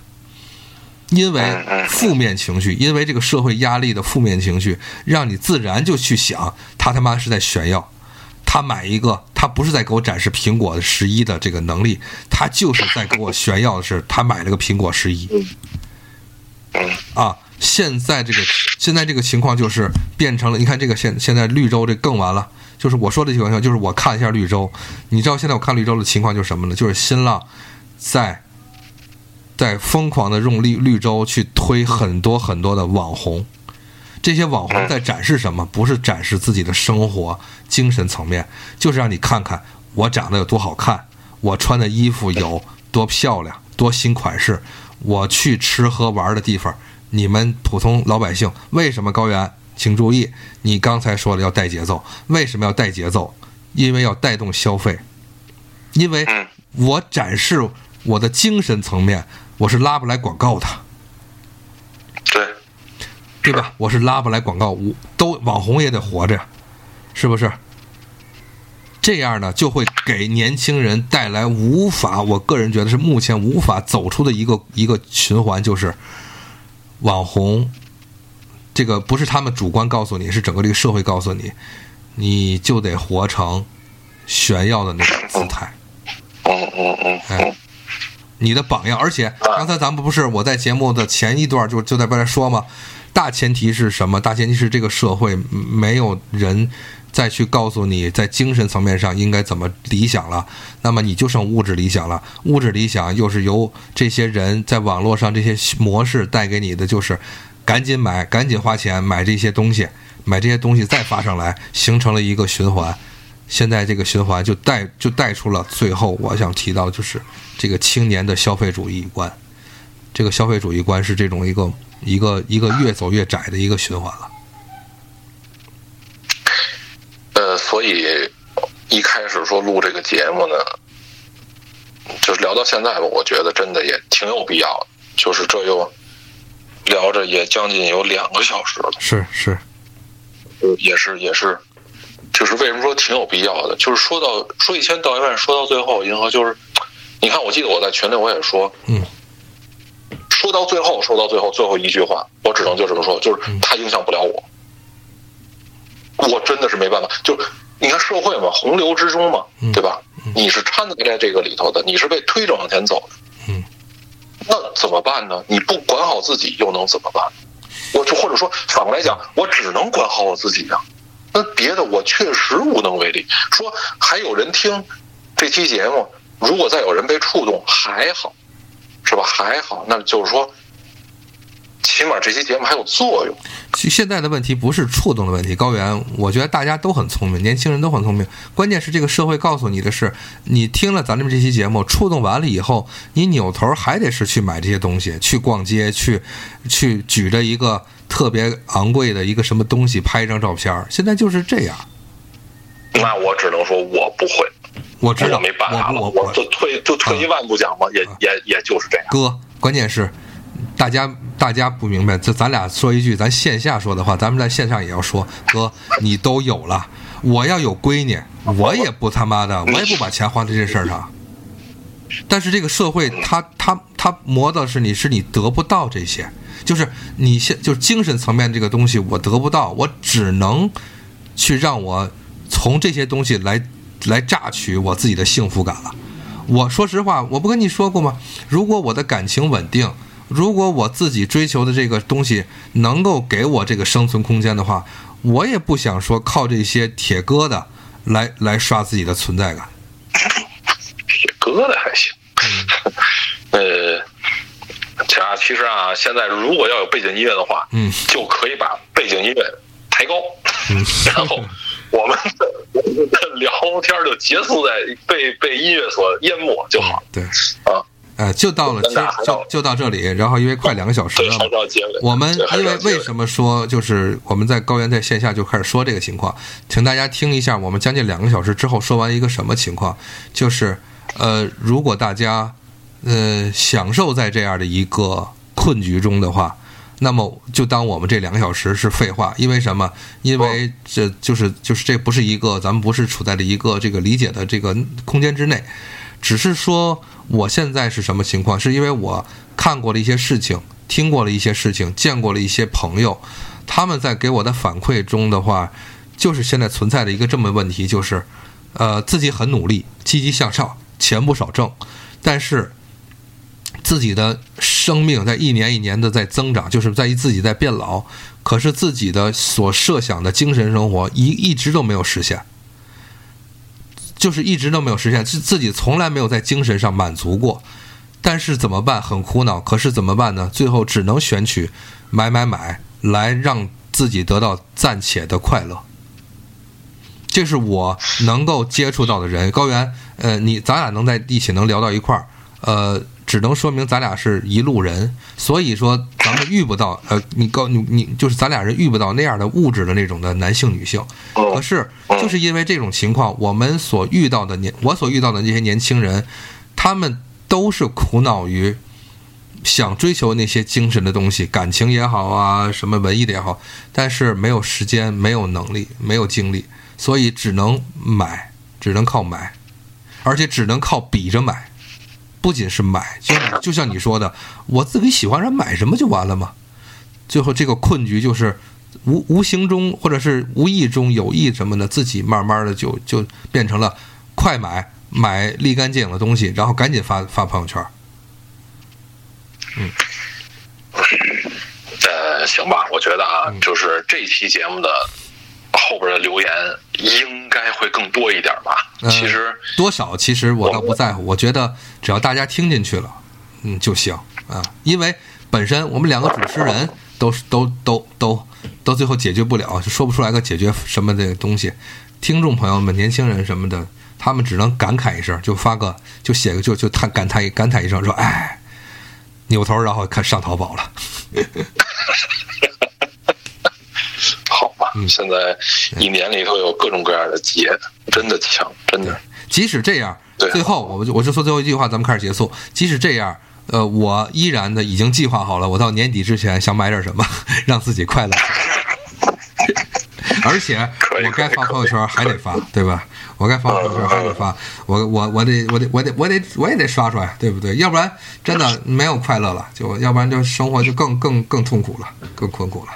因为负面情绪，因为这个社会压力的负面情绪，让你自然就去想，他他妈是在炫耀，他买一个，他不是在给我展示苹果的十一的这个能力，他就是在给我炫耀的是他买了个苹果十一。啊，现在这个现在这个情况就是变成了，你看这个现现在绿洲这更完了，就是我说的情况，就是我看一下绿洲，你知道现在我看绿洲的情况就是什么呢？就是新浪。在，在疯狂的用绿绿洲去推很多很多的网红，这些网红在展示什么？不是展示自己的生活精神层面，就是让你看看我长得有多好看，我穿的衣服有多漂亮，多新款式，我去吃喝玩的地方，你们普通老百姓为什么高原？请注意，你刚才说了要带节奏，为什么要带节奏？因为要带动消费，因为我展示。我的精神层面，我是拉不来广告的，对，对吧？我是拉不来广告，我都网红也得活着，是不是？这样呢，就会给年轻人带来无法，我个人觉得是目前无法走出的一个一个循环，就是网红，这个不是他们主观告诉你，是整个这个社会告诉你，你就得活成炫耀的那种姿态。嗯嗯嗯，哎。你的榜样，而且刚才咱们不是我在节目的前一段就就在边说吗？大前提是什么？大前提是这个社会没有人再去告诉你在精神层面上应该怎么理想了，那么你就剩物质理想了。物质理想又是由这些人在网络上这些模式带给你的，就是赶紧买，赶紧花钱买这些东西，买这些东西再发上来，形成了一个循环。现在这个循环就带就带出了最后我想提到就是这个青年的消费主义观，这个消费主义观是这种一个一个一个越走越窄的一个循环了。呃，所以一开始说录这个节目呢，就是聊到现在吧，我觉得真的也挺有必要的。就是这又聊着也将近有两个小时了，是是，也是也是。就是为什么说挺有必要的？就是说到说一千道一万，说到最后，银河就是，你看，我记得我在群里我也说，嗯，说到最后，说到最后，最后一句话，我只能就这么说，就是他影响不了我，我真的是没办法。就你看社会嘛，洪流之中嘛，对吧？你是掺杂在这个里头的，你是被推着往前走的，嗯，那怎么办呢？你不管好自己，又能怎么办？我就或者说反过来讲，我只能管好我自己呀。那别的我确实无能为力。说还有人听这期节目，如果再有人被触动，还好，是吧？还好，那就是说，起码这期节目还有作用。现在的问题不是触动的问题，高原，我觉得大家都很聪明，年轻人都很聪明。关键是这个社会告诉你的是，你听了咱们这期节目，触动完了以后，你扭头还得是去买这些东西，去逛街，去 去举着一个。特别昂贵的一个什么东西，拍一张照片现在就是这样。那我只能说我不会，我知道没办法了。我就退就退一万步讲吧，也也也就是这样。哥，关键是大家大家不明白，这咱俩说一句，咱线下说的话，咱们在线上也要说。哥，你都有了，我要有闺女，我也不他妈的，我也不把钱花在这事儿上。但是这个社会，他他他磨的是你是你得不到这些，就是你现就是精神层面这个东西我得不到，我只能去让我从这些东西来来榨取我自己的幸福感了。我说实话，我不跟你说过吗？如果我的感情稳定，如果我自己追求的这个东西能够给我这个生存空间的话，我也不想说靠这些铁疙瘩来来刷自己的存在感。铁疙瘩还行，呃，其啊，其实啊，现在如果要有背景音乐的话，嗯，就可以把背景音乐抬高，嗯。然后我们的聊天就结束在被被音乐所淹没就好。对，啊。呃，就到了，就就到这里，然后因为快两个小时，了嘛。我们因为为什么说就是我们在高原在线下就开始说这个情况，请大家听一下，我们将近两个小时之后说完一个什么情况，就是呃，如果大家呃享受在这样的一个困局中的话，那么就当我们这两个小时是废话，因为什么？因为这就是就是这不是一个咱们不是处在了一个这个理解的这个空间之内，只是说我现在是什么情况，是因为我看过了一些事情，听过了一些事情，见过了一些朋友，他们在给我的反馈中的话，就是现在存在的一个这么问题，就是呃自己很努力，积极向上，钱不少挣，但是自己的生命在一年一年的在增长，就是在于自己在变老，可是自己的所设想的精神生活一一直都没有实现。就是一直都没有实现，自自己从来没有在精神上满足过，但是怎么办？很苦恼。可是怎么办呢？最后只能选取买买买来让自己得到暂且的快乐。这是我能够接触到的人。高原，呃，你咱俩能在一起能聊到一块儿，呃，只能说明咱俩是一路人。所以说，咱们遇不到，呃，你告你你就是咱俩人遇不到那样的物质的那种的男性女性。可嗯，是，就是因为这种情况，我们所遇到的年，我所遇到的这些年轻人，他们都是苦恼于想追求那些精神的东西，感情也好啊，什么文艺的也好，但是没有时间、没有能力、没有精力，所以只能买，只能靠买，而且只能靠比着买。不仅是买，就就像你说的，我自己喜欢上买什么就完了嘛？最后这个困局就是无无形中或者是无意中有意什么的，自己慢慢的就就变成了快买买立竿见影的东西，然后赶紧发发朋友圈。嗯呃，行吧，我觉得啊，嗯就是这期节目的后边的留言应该会更多一点吧。嗯其实，多少其实我倒不在乎，我觉得只要大家听进去了，嗯就行啊。因为本身我们两个主持人都是都都都都最后解决不了，就说不出来个解决什么的东西。听众朋友们、年轻人什么的，他们只能感慨一声，就发个就写个就就叹感叹感叹一声说，哎，扭头然后看上淘宝了。嗯现在一年里头有各种各样的节，真的强，真的。即使这样，对最后我就我就说最后一句话，咱们开始结束。即使这样，呃，我依然的已经计划好了，我到年底之前想买点什么，让自己快乐。而且我该发朋友圈还得发，对吧？我该发朋友圈还得发，我我我得我得我得我得我也得刷出来，对不对？要不然真的没有快乐了，就要不然就生活就更更更痛苦了，更困苦了。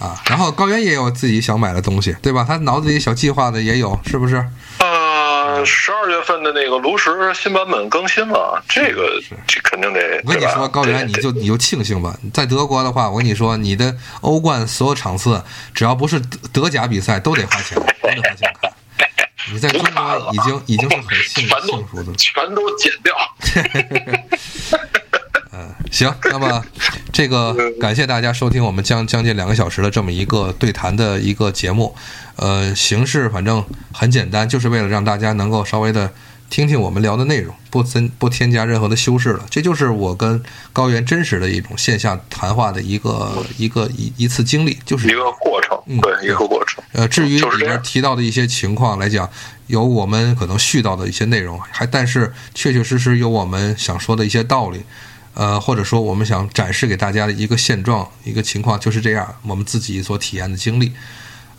啊，然后高原也有自己想买的东西，对吧？他脑子里小计划的也有，是不是？呃，十二月份的那个炉石新版本更新了，这个这肯定得。我跟你说，高原，你就你就庆幸吧。在德国的话，我跟你说，你的欧冠所有场次，只要不是德德甲比赛，都得花钱，都得花钱看。你在中国已经已经是很幸幸福的。全都剪掉。行，那么这个感谢大家收听我们将将近两个小时的这么一个对谈的一个节目，呃，形式反正很简单，就是为了让大家能够稍微的听听我们聊的内容，不增不添加任何的修饰了。这就是我跟高原真实的一种线下谈话的一个一个一一次经历，就是一个过程，嗯对，一个过程。呃，至于里边提到的一些情况来讲，有我们可能絮叨的一些内容，还但是确确实实有我们想说的一些道理，呃，或者说我们想展示给大家的一个现状、一个情况，就是这样，我们自己所体验的经历。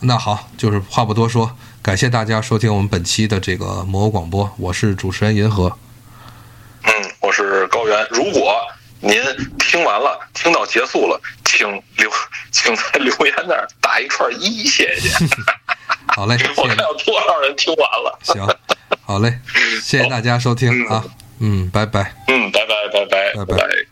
那好，就是话不多说，感谢大家收听我们本期的这个魔偶广播，我是主持人银河。嗯，我是高原。如果您听完了，听到结束了，请留，请在留言那儿打一串一，谢谢。好嘞，我看有多少人听完了。行，好嘞，谢谢大家收听啊，嗯，拜拜，嗯，拜拜，拜拜，拜拜。